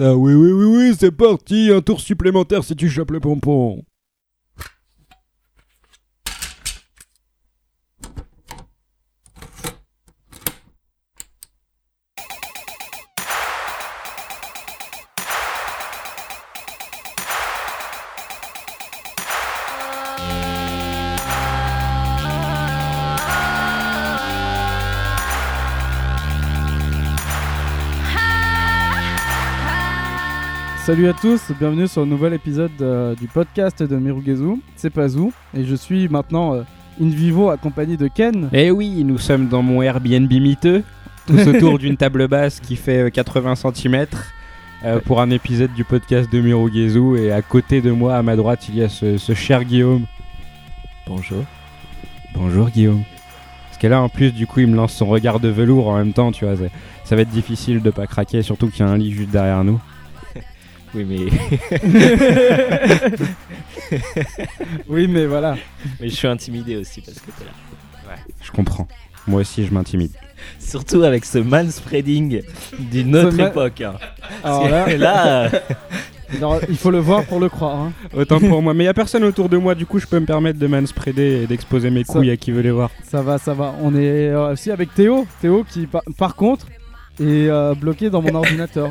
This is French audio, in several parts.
ça. Oui, oui, oui, oui, c'est parti. Un tour supplémentaire si tu chopes le pompon. Salut à tous, bienvenue sur un nouvel épisode euh, du podcast de Mirugezu. C'est Pazou et je suis maintenant euh, in vivo accompagné de Ken. Eh oui, nous sommes dans mon Airbnb miteux, tous autour d'une table basse qui fait euh, 80 cm pour un épisode du podcast de Mirugezu et à côté de moi, à ma droite, il y a ce, ce cher Guillaume. Bonjour. Bonjour Guillaume. Parce que là, en plus, du coup, il me lance son regard de velours en même temps, tu vois. Ça va être difficile de pas craquer, surtout qu'il y a un lit juste derrière nous. Oui, mais, Oui, mais voilà. mais je suis intimidé aussi parce que t'es là. Je comprends. Moi aussi, je m'intimide. Surtout avec ce manspreading d'une autre ma- époque. hein. Alors là, Et là, euh, alors, il faut le voir pour le croire. hein. Autant pour moi. Mais il y a personne autour de moi, du coup, je peux me permettre de manspreader et d'exposer mes Ça- couilles à qui veut les voir. Ça va, ça va. On est euh, aussi avec Théo. Théo qui, par, par contre, est euh, bloqué dans mon ordinateur,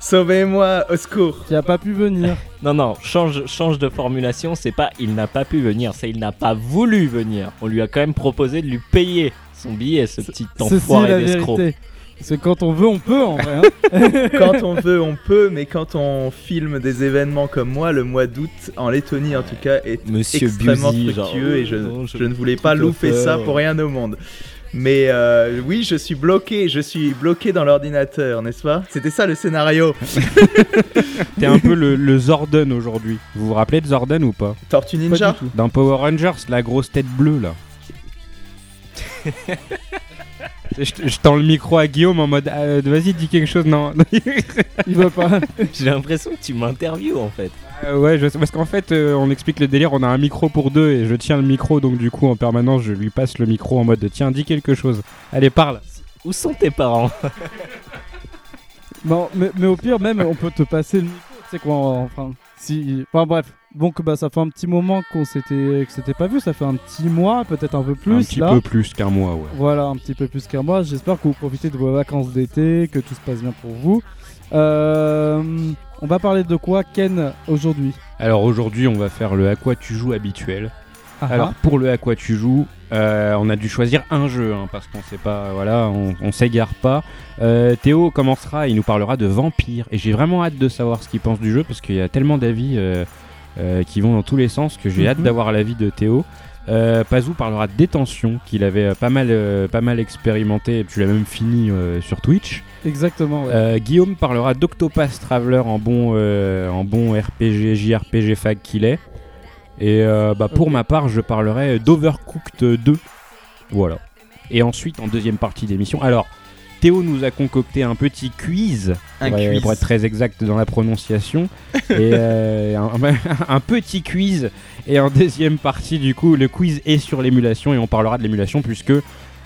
Sauvez-moi, au secours. qui a pas pu venir. non, non, change, change de formulation. C'est pas il n'a pas pu venir, c'est il n'a pas voulu venir. On lui a quand même proposé de lui payer son billet, ce petit enfoiré d'escroc. que quand on veut, on peut en vrai. hein. Quand on veut, on peut, mais quand on filme des événements comme moi, le mois d'août, en Lettonie en tout cas, est Monsieur extrêmement Buzy, genre, fructueux et je, oh, je ne voulais pas louper ça pour rien au monde. Mais euh, oui, je suis bloqué, je suis bloqué dans l'ordinateur, n'est-ce pas? C'était ça le scénario. T'es un peu le, le Zordon aujourd'hui. Vous vous rappelez de Zordon ou pas? Tortue Pas Ninja du tout. Dans Power Rangers, la grosse tête bleue là. je, je tends le micro à Guillaume en mode euh, vas-y dis quelque chose non Il veut pas. J'ai l'impression que tu m'interviews en fait. Euh, ouais je sais parce qu'en fait euh, on explique le délire on a un micro pour deux et je tiens le micro donc du coup en permanence je lui passe le micro en mode tiens dis quelque chose allez parle Où sont tes parents? Bon, mais, mais au pire, même, on peut te passer le micro. Tu sais quoi, enfin, si. Enfin, bref. Bon, que bah, ça fait un petit moment qu'on s'était, que s'était pas vu. Ça fait un petit mois, peut-être un peu plus. un petit là. peu plus qu'un mois ouais Voilà, un petit peu plus qu'un mois. J'espère que vous profitez de vos vacances d'été, que tout se passe bien pour vous. Euh, on va parler de quoi, Ken, aujourd'hui? Alors aujourd'hui on va faire le à quoi tu joues habituel Ah, Alors pour le à quoi tu joues, euh, on a dû choisir un jeu hein, parce qu'on sait pas, voilà, on, on s'égare pas. Euh, Théo commencera, il nous parlera de Vampire et j'ai vraiment hâte de savoir ce qu'il pense du jeu parce qu'il y a tellement d'avis euh, euh, qui vont dans tous les sens que j'ai hâte Mhm. d'avoir l'avis de Théo. Euh, Pazou parlera de détention qu'il avait euh, pas mal, euh, pas mal expérimenté et tu l'as même fini euh, sur Twitch. Exactement, ouais. Euh, Guillaume parlera d'Octopath Traveler en bon, en bon RPG, JRPG fag qu'il est. Et bah, pour ma part, je parlerai d'Overcooked 2. Voilà. Et ensuite, en deuxième partie d'émission. Alors, Théo nous a concocté un petit quiz, Un pour, quiz. pour être très exact dans la prononciation. et euh, un, un petit quiz. Et en deuxième partie, du coup, le quiz est sur l'émulation et on parlera de l'émulation puisque.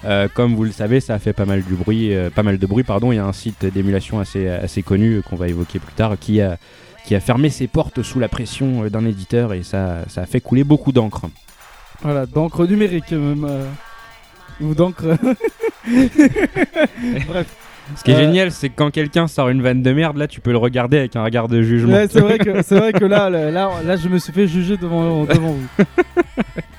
euh, comme vous le savez, ça a fait pas mal, du bruit, euh, pas mal de bruit. Pardon, il y a un site d'émulation assez, assez connu qu'on va évoquer plus tard qui a, qui a fermé ses portes sous la pression d'un éditeur et ça, ça a fait couler beaucoup d'encre. Voilà, d'encre numérique, même. Euh, Ou d'encre. Bref. Ce qui est Euh, génial, c'est que quand quelqu'un sort une vanne de merde, là, tu peux le regarder avec un regard de jugement. Ouais, c'est vrai que, c'est vrai que là, là, là, là, je me suis fait juger devant, devant vous.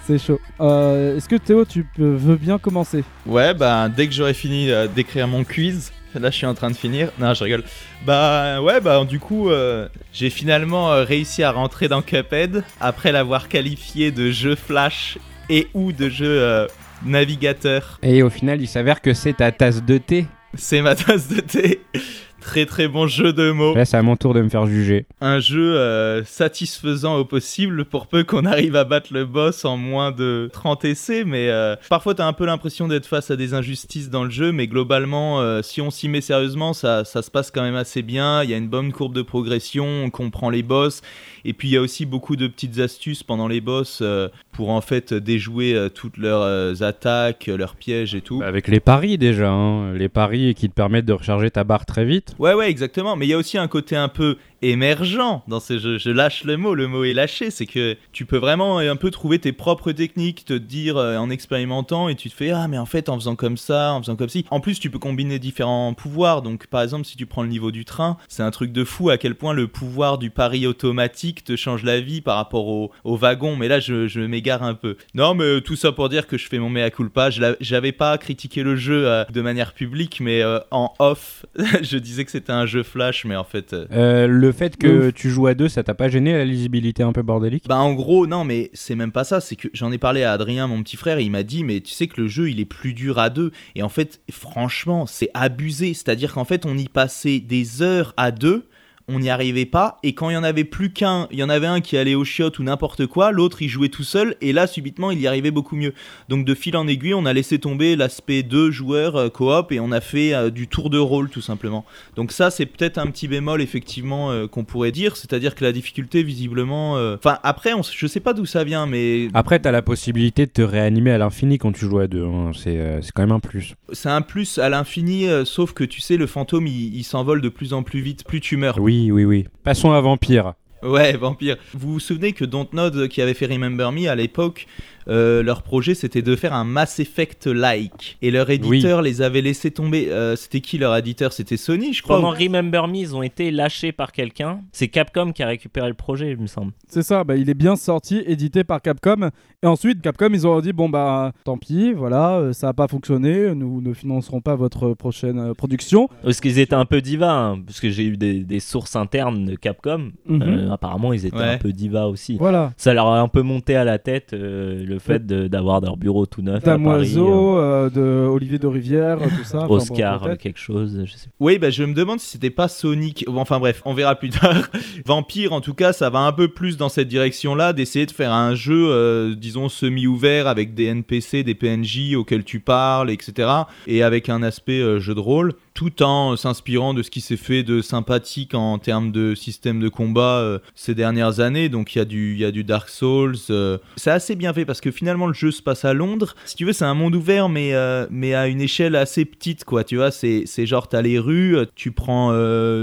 C'est chaud. Euh, Est-ce que Théo, tu peux- veux bien commencer? Ouais, bah dès que j'aurai fini euh, d'écrire mon quiz, là je suis en train de finir. Non, je rigole. Bah ouais, bah du coup, euh, j'ai finalement euh, réussi à rentrer dans Cuphead après l'avoir qualifié de jeu flash et ou de jeu euh, navigateur. Et au final, il s'avère que c'est ta tasse de thé. C'est ma tasse de thé. Très très bon jeu de mots. Là, c'est à mon tour de me faire juger. Un jeu euh, satisfaisant au possible pour peu qu'on arrive à battre le boss en moins de 30 essais. Mais euh, parfois, t'as un peu l'impression d'être face à des injustices dans le jeu. Mais globalement, euh, si on s'y met sérieusement, ça, ça se passe quand même assez bien. Il y a une bonne courbe de progression, on comprend les boss. Et puis, il y a aussi beaucoup de petites astuces pendant les boss euh, pour en fait déjouer euh, toutes leurs euh, attaques, leurs pièges et tout. Bah, avec les paris déjà, hein. les paris qui te permettent de recharger ta barre très vite. Ouais, ouais, exactement. Mais il y a aussi un côté un peu émergent dans ces jeux. Je lâche le mot, le mot est lâché. C'est que tu peux vraiment un peu trouver tes propres techniques, te dire euh, en expérimentant et tu te fais Ah, mais en fait, en faisant comme ça, en faisant comme ci. En plus, tu peux combiner différents pouvoirs. Donc, par exemple, si tu prends le niveau du train, c'est un truc de fou à quel point le pouvoir du pari automatique te change la vie par rapport au, au wagon. Mais là, je, je m'égare un peu. Non, mais euh, tout ça pour dire que je fais mon mea culpa. J'avais pas critiqué le jeu euh, de manière publique, mais euh, en off, je disais que c'était un jeu flash, mais en fait. euh, Euh, fait que tu joues à deux, ça t'a pas gêné la lisibilité un peu bordélique? Bah en gros non mais c'est même pas ça, c'est que j'en ai parlé à Adrien mon petit frère et il m'a dit mais tu sais que le jeu il est plus dur à deux. Et en fait franchement c'est abusé, c'est-à-dire qu'en fait on y passait des heures à deux on n'y arrivait pas et quand il y en avait plus qu'un, il y en avait un qui allait au chiottes ou n'importe quoi, l'autre il jouait tout seul et là subitement il y arrivait beaucoup mieux. Donc de fil en aiguille, on a laissé tomber l'aspect deux joueurs euh, coop et on a fait euh, du tour de rôle tout simplement. Donc ça c'est peut-être un petit bémol effectivement euh, qu'on pourrait dire, c'est-à-dire que la difficulté visiblement enfin après on... je sais pas d'où ça vient mais Après, t'as la possibilité de te réanimer à l'infini quand tu joues à deux. hein. C'est c'est quand même un plus. c'est un plus à l'infini sauf que tu sais le fantôme il, il s'envole de plus en plus vite plus tu meurs. Oui, oui, oui. Passons à Vampire. Ouais, Vampire. Vous vous souvenez que Dontnod, qui avait fait Remember Me à l'époque, euh, leur projet c'était de faire un Mass Effect-like. Et leur éditeur les avait laissé tomber. Euh, c'était qui leur éditeur? C'était Sony, je crois. Pendant ou- Remember Me, ils ont été lâchés par quelqu'un. C'est Capcom qui a récupéré le projet, il me semble. C'est ça, bah, il est bien sorti, édité par Capcom. Et ensuite, Capcom, ils ont dit bon, bah tant pis, voilà, euh, ça n'a pas fonctionné, nous ne financerons pas votre prochaine production. Parce qu'ils étaient un peu divas, hein, parce que j'ai eu des, des sources internes de Capcom. Mhm. Euh, apparemment, ils étaient Ouais. un peu divas aussi. Voilà. Ça leur a un peu monté à la tête euh, le fait d'avoir leur bureau tout neuf. Damoiseau, euh, de Olivier de Rivière, tout ça. euh, enfin, bon, Oscar, quelque chose. Je sais pas. Oui, bah, je me demande si c'était pas Sonic. Bon, Enfin bref, on verra plus tard. Vampire, en tout cas, ça va un peu plus dans cette direction-là, d'essayer de faire un jeu, euh, disons, semi-ouvert avec des NPC, des PNJ auxquels tu parles, etc. Et avec un aspect euh, jeu de rôle, tout en s'inspirant de ce qui s'est fait de sympathique en termes de système de combat euh, ces dernières années. Donc il y, a du- y a du Dark Souls. euh. C'est assez bien fait parce que finalement le jeu se passe à Londres. Si tu veux, c'est un monde ouvert, mais, euh, mais à une échelle assez petite, quoi. Tu vois, c'est genre, t'as les rues, tu prends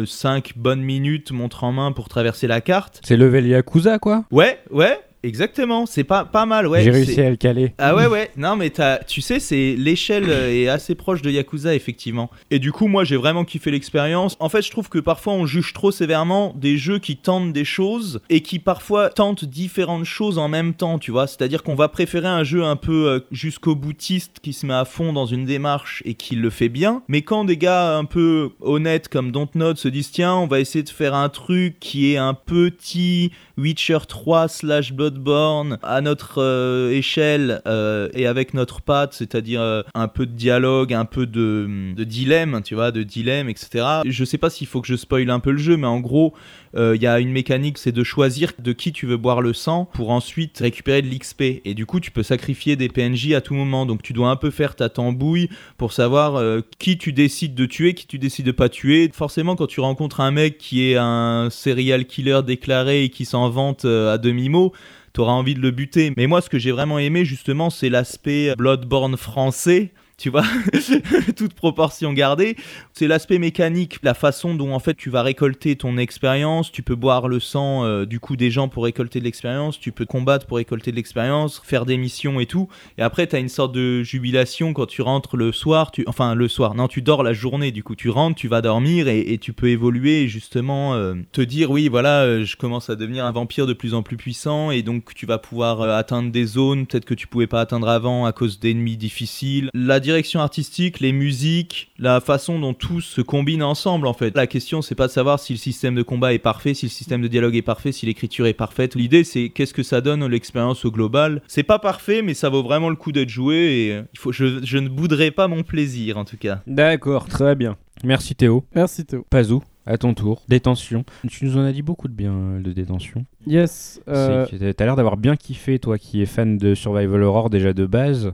5 bonnes minutes, montre en main pour traverser la carte. C'est level Yakuza, quoi? Ouais, ouais, exactement. C'est pas, pas mal, ouais. J'ai réussi à le caler. ah ouais ouais non mais t'as- tu sais c'est l'échelle est assez proche de Yakuza effectivement et du coup moi j'ai vraiment kiffé l'expérience en fait je trouve que parfois on juge trop sévèrement des jeux qui tentent des choses et qui parfois tentent différentes choses en même temps tu vois c'est à dire qu'on va préférer un jeu un peu euh, jusqu'au boutiste qui se met à fond dans une démarche et qui le fait bien mais quand des gars un peu honnêtes comme Dontnod se disent tiens on va essayer de faire un truc qui est un petit Witcher 3 slash Bloodborne à notre euh, échelle euh, et avec notre patte, c'est-à-dire euh, un peu de dialogue, un peu de, de dilemme, tu vois, de dilemme, etc. Je sais pas s'il faut que je spoil un peu le jeu, mais en gros, il y a une mécanique, c'est de choisir de qui tu veux boire le sang pour ensuite récupérer de l'XP. Et du coup, tu peux sacrifier des PNJ à tout moment. Donc, tu dois un peu faire ta tambouille pour savoir qui tu décides de tuer, qui tu décides de pas tuer. Forcément, quand tu rencontres un mec qui est un serial killer déclaré et qui s'en vante à demi-mot, t'auras envie de le buter. Mais moi, ce que j'ai vraiment aimé, justement, c'est l'aspect Bloodborne français. Tu vois, toute proportion gardée, c'est l'aspect mécanique, la façon dont en fait tu vas récolter ton expérience. Tu peux boire le sang euh, du coup des gens pour récolter de l'expérience, tu peux combattre pour récolter de l'expérience, faire des missions et tout. Et après, tu as une sorte de jubilation quand tu rentres le soir, tu... enfin le soir, non, tu dors la journée, du coup tu rentres, tu vas dormir et, tu peux évoluer et justement euh, te dire oui, voilà, euh, je commence à devenir un vampire de plus en plus puissant et donc tu vas pouvoir atteindre des zones peut-être que tu pouvais pas atteindre avant à cause d'ennemis difficiles. La direction artistique, les musiques, la façon dont tout se combine ensemble en fait. La question c'est pas de savoir si le système de combat est parfait, si le système de dialogue est parfait, si l'écriture est parfaite. L'idée c'est qu'est-ce que ça donne l'expérience au global. C'est pas parfait mais ça vaut vraiment le coup d'être joué et euh, il faut, je, je ne bouderai pas mon plaisir en tout cas. D'accord, très bien. Merci Théo. Merci Théo. Pazou, à ton tour. Détention. Tu nous en as dit beaucoup de bien euh, de détention. Yes. euh, T'as l'air d'avoir bien kiffé, toi qui es fan de Survival Horror déjà de base.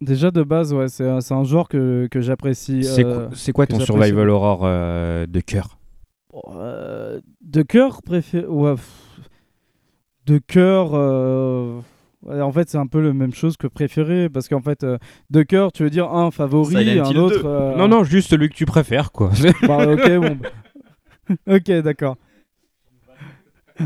Déjà de base, ouais, c'est un, c'est un genre que, que j'apprécie. C'est euh, quoi, que ton. Survival Horror euh, de cœur? Euh, de cœur préféré. Ouais, pff, de cœur. euh, Ouais, En fait, c'est un peu la même chose que préféré, parce qu'en fait, euh, de cœur, tu veux dire un favori, Silent un autre. 2. euh, Non, non, juste celui que tu préfères, quoi. Bah, ok, bon. ok, d'accord.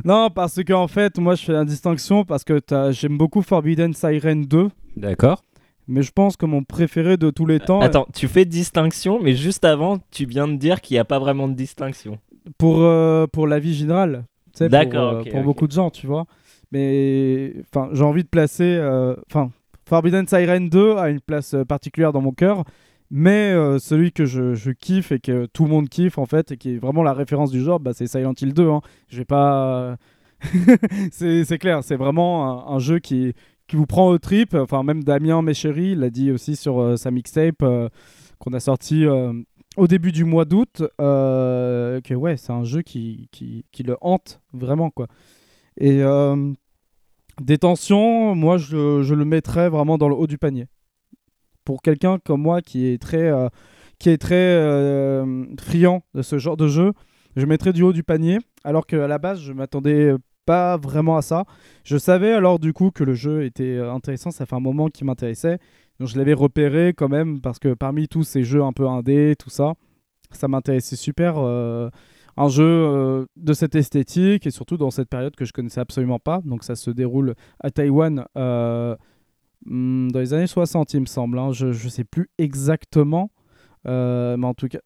Non, parce qu'en fait, moi, je fais la distinction parce que t'as- j'aime beaucoup Forbidden Siren 2, D'accord. Mais je pense que mon préféré de tous les temps, Attends, tu fais distinction, mais juste avant, tu viens de dire qu'il n'y a pas vraiment de distinction. pour, euh, pour la vie générale, tu sais, pour, D'accord, euh, pour ok. beaucoup de gens, tu vois. Mais enfin, j'ai envie de placer, euh, enfin, Forbidden Siren 2 a une place euh, particulière dans mon cœur, mais euh, celui que je, je kiffe et que tout le monde kiffe en fait, et qui est vraiment la référence du genre, bah, c'est Silent Hill 2. Hein. Je vais pas, c'est c'est clair, c'est vraiment un, un jeu qui qui vous prend au trip. Enfin, même Damien Méchéry l'a dit aussi sur euh, sa mixtape euh, qu'on a sorti euh, au début du mois d'août. que ouais, c'est un jeu qui, qui, le hante vraiment, quoi. Et Détention, moi, je, je le mettrais vraiment dans le haut du panier. Pour quelqu'un comme moi qui est très, qui est très friand de ce genre de jeu, je mettrais du haut du panier. Alors qu'à la base, je m'attendais pas vraiment à ça. Je savais alors du coup que le jeu était euh, intéressant, ça fait un moment qu'il m'intéressait. Donc je l'avais repéré quand même parce que parmi tous ces jeux un peu indés, tout ça, ça m'intéressait super. euh, un jeu euh, de cette esthétique et surtout dans cette période que je connaissais absolument pas. Donc ça se déroule à Taïwan hmm, dans les années 60, il me semble. hein. Je, je sais plus exactement, mais en tout cas.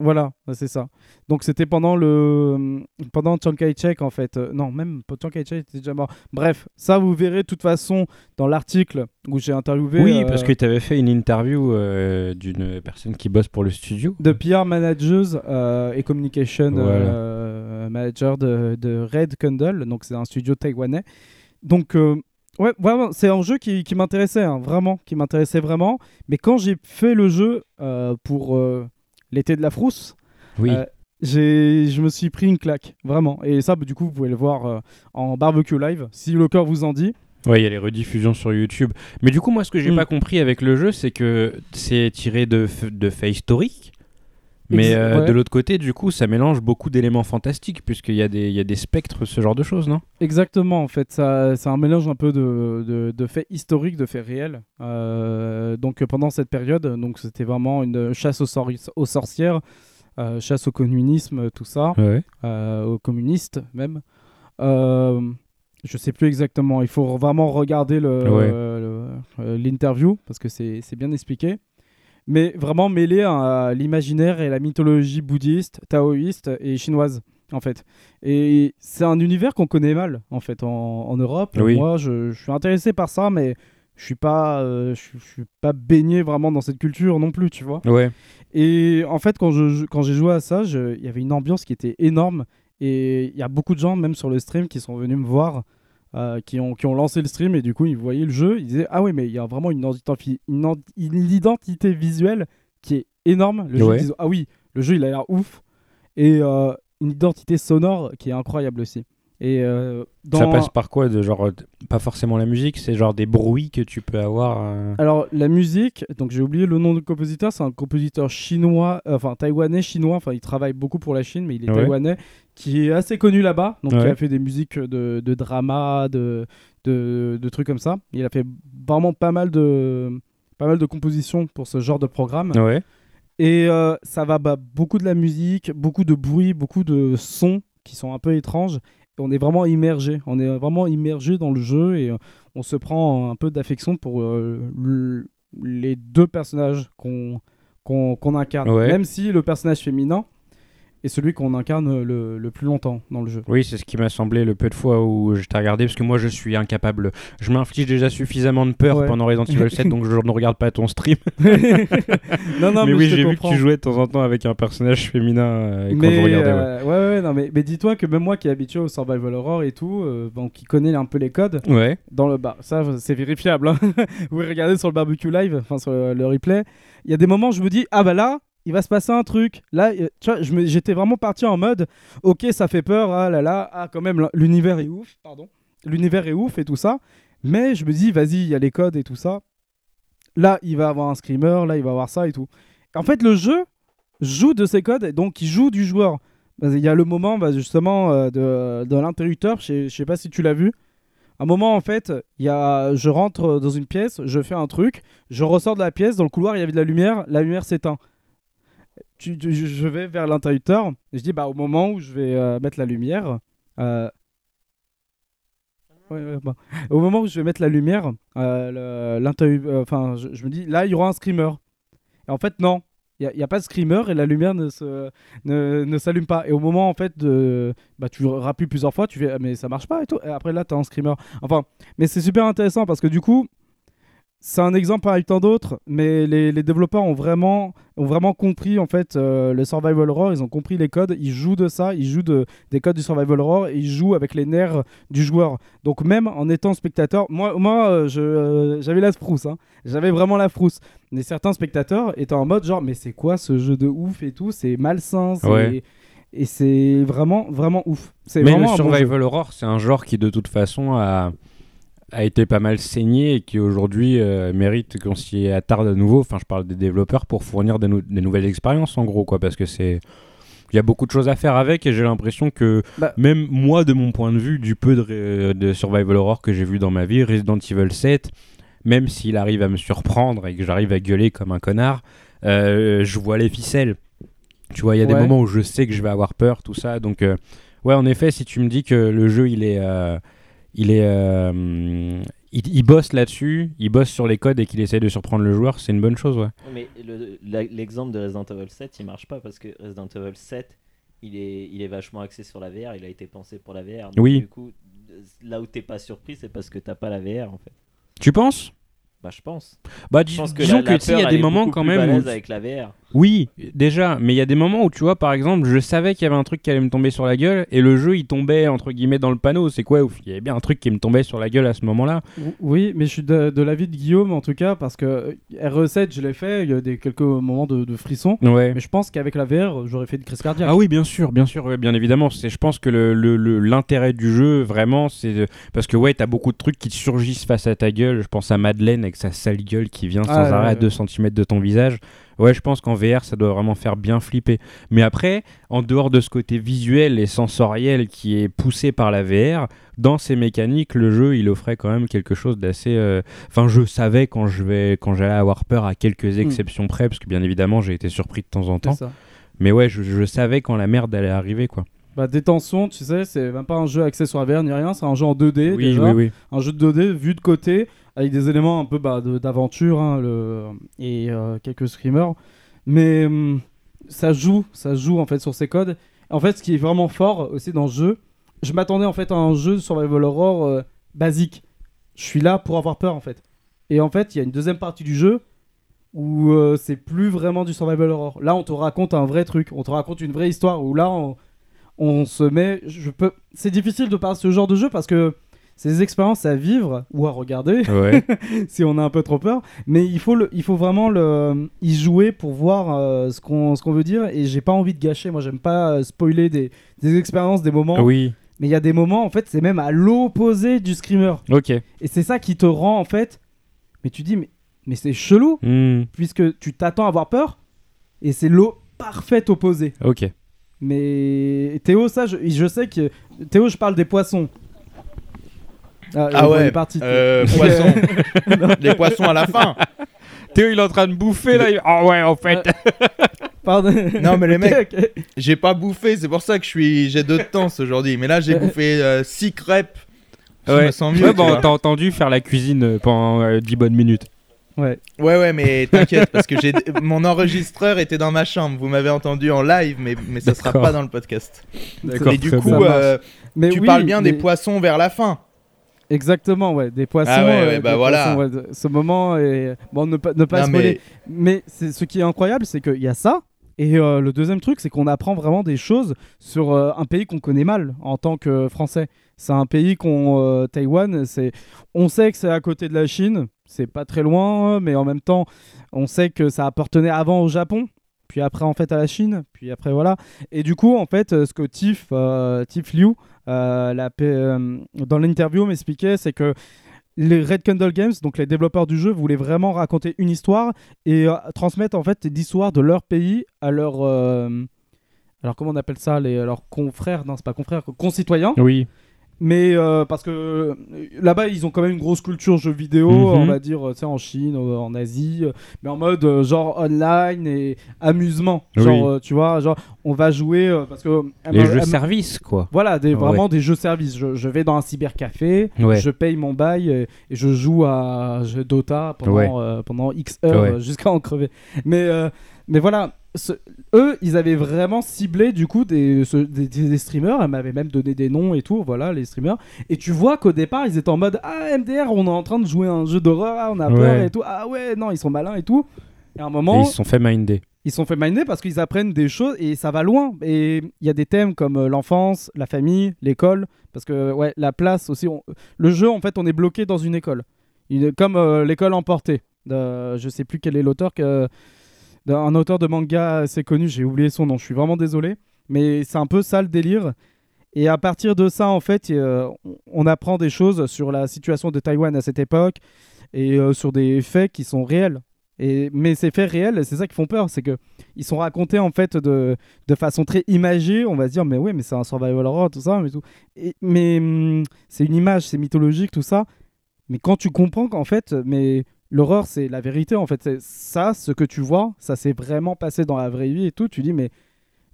Voilà, bah, c'est ça. Donc c'était pendant le pendant Chiang Kai-shek en fait. Euh, non, même Chiang Kai-shek était déjà mort. Bref, ça vous verrez de toute façon dans l'article où j'ai interviewé Oui, euh, parce que tu avais fait une interview euh, d'une personne qui bosse pour le studio. de PR Managers euh, et Communication Voilà. euh, Manager de, de Red Candle, donc c'est un studio taïwanais. Donc, euh, ouais, vraiment, c'est un jeu qui, qui m'intéressait, hein, vraiment, qui m'intéressait vraiment. Mais quand j'ai fait le jeu euh, pour euh, l'été de la frousse, Oui. Euh, j'ai, je me suis pris une claque, vraiment. Et ça, bah, du coup, vous pouvez le voir euh, en barbecue live, si le cœur vous en dit. Ouais, il y a les rediffusions sur YouTube. Mais du coup, moi, ce que j'ai Mm. pas compris avec le jeu, c'est que c'est tiré de, de faits historiques. Mais euh, ouais. de l'autre côté, du coup, ça mélange beaucoup d'éléments fantastiques, puisqu'il y, a des- il y a des spectres, ce genre de choses, non? Exactement, en fait, ça, c'est un mélange un peu de, de, de faits historiques, de faits réels. Euh, donc pendant cette période, donc c'était vraiment une chasse aux, sor- aux sorcières, euh, chasse au communisme, tout ça, Ouais. aux communistes même. Je sais plus exactement, il faut vraiment regarder le, Ouais. le- l'interview parce que c'est bien expliqué. Mais vraiment mêlé à l'imaginaire et la mythologie bouddhiste, taoïste et chinoise en fait. Et c'est un univers qu'on connaît mal, en fait, en, en Europe. Oui. Moi, je, je suis intéressé par ça, mais je suis pas, euh, je, suis- je suis pas baigné vraiment dans cette culture non plus, tu vois. Ouais. Et en fait, quand je quand j'ai joué à ça, il y avait une ambiance qui était énorme. Et il y a beaucoup de gens, même sur le stream, qui sont venus me voir, euh, qui, ont, qui ont lancé le stream et du coup, ils voyaient le jeu. Ils disaient Ah oui, mais il y a vraiment une, identifi- une, identité visuelle qui est énorme. Le jeu, Ouais. ils disent, Ah oui, le jeu, il a l'air ouf. Et euh, une identité sonore qui est incroyable aussi. Et euh, dans... Ça passe par quoi de genre euh, pas forcément la musique, c'est genre des bruits que tu peux avoir. euh, Alors la musique, donc j'ai oublié le nom du compositeur, c'est un compositeur chinois, euh, enfin taïwanais chinois, enfin il travaille beaucoup pour la Chine, mais il est Ouais. taïwanais, qui est assez connu là-bas, donc il a fait des musiques de, de drama, de, de, de trucs comme ça. Il a fait vraiment pas mal de pas mal de compositions pour ce genre de programme. Ouais. Et ça va bah, beaucoup de la musique, beaucoup de bruit, beaucoup de sons qui sont un peu étranges. On est vraiment immergé. On est vraiment immergé dans le jeu et euh, on se prend un peu d'affection pour euh, le- les deux personnages qu'on incarne. Ouais. Même si le personnage féminin est celui qu'on incarne le, le plus longtemps dans le jeu. Oui, c'est ce qui m'a semblé le peu de fois où je t'ai regardé, parce que moi je suis incapable. Je m'inflige déjà suffisamment de peur Ouais. pendant Resident Evil 7, donc je ne regarde pas ton stream. non, non, mais, mais, oui, j'ai vu que tu jouais de temps en temps avec un personnage féminin euh, et quand mais je regardais. ouais. euh, ouais, ouais, non, mais, mais dis-toi que même moi qui est habitué au survival horror et tout, euh, bon, qui connaît un peu les codes, Ouais. dans le bah ça c'est vérifiable hein. vous regardez sur le barbecue live enfin sur le, le replay il y a des moments où je me dis ah bah là il va se passer un truc. Là euh, tu vois j'étais vraiment parti en mode ok ça fait peur ah là là ah quand même l'univers est ouf pardon. L'univers est ouf et tout ça. Mais je me dis vas-y il y a les codes et tout ça. Là il va avoir un screamer là il va avoir ça et tout. En fait le jeu joue de ces codes donc il joue du joueur. Bah, il y a le moment bah, justement euh, de, de l'interrupteur je sais- pas si tu l'as vu. Un moment, en fait, y a, je rentre dans une pièce, je fais un truc, je ressors de la pièce, dans le couloir, il y avait de la lumière, la lumière s'éteint. Je vais vers l'interrupteur, et je dis, bah, au moment où je vais euh, mettre la lumière, euh, au moment où je vais mettre la lumière, euh, euh, enfin, je, me dis, là, il y aura un screamer. Et en fait, non. Il n'y a, pas de screamer et la lumière ne, ne, s'allume pas. Et au moment, en fait, de, bah, tu rappuies plusieurs fois, tu fais, Ah, mais ça marche pas et tout. Après, là, tu as un screamer. Enfin, mais c'est super intéressant parce que du coup, c'est un exemple parmi tant d'autres, mais les, les développeurs ont vraiment, ont vraiment compris en fait euh, le survival horror, ils ont compris les codes, ils jouent de ça, ils jouent de, des codes du survival horror, et ils jouent avec les nerfs du joueur. Donc même en étant spectateur, moi, moi euh, je, euh, j'avais la frousse, hein. j'avais vraiment la frousse. Mais certains spectateurs étaient en mode genre mais c'est quoi ce jeu de ouf et tout, c'est malsain, c'est- Ouais. et c'est vraiment vraiment ouf. C'est Mais le un bon survival horror, c'est un genre qui de toute façon a, a été pas mal saigné et qui aujourd'hui euh, mérite qu'on s'y attarde à nouveau. Enfin, je parle des développeurs pour fournir des, nou- des nouvelles expériences en gros, quoi, parce que c'est il y a beaucoup de choses à faire avec et j'ai l'impression que Bah- même moi, de mon point de vue, du peu de, survival horror que j'ai vu dans ma vie, Resident Evil 7, même s'il arrive à me surprendre et que j'arrive à gueuler comme un connard, euh, je vois les ficelles. Tu vois, il y a des moments où je sais que je vais avoir peur, tout ça. Donc, euh, ouais, en effet, si tu me dis que le jeu, il est. euh, il est. euh, il, il bosse là-dessus, il bosse sur les codes et qu'il essaie de surprendre le joueur, c'est une bonne chose, ouais. Mais le- l'exemple de Resident Evil 7, il marche pas parce que Resident Evil 7, il est, il est vachement axé sur la VR, il a été pensé pour la VR. Donc, Oui. Du coup, là où t'es pas surpris, c'est parce que t'as pas la VR en fait. Tu penses? Bah, je pense. Bah, Je dis- pense que disons la, que y a des moments quand même. où- avec la VR. Oui, déjà, mais il y a des moments où tu vois, par exemple, je savais qu'il y avait un truc qui allait me tomber sur la gueule et le jeu il tombait entre guillemets dans le panneau. C'est quoi ouf Il y avait bien un truc qui me tombait sur la gueule à ce moment-là. Oui, mais je suis de, de l'avis de Guillaume en tout cas parce que euh, RE7 je l'ai fait, il y a des quelques moments de, de frisson, Ouais. mais je pense qu'avec la VR j'aurais fait une crise cardiaque. Ah oui, bien sûr, bien sûr, ouais, bien évidemment. C'est, je pense que le, le- le- l'intérêt du jeu, vraiment, c'est de- parce que ouais, t'as beaucoup de trucs qui te surgissent face à ta gueule. Je pense à Madeleine avec sa sale gueule qui vient sans Ah, ouais, arrêt à ouais. 2 cm de ton visage. Ouais, je pense qu'en VR, ça doit vraiment faire bien flipper. Mais après, en dehors de ce côté visuel et sensoriel qui est poussé par la VR, dans ses mécaniques, le jeu, il offrait quand même quelque chose d'assez. euh, Enfin, je savais quand je vais, quand j'allais avoir peur à quelques exceptions près, parce que bien évidemment, j'ai été surpris de temps en temps. Mais ouais, je, je savais quand la merde allait arriver, quoi. Bah, détention, tu sais, c'est même pas un jeu axé sur la VR ni rien, c'est un jeu en 2D oui, déjà, oui, oui. un jeu de 2D vu de côté avec des éléments un peu bah, d'aventure hein, le... et euh, quelques screamers. Mais hum, ça joue, ça joue en fait sur ces codes. En fait, ce qui est vraiment fort aussi dans ce jeu, je m'attendais en fait à un jeu de survival horror euh, basique. Je suis là pour avoir peur en fait. Et en fait, il y a une deuxième partie du jeu où euh, c'est plus vraiment du survival horror. Là, on te raconte un vrai truc, on te raconte une vraie histoire où là, on, on se met. Je peux. C'est difficile de parler de ce genre de jeu parce que c'est des expériences à vivre ou à regarder Ouais. si on a un peu trop peur. Mais il faut, le, il faut vraiment le, y jouer pour voir euh, ce qu'on ce qu'on veut dire. Et j'ai pas envie de gâcher. Moi, j'aime pas euh, spoiler des, des expériences, des moments. oui. Mais il y a des moments, en fait, c'est même à l'opposé du screamer. Ok. Et c'est ça qui te rend, en fait. Mais tu dis, mais, mais c'est chelou, Hmm, puisque tu t'attends à avoir peur. Et c'est l'eau parfaite opposé. Ok. Mais Théo, ça, je, je sais que. Théo, je parle des poissons. Ah bon, il ouais, parti. euh, poissons. Les poissons à la fin. Théo, il est en train de bouffer là. Ah ouais, en fait. Pardon. Non, mais les mecs, j'ai pas bouffé, c'est pour ça que je suis, j'ai deux temps aujourd'hui. Mais là, j'ai bouffé 6 crêpes. Je Ouais. me sens mieux. Ouais, bon, t'as entendu faire la cuisine euh, pendant euh, 10 bonnes minutes. Ouais. Ouais, ouais, mais t'inquiète, parce que j'ai mon enregistreur était dans ma chambre. Vous m'avez entendu en live, mais, mais ça sera pas dans le podcast. D'accord. Et du coup, euh, Mais tu oui, parles bien des mais- poissons vers la fin. Exactement, ouais, des poissons. Ah ouais, ouais, euh, bah des voilà. poissons, ouais, de- ce moment est bon, ne pas ne pas Non, spoiler. Mais, c'est ce qui est incroyable, c'est qu'il y a ça. Et euh, le deuxième truc, c'est qu'on apprend vraiment des choses sur euh, un pays qu'on connaît mal en tant que Français. C'est un pays qu'on Taïwan, c'est on sait que c'est à côté de la Chine, c'est pas très loin, mais en même temps, on sait que ça appartenait avant au Japon, puis après en fait à la Chine, puis après voilà. Et du coup, en fait, euh, ce que Tiff, euh, Tiff Liu, euh, dans l'interview m'expliquait, c'est que les Red Candle Games, donc les développeurs du jeu, voulaient vraiment raconter une histoire et transmettre en fait l'histoire de leur pays à leurs, euh, alors comment on appelle ça, les leurs confrères, non c'est pas confrères, concitoyens. Oui. Mais euh, parce que euh, là-bas, ils ont quand même une grosse culture jeux vidéo, Mhm. on va dire, euh, tu sais, en Chine, en Asie, mais en mode genre online et amusement. Genre, tu vois, genre, on va jouer parce que. Les jeux elle m'a- service, quoi. Voilà, des, Ouais. vraiment des jeux services. Je, je vais dans un cybercafé, Ouais. je paye mon bail et, et je joue à Dota pendant, Ouais. euh, pendant X heures jusqu'à en crever. Mais, euh, mais voilà, ce- eux, ils avaient vraiment ciblé du coup des, ce- des, streamers. Elle m'avait même donné des noms et tout, voilà, les streamers. Et tu vois qu'au départ, ils étaient en mode Ah, MDR, on est en train de jouer un jeu d'horreur, ah, on a peur Ouais. et tout. Ah ouais, non, ils sont malins et tout. Et à un Et moment, ils se sont fait minder. ils sont fait miner parce qu'ils apprennent des choses et ça va loin. Et il y a des thèmes comme euh, l'enfance, la famille, l'école. Parce que, ouais, la place aussi. on- Le jeu, en fait, on est bloqué dans une école. Une- Comme euh, l'école emportée. De... Je sais plus quel est l'auteur. Que... Un auteur de manga assez connu, j'ai oublié son nom, je suis vraiment désolé. Mais c'est un peu ça le délire. Et à partir de ça, en fait, euh, on- apprend des choses sur la situation de Taïwan à cette époque et euh, sur des faits qui sont réels. Et, mais ces faits réels, c'est ça qui font peur, c'est que ils sont racontés en fait de, de façon très imagée. On va se dire, mais oui, mais c'est un survival horror, tout ça, mais tout. Mais hum, c'est une image, c'est mythologique, tout ça. Mais quand tu comprends qu'en fait, mais l'horreur, c'est la vérité, en fait, c'est ça, ce que tu vois, ça s'est vraiment passé dans la vraie vie et tout. Tu dis, mais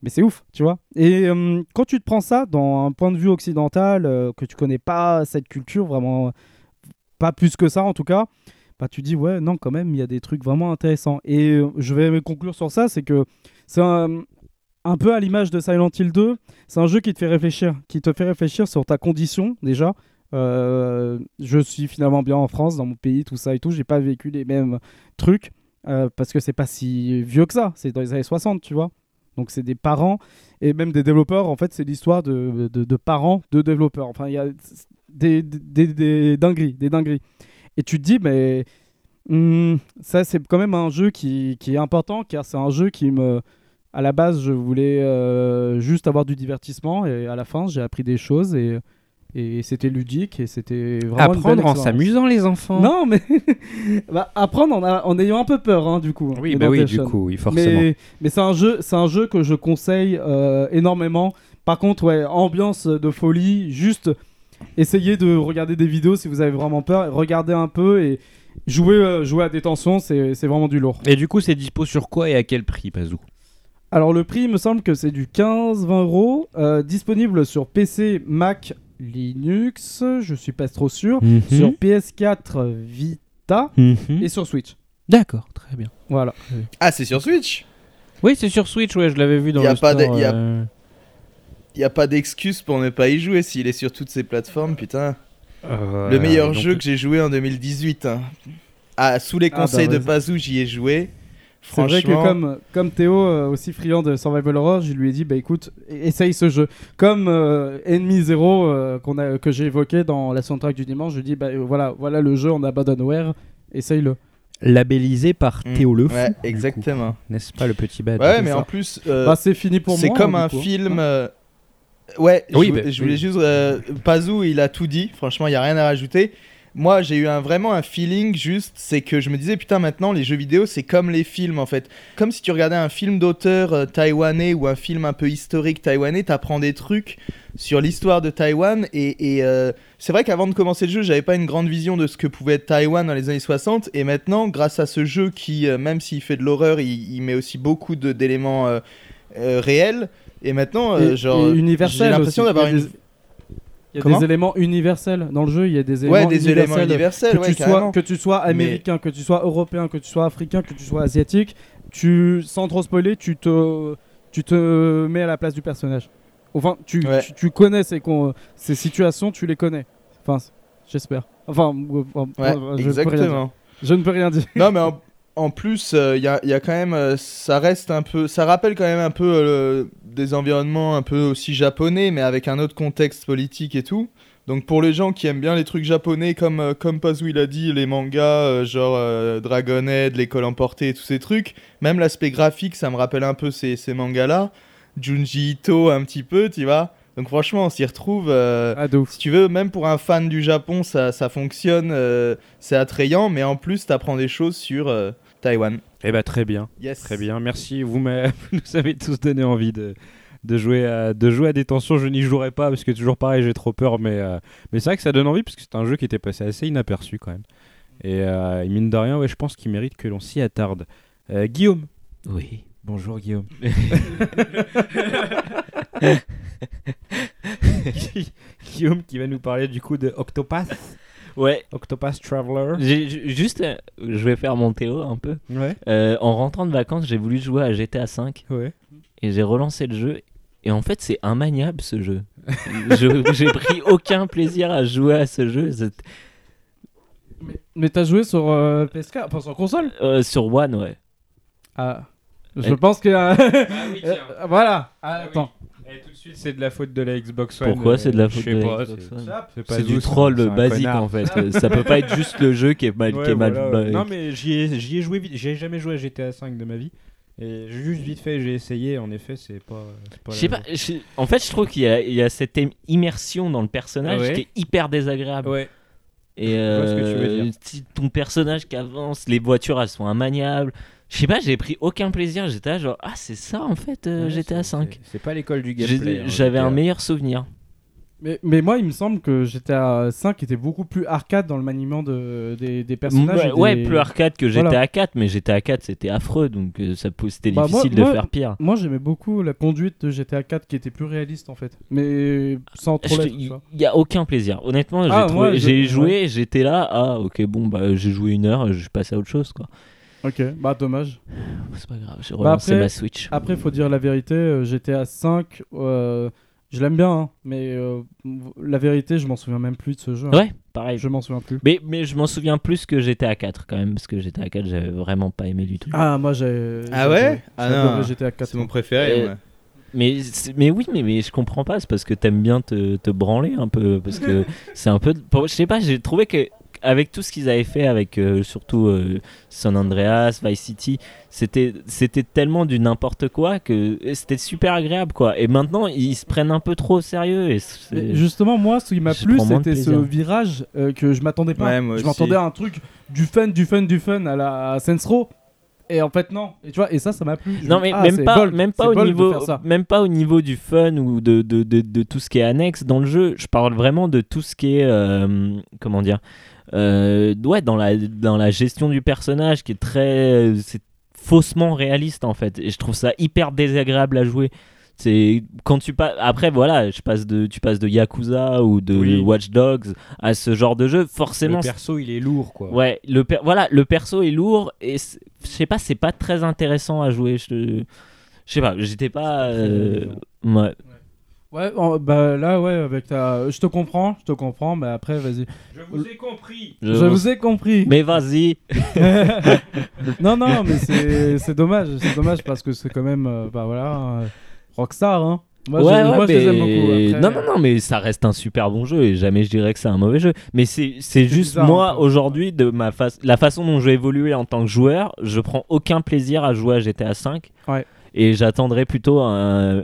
mais c'est ouf, tu vois. Et hum, quand tu te prends ça dans un point de vue occidental, euh, que tu connais pas cette culture vraiment, pas plus que ça en tout cas, bah tu dis ouais non quand même il y a des trucs vraiment intéressants. Et euh, je vais conclure sur ça, c'est que c'est un, un peu à l'image de Silent Hill 2, c'est un jeu qui te fait réfléchir, qui te fait réfléchir sur ta condition déjà. Euh, je suis finalement bien en France, dans mon pays, tout ça et tout. J'ai pas vécu les mêmes trucs euh, parce que c'est pas si vieux que ça. C'est dans les années 60, tu vois. Donc c'est des parents et même des développeurs. En fait, c'est l'histoire de, de, parents de développeurs. Enfin, il y a des, des, des dingueries, des dingueries. Et tu te dis, mais hmm, ça, c'est quand même un jeu qui, qui est important car c'est un jeu qui me. À la base, je voulais euh, juste avoir du divertissement et à la fin, j'ai appris des choses et, et c'était ludique et c'était vraiment Apprendre en s'amusant, les enfants. Non, mais bah, apprendre en, a- en ayant un peu peur, hein, du coup. Oui, bah oui, du coup, oui, forcément. Mais, mais c'est un jeu, c'est un jeu que je conseille euh, énormément. Par contre, ouais, ambiance de folie, juste essayez de regarder des vidéos si vous avez vraiment peur, regardez un peu et jouer, euh, jouer à détention, c'est c'est vraiment du lourd. Et du coup, c'est dispo sur quoi et à quel prix, Pazou? Alors le prix, il me semble que c'est du 15-20 euros, euh, disponible sur PC, Mac, Linux, je suis pas trop sûr, Mhm. sur PS4 Vita Mhm. et sur Switch. D'accord, très bien. Voilà. Ah, c'est sur Switch? Oui, c'est sur Switch, ouais, je l'avais vu dans Y a le pas store, de- y a- euh, Il a pas d'excuse pour ne pas y jouer s'il est sur toutes ces plateformes, putain. euh, Le meilleur donc- jeu que j'ai joué en 2018. hein. Ah, sous les Ah, bah, conseils de vas-y. Pazou, j'y ai joué. C'est vrai que comme, comme Théo, euh, aussi friand de Survival Horror, je lui ai dit, bah écoute, e- essaye ce jeu. Comme euh, Enemy Zero euh, qu'on a, que j'ai évoqué dans la soundtrack du dimanche, je lui ai dit, bah euh, voilà, voilà le jeu en abandonware, essaye-le. Labellisé par Mm, Théo Le Fou, Ouais, exactement. N'est-ce pas le petit badge Ouais, mais ça. en plus, euh, bah c'est fini pour moi. c'est comme hein, un coup. film. euh, Ouais, Oui, je, bah, je voulais oui. juste. euh, Pazou, il a tout dit. Franchement, il y a rien à rajouter. Moi, j'ai eu un, vraiment un feeling juste, c'est que je me disais, putain, maintenant, les jeux vidéo, c'est comme les films, en fait. Comme si tu regardais un film d'auteur euh, taïwanais ou un film un peu historique taïwanais, t'apprends des trucs sur l'histoire de Taïwan. Et, et, euh, c'est vrai qu'avant de commencer le jeu, j'avais pas une grande vision de ce que pouvait être Taïwan dans les années 60. Et maintenant, grâce à ce jeu qui, euh, même s'il fait de l'horreur, il, il met aussi beaucoup d'éléments réels. Et maintenant, genre, j'ai l'impression d'avoir une. des- Il y a Comment des éléments universels dans le jeu, il y a des éléments Ouais, des éléments universels. universels, que, ouais, tu sois, que tu sois américain, que tu sois européen, que tu sois africain, que tu sois asiatique, tu, sans trop spoiler, tu te, tu te mets à la place du personnage. Enfin, tu, Ouais. tu, tu connais ces, con- ces situations, tu les connais. Enfin, j'espère. Enfin, Ouais, je, ne peux rien dire. exactement. je ne peux rien dire. non, mais en, en plus, il y, a, y a quand même. euh, ça reste un peu. Ça rappelle quand même un peu euh, des environnements un peu aussi japonais, mais avec un autre contexte politique et tout. Donc pour les gens qui aiment bien les trucs japonais, comme, euh, comme Pazu il a dit, les mangas, euh, genre euh, Dragonhead, l'école emportée, tous ces trucs, même l'aspect graphique, ça me rappelle un peu ces, ces mangas-là. Junji Ito un petit peu, tu vois. Donc franchement, on s'y retrouve. euh, Ah, si tu veux, même pour un fan du Japon, ça, ça fonctionne, euh, c'est attrayant, mais en plus, t'apprends des choses sur euh, Taïwan. Eh bah très bien, Yes. très bien. Merci, vous, nous avez tous donné envie de, de jouer à, de jouer à des tensions. Je n'y jouerai pas parce que toujours pareil, j'ai trop peur. Mais, euh, mais c'est vrai que ça donne envie parce que c'est un jeu qui était passé assez inaperçu quand même. Et euh, mine de rien, ouais, je pense qu'il mérite que l'on s'y attarde. Euh, Guillaume. Oui. Bonjour Guillaume. Guillaume qui va nous parler du coup de Octopath, Ouais. Octopath Traveler. J'ai juste, euh, je vais faire mon Théo un peu. Ouais. Euh, en rentrant de vacances, j'ai voulu jouer à GTA V Ouais. et j'ai relancé le jeu. Et en fait, c'est immaniable ce jeu. Je- j'ai pris aucun plaisir à jouer à ce jeu. C'est- Mais t'as joué sur euh, PS4, enfin sur console? Euh, sur One, ouais. Ah. Je pense que. euh, Ah oui, euh, voilà. Ah, attends. Suite, c'est de la faute de la Xbox One. Pourquoi c'est de la faute de la Xbox One c'est du troll basique en fait. Euh, Ça peut pas être juste le jeu qui est mal, Ouais, qui est mal voilà, ouais. Non mais j'y ai, j'y ai joué vite. J'ai jamais joué à GTA 5 de ma vie. Et juste vite fait, j'ai essayé. En effet, c'est pas. pas Je sais la- pas, je- en fait, je trouve qu'il y, a- il y a cette im- immersion dans le personnage Ouais. qui est hyper désagréable. Ouais. Et Je vois ce que tu veux euh, ton personnage qui avance, les voitures elles sont immaniables. Je sais pas, j'ai pris aucun plaisir. J'étais là, genre, ah, c'est ça en fait, euh, Ouais, GTA c'est- 5. c'est- pas l'école du gameplay. hein, J'avais GTA. un meilleur souvenir. Mais, mais moi, il me semble que GTA 5 était beaucoup plus arcade dans le maniement de, des, des personnages. ouais, et ouais, des- plus arcade que Voilà. GTA 4, mais GTA 4 c'était affreux donc euh, ça pou- c'était Bah, moi- difficile de moi- faire pire. Moi, j'aimais beaucoup la conduite de GTA 4 qui était plus réaliste en fait. Mais sans trop Je- l'être. tu Il vois. y a aucun plaisir. Honnêtement, j'ai Ah, trouvé- moi, je- j'ai joué, j'étais là, ah ok, bon, bah j'ai joué une heure, je passe à autre chose quoi. Ok, bah dommage. C'est pas grave, j'ai Bah, relancé après- ma Switch. Après, faut dire la vérité, euh, GTA 5, euh, je l'aime bien, hein, mais euh, la vérité, je m'en souviens même plus de ce jeu. hein. Ouais, pareil. Je m'en souviens plus. Mais, mais je m'en souviens plus que GTA 4 quand même, parce que GTA 4 j'avais vraiment pas aimé du tout. Ah, moi j'ai. Ah ouais? Ah non. GTA 4. C'est mon préféré. Mais, mais oui, mais, mais je comprends pas, c'est parce que t'aimes bien te, te branler un peu, parce que c'est un peu... Je sais pas, j'ai trouvé que avec tout ce qu'ils avaient fait, avec euh, surtout euh, San Andreas, Vice City, c'était c'était tellement du n'importe quoi que c'était super agréable quoi. Et maintenant ils se prennent un peu trop au sérieux et Justement, moi, ce qui m'a plu, c'était ce virage euh, que je m'attendais pas. Ouais, je m'attendais à un truc du fun, du fun, du fun à la Saints Row. Et en fait, non. Et tu vois, et ça, ça m'a plu. Je Non mais dis, ah, même pas bold, même pas au niveau même pas au niveau du fun ou de, de, de, de tout ce qui est annexe dans le jeu. Je parle vraiment de tout ce qui est euh, comment dire euh, ouais dans la dans la gestion du personnage qui est très c'est faussement réaliste en fait et je trouve ça hyper désagréable à jouer. C'est quand tu passes après voilà, je passe de tu passes de Yakuza ou de Oui. Watch Dogs à ce genre de jeu, Le forcément perso, il est lourd quoi. Ouais, le per- voilà, le perso est lourd et je sais pas, c'est pas très intéressant à jouer. Je je sais pas, j'étais pas. euh, ouais. Ouais, en- bah là, ouais, avec ta. Je te comprends, je te comprends, mais après, vas-y. Je vous ai compris. Je, vous ai compris. Mais vas-y. non, non, mais c'est c'est dommage, c'est dommage parce que c'est quand même, euh, bah voilà, euh, Rockstar, hein. Moi, ouais, je, ouais, moi, je les aime beaucoup. après. non, non, non, mais ça reste un super bon jeu et jamais je dirais que c'est un mauvais jeu. Mais c'est c'est juste bizarre, moi peu. aujourd'hui de ma face, la façon dont j'ai évolué en tant que joueur, je prends aucun plaisir à jouer à GTA V. Ouais. Et j'attendrais plutôt un,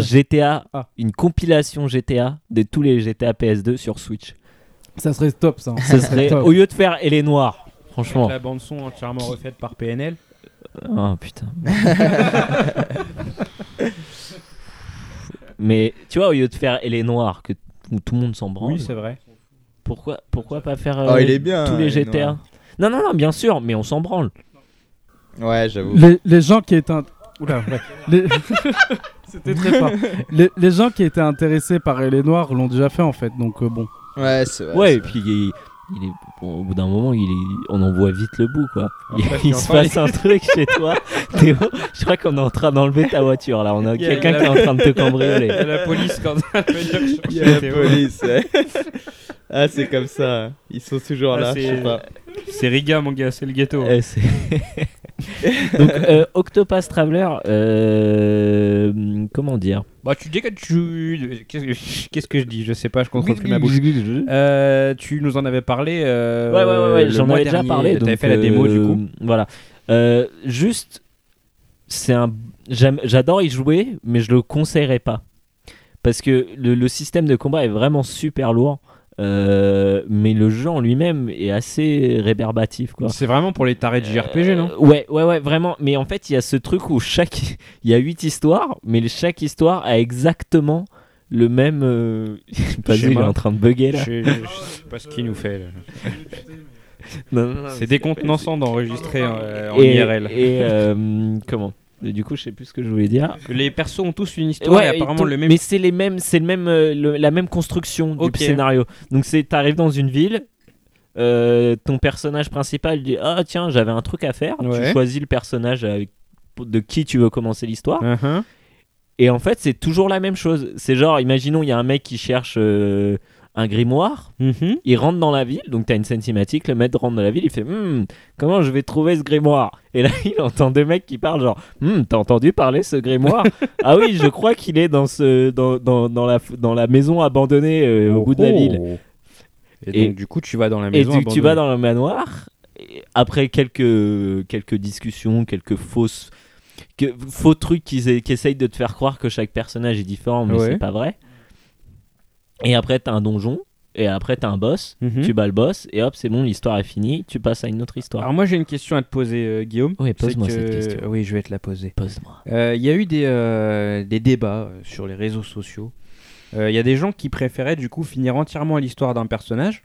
GTA, Ah. une compilation GTA de tous les GTA PS2 sur Switch. Ça serait top, ça. Ça serait top. au lieu de faire Elle est noire, franchement. La bande son entièrement refaite par PNL. Oh putain. Mais tu vois, au lieu de faire Elle est noire, que, où tout le monde s'en branle, Oui, c'est vrai. pourquoi, pourquoi pas faire Oh, euh, il est bien. tous les GTA. Non, non, non, bien sûr, mais on s'en branle. Ouais, j'avoue. Les, les gens qui étaient. Int- Oula, ouais. Les- C'était très fort. Les, les gens qui étaient intéressés par Les Noirs l'ont déjà fait en fait, donc euh, bon. Ouais, c'est vrai. Ouais, et puis il est, il est- bon, au bout d'un moment, il est, on en voit vite le bout, quoi. Il, Après, il puis se enfin, passe un truc chez toi, Théo. Je crois qu'on est en train d'enlever ta voiture là. On a quelqu'un qui est en train de te Il y a cambrioler. la police quand Il y a la police, ouais. Ah, c'est comme ça. Ils sont toujours Ah, là, je c'est- sais pas. C'est Riga, mon gars, c'est le ghetto. Eh, Donc, euh, Octopath Traveler, euh, comment dire? Bah, tu dis que tu. Qu'est-ce que- je dis? Je sais pas, je contrôle plus ma bouche. Ouais, Euh, tu nous en avais parlé. euh, ouais, ouais, ouais, le j'en avais déjà parlé. T'avais donc, fait la démo du coup. Voilà. Euh, juste, c'est un. J'adore y jouer, mais je le conseillerais pas. Parce que le, le système de combat est vraiment super lourd. Euh, mais le jeu en lui-même est assez rébarbatif quoi. C'est vraiment pour les tarés de JRPG, non Euh, Ouais, ouais, ouais, vraiment. Mais en fait, il y a ce truc où chaque. Il y a huit histoires, mais chaque histoire a exactement le même. Euh... Vas-y, il est en train de bugger là. je, je- je sais pas ce qu'il nous fait. là. Non, non, non, C'est décontenançant d'enregistrer euh, en et, IRL. Et comment? Et Du coup, je sais plus ce que je voulais dire. Les persos ont tous une histoire et Ouais, apparemment tout- le même. Mais c'est les mêmes, c'est le même, euh, le- la même construction du scénario. Donc c'est, t'arrives dans une ville, euh, ton personnage principal dit ah tiens j'avais un truc à faire. Tu choisis le personnage avec- de qui tu veux commencer l'histoire. Uh-huh. Et en fait c'est toujours la même chose. C'est genre imaginons il y a un mec qui cherche euh, un grimoire. Mhm. Il rentre dans la ville, donc t'as une scène cinématique, le maître rentre dans la ville, il fait Hmm, comment je vais trouver ce grimoire? Et là il entend deux mecs qui parlent genre Hmm, t'as entendu parler ce grimoire? Ah oui, je crois qu'il est dans, ce, dans, dans, dans, la, dans la maison abandonnée euh, au bout de la Oh. ville. Et, Et- donc du coup tu vas dans la Et maison. tu, tu vas dans le manoir, et après quelques, quelques discussions, quelques fausses... Que, faux trucs qui, qui essayent de te faire croire que chaque personnage est différent, mais Ouais. c'est pas vrai. Et après, t'as un donjon, et après, t'as un boss. Mhm. Tu bats le boss et hop, c'est bon, l'histoire est finie, tu passes à une autre histoire. Alors moi j'ai une question à te poser euh, Guillaume. Oui, C'est pose-moi que- cette question. Oui je vais te la poser. Pose-moi. Euh, Il y a eu des, euh, des débats sur les réseaux sociaux. Il y a des gens qui préféraient du coup finir entièrement l'histoire d'un personnage.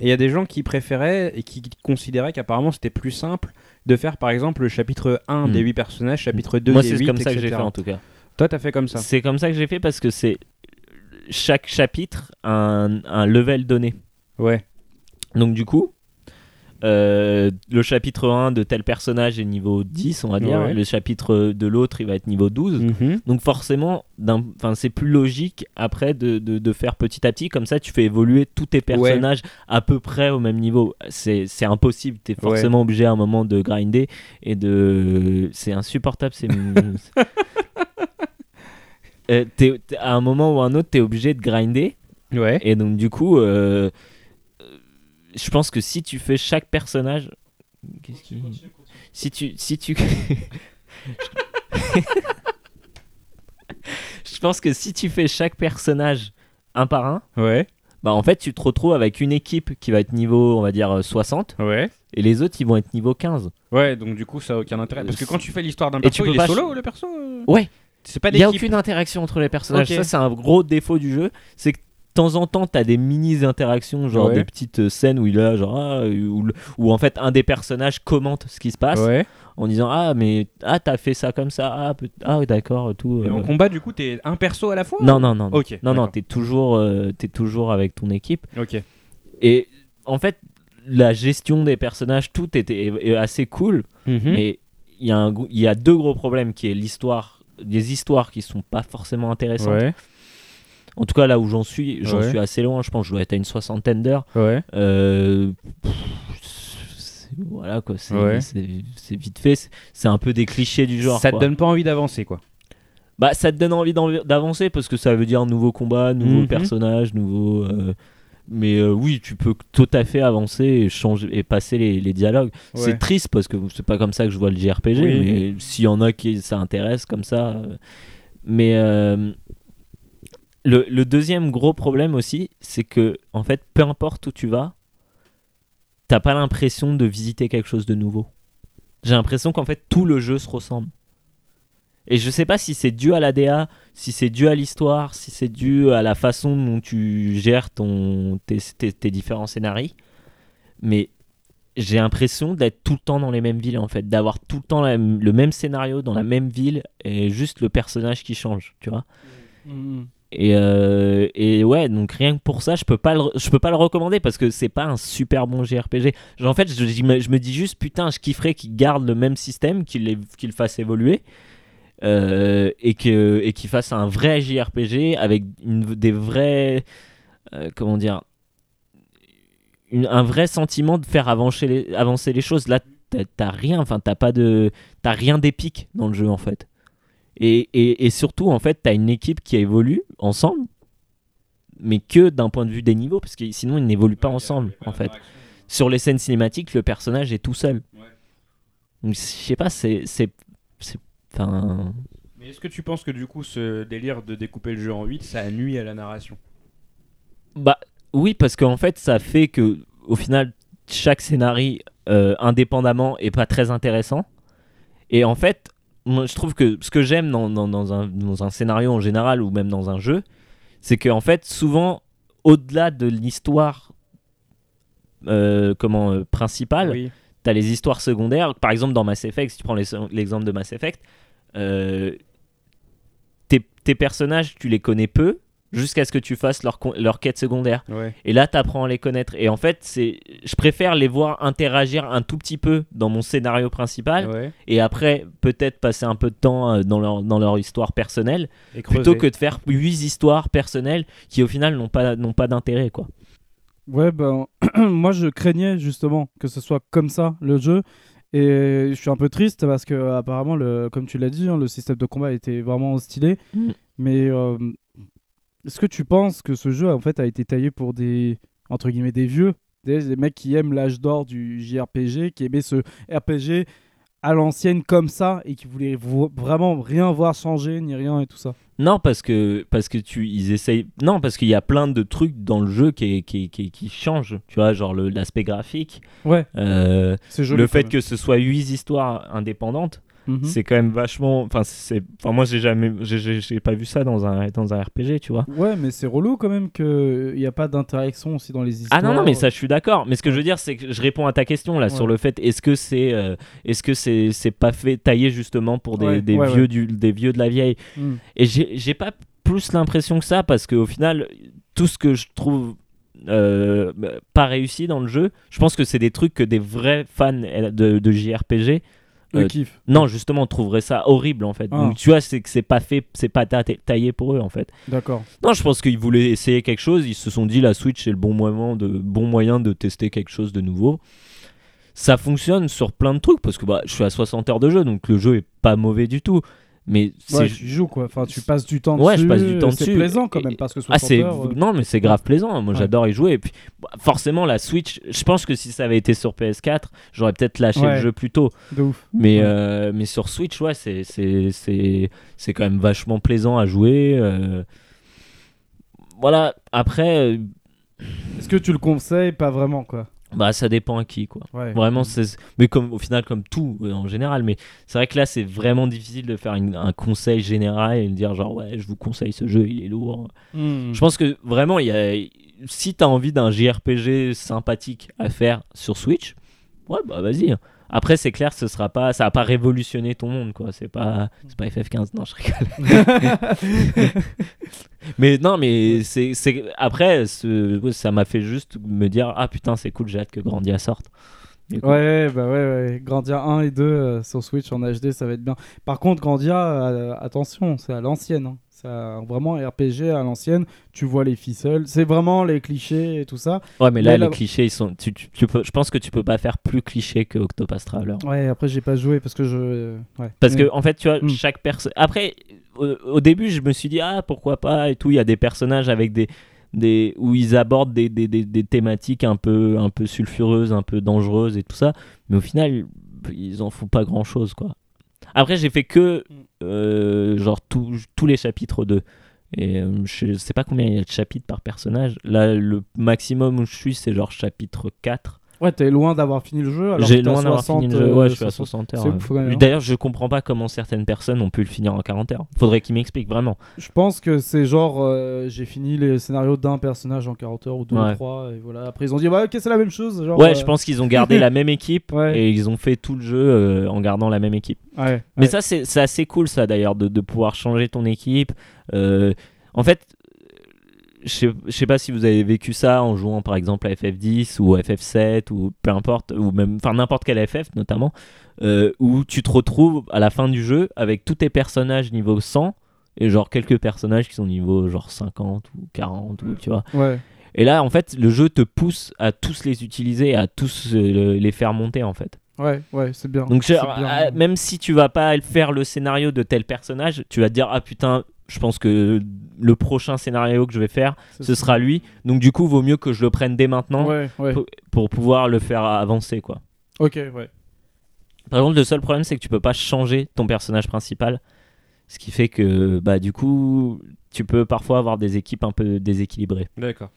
Et il y a des gens qui préféraient et qui considéraient qu'apparemment c'était plus simple de faire par exemple le chapitre 1 Hmm. des 8 personnages, chapitre 2 Moi, des c'est 8, comme ça que j'ai fait en tout cas. Toi t'as fait comme ça. C'est comme ça que j'ai fait parce que c'est chaque chapitre a un, un level donné. Ouais. Donc du coup, euh, le chapitre 1 de tel personnage est niveau 10, on va dire. Ouais. Le chapitre de l'autre, il va être niveau 12. Mhm. Donc forcément, c'est plus logique après de, de- de faire petit à petit. Comme ça, tu fais évoluer tous tes personnages à peu près au même niveau. C'est c'est impossible. Tu es forcément obligé à un moment de grinder. Et de... C'est insupportable. C'est... Euh, à un moment ou à un autre, tu es obligé de grinder. Ouais. Et donc du coup, euh, euh, je pense que si tu fais chaque personnage... Qu'est-ce qui... Si tu... Si tu... je pense que si tu fais chaque personnage un par un, Ouais. bah en fait tu te retrouves avec une équipe qui va être niveau, on va dire, euh, 60, Ouais. et les autres ils vont être niveau 15. Ouais, donc du coup ça a aucun intérêt. Parce que quand tu fais l'histoire d'un tu perso, peux il est pas solo le perso euh Ouais. C'est pas Il n'y a aucune interaction entre les personnages. Ça, c'est un gros défaut du jeu. C'est que de temps en temps, tu as des mini-interactions, genre Ouais. des petites euh, scènes où il là, genre, ah, où, en fait un des personnages commente ce qui se passe Ouais. en disant Ah, mais ah, t'as fait ça comme ça, ah, ah d'accord, tout. Et euh. en combat du coup t'es un perso à la fois Non, non, non. non. Ok, Non, non, t'es toujours, euh, t'es toujours avec ton équipe. Ok. Et en fait, la gestion des personnages, tout était est- est assez cool. Mhm. Mais il y, a un y a deux gros problèmes qui est l'histoire, des histoires qui sont pas forcément intéressantes. Ouais. En tout cas, là où j'en suis, j'en Ouais. suis assez loin. Je pense que je dois être à une soixantaine d'heures. Ouais. Euh, pff, voilà quoi, c'est Ouais. vite fait. C'est- un peu des clichés du genre. ça te quoi. donne pas envie d'avancer quoi. Bah, ça te donne envie d'avancer parce que ça veut dire nouveau combat, nouveau Mhm. personnage, nouveau. euh, Mais euh, oui, tu peux tout à fait avancer et changer et passer les, les dialogues. C'est triste parce que c'est pas comme ça que je vois le JRPG, Oui. mais s'il y en a qui ça intéresse comme ça. euh, Mais euh, le, le deuxième gros problème aussi, c'est que en fait, peu importe où tu vas, t'as pas l'impression de visiter quelque chose de nouveau. J'ai l'impression qu'en fait tout le jeu se ressemble. Et je sais pas si c'est dû à la DA, si c'est dû à l'histoire, si c'est dû à la façon dont tu gères ton, tes, tes- tes différents scénarios, mais j'ai l'impression d'être tout le temps dans les mêmes villes en fait, d'avoir tout le temps la- le même scénario dans la même ville et juste le personnage qui change, tu vois. Et, euh, et ouais, donc rien que pour ça, je peux pas le, je peux pas le recommander parce que c'est pas un super bon JRPG. Genre, en fait, je, je me- je me dis juste putain, je kifferais qu'il garde le même système, qu'il qu'il le fasse évoluer. Euh, et que et qu'il fasse un vrai JRPG avec une, des vrais euh, comment dire une- un vrai sentiment de faire avancer les, avancer les choses. Là t'as- rien enfin t'as pas de t'as rien d'épique dans le jeu en fait. Et, et, et surtout en fait t'as une équipe qui évolue ensemble mais que d'un point de vue des niveaux parce que sinon ils n'évoluent pas ensemble en fait. sur les scènes cinématiques le personnage est tout seul. Donc je sais pas c'est- enfin Mais est-ce que tu penses que du coup ce délire de découper le jeu en 8 ça nuit à la narration? Bah, Oui, parce qu'en fait, ça fait que, au final, chaque scénario euh, indépendamment est pas très intéressant. Et en fait, moi, je trouve que ce que j'aime dans, dans, dans un, dans un scénario en général ou même dans un jeu, c'est qu'en fait, souvent, au-delà de l'histoire euh, comment euh, principale, Oui. tu as les histoires secondaires. Par exemple, dans Mass Effect, si tu prends l'exemple de Mass Effect, tes, tes personnages, tu les connais peu jusqu'à ce que tu fasses leur, quête secondaire. Ouais. Et là, tu apprends à les connaître. Et en fait, c'est, je préfère les voir interagir un tout petit peu dans mon scénario principal Ouais. et après, peut-être passer un peu de temps euh, dans leur, dans leur histoire personnelle Et plutôt que de faire huit histoires personnelles qui, au final, n'ont pas, n'ont pas d'intérêt. quoi. Ouais, ben, moi je craignais justement que ce soit comme ça le jeu. Et je suis un peu triste parce que, apparemment, le, comme tu l'as dit, hein, le système de combat était vraiment stylé. Mm. Mais euh, est-ce que tu penses que ce jeu en fait a été taillé pour des entre guillemets des vieux, des, des mecs qui aiment l'âge d'or du JRPG, qui aimaient ce RPG à l'ancienne comme ça et qui voulaient vo- vraiment rien voir changer ni rien et tout ça. Non, parce que, parce que tu, ils essayent. Non, parce qu'il y a plein de trucs dans le jeu qui, qui, qui, qui changent. Tu vois, genre l'aspect graphique, Ouais, euh, joli. le fait que ce soit huit histoires indépendantes. Mhm. c'est quand même vachement. Enfin, c'est. Enfin, moi, j'ai jamais. j'ai- pas vu ça dans un, dans un RPG, tu vois. Ouais, mais c'est relou quand même qu'il n'y a pas d'interaction aussi dans les histoires. Ah non, non, mais ça, je suis d'accord. Mais ce que je veux dire, c'est que je réponds à ta question là sur le fait est-ce que c'est euh, est-ce que c'est c'est pas fait taillé justement pour des, Ouais, des ouais, vieux ouais. du des vieux de la vieille Mm. Et j'ai j'ai pas plus l'impression que ça parce qu'au final, tout ce que je trouve euh, pas réussi dans le jeu, je pense que c'est des trucs que des vrais fans de, de JRPG Euh, non justement trouveraient ça horrible en fait. Ah. Donc tu vois, c'est que c'est pas fait, c'est pas ta- taillé pour eux en fait. D'accord. Non, je pense qu'ils voulaient essayer quelque chose. Ils se sont dit la Switch c'est le bon moyen de bon moyen de tester quelque chose de nouveau. Ça fonctionne sur plein de trucs parce que bah, je suis à 60 heures de jeu, donc le jeu est pas mauvais du tout. Mais c'est Ouais, tu joues quoi. Enfin, tu passes du temps Ouais, je dessus. passe du temps C'est dessus. plaisant quand même parce que 60 ah c'est heures, euh, non mais c'est grave plaisant. Moi Ouais. j'adore y jouer. Et puis bah, forcément la Switch, je pense que si ça avait été sur PS4, j'aurais peut-être lâché Ouais. le jeu plus tôt. de ouf. Mais, euh, mais sur Switch, ouais, c'est, c'est, c'est, c'est quand même vachement plaisant à jouer. euh. Voilà, après, Est-ce que tu le conseilles Pas vraiment quoi? Bah, ça dépend à qui, quoi. Ouais. Vraiment, c'est, mais comme, au final, comme tout euh, en général. Mais c'est vrai que là, c'est vraiment difficile de faire une- un conseil général et de dire, genre, ouais, je vous conseille ce jeu, il est lourd. Hmm. Je pense que vraiment, il y a, si t'as envie d'un JRPG sympathique à faire sur Switch, ouais, bah vas-y. Après, c'est clair, ce sera pas, ça va pas révolutionner ton monde, quoi. C'est pas, c'est pas FF15, non, je rigole. mais non, mais c'est, c'est, après, ce- ça m'a fait juste me dire, ah putain, c'est cool, j'ai hâte que Grandia sorte. Ouais, bah ouais, ouais. Grandia 1 et 2 euh, sur Switch en HD, ça va être bien. Par contre, Grandia, euh, attention, c'est à l'ancienne. hein. Un- vraiment RPG à l'ancienne. Tu vois les ficelles, c'est vraiment les clichés et tout ça. Ouais, mais là, Mais là- les clichés, ils sont, tu, tu- tu peux, je pense que tu peux pas faire plus cliché que Octopath Traveler. Ouais, après, j'ai pas joué parce que je. euh, ouais. Parce Mais- que, en fait, tu vois, Mm. chaque personne. Après, au, au début, je me suis dit, ah, pourquoi pas et tout. Il y a des personnages avec des. des où ils abordent des, des, des, des thématiques un peu, un peu sulfureuses, un peu dangereuses et tout ça. Mais au final, ils en font pas grand chose, quoi. Après, j'ai fait que. Mm. euh, genre, tout- tous les chapitres 2. Et euh, je sais pas combien il y a de chapitres par personnage. Là, le maximum où je suis, c'est genre chapitre 4. Ouais, t'es loin d'avoir fini le jeu. alors J'ai loin d'avoir 60, fini le jeu. euh, Ouais, je suis à 60. 60 heures. Hein. D'ailleurs, je comprends pas comment certaines personnes ont pu le finir en 40 heures. Faudrait qu'ils m'expliquent vraiment. Je pense que c'est genre, euh, j'ai fini les scénarios d'un personnage en 40 heures ou deux Ouais. ou trois. Et voilà. Après, ils ont dit, bah, ok, c'est la même chose. Genre, ouais, euh, je pense qu'ils ont gardé la même équipe Ouais. et ils ont fait tout le jeu euh, en gardant la même équipe. Ouais, Mais ça, c'est c'est assez cool, ça d'ailleurs, de, de pouvoir changer ton équipe. Euh, en fait, je sais, pas si vous avez vécu ça en jouant par exemple à FF10 ou à FF7 ou peu importe, ou même, enfin n'importe quel FF notamment, euh, où tu te retrouves à la fin du jeu avec tous tes personnages niveau 100 et genre quelques personnages qui sont niveau genre 50 ou 40 ou tu vois. Ouais. Et là, en fait, le jeu te pousse à tous les utiliser, à tous euh, les faire monter en fait. Ouais, ouais, c'est bien. Donc, je- C'est bien. euh, même si tu vas pas faire le scénario de tel personnage, tu vas te dire ah putain, je pense que le prochain scénario que je vais faire, ce ça. sera lui. Donc du coup, vaut mieux que je le prenne dès maintenant Ouais, ouais. pour- pour pouvoir le faire avancer quoi. Ok, ouais. Par contre, le seul problème c'est que tu peux pas changer ton personnage principal, ce qui fait que bah du coup, tu peux parfois avoir des équipes un peu déséquilibrées. D'accord.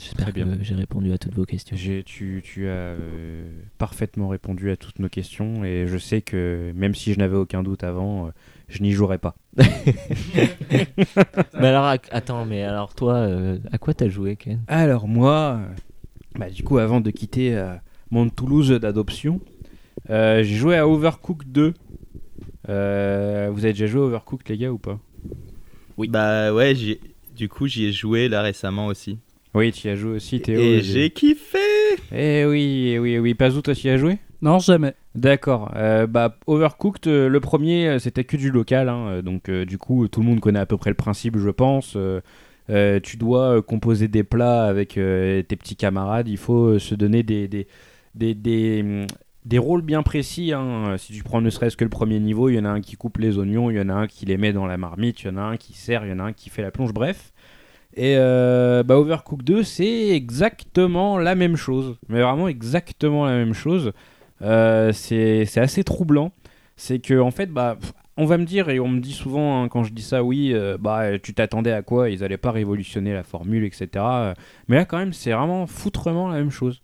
J'espère Très bien. que j'ai répondu à toutes vos questions. Tu as euh, parfaitement répondu à toutes nos questions et je sais que même si je n'avais aucun doute avant, euh, je n'y jouerai pas. mais alors, attends, mais alors toi, euh, à quoi t'as joué, Ken? Alors moi, euh, bah, du coup avant de quitter euh, mon Toulouse d'adoption, euh, j'ai joué à Overcooked 2. Euh, vous avez déjà joué à Overcooked les gars ou pas? Oui. Bah ouais, du coup j'y ai joué là récemment aussi. Oui, tu y as joué aussi Théo. Et j'ai kiffé Eh oui, eh oui, eh oui. Pazou, toi tu y as joué? Non, jamais. D'accord. Euh, bah, Overcooked, euh, le premier, euh, c'était que du local. hein, donc, du coup, tout le monde connaît à peu près le principe, je pense. Tu dois composer des plats avec tes petits camarades. Il faut se donner hum, des rôles bien précis. hein. Si tu prends ne serait-ce que le premier niveau, il y en a un qui coupe les oignons, il y en a un qui les met dans la marmite, il y en a un qui sert, il y en a un qui fait la plonge. Bref. Et euh, bah, Overcooked 2, c'est exactement la même chose. Mais vraiment exactement la même chose. Euh, c'est assez troublant. C'est que, en fait, bah, on va me dire, et on me dit souvent hein, quand je dis ça, oui, euh, bah, tu t'attendais à quoi? Ils allaient pas révolutionner la formule, etc. Euh, Mais là, quand même, c'est vraiment foutrement la même chose.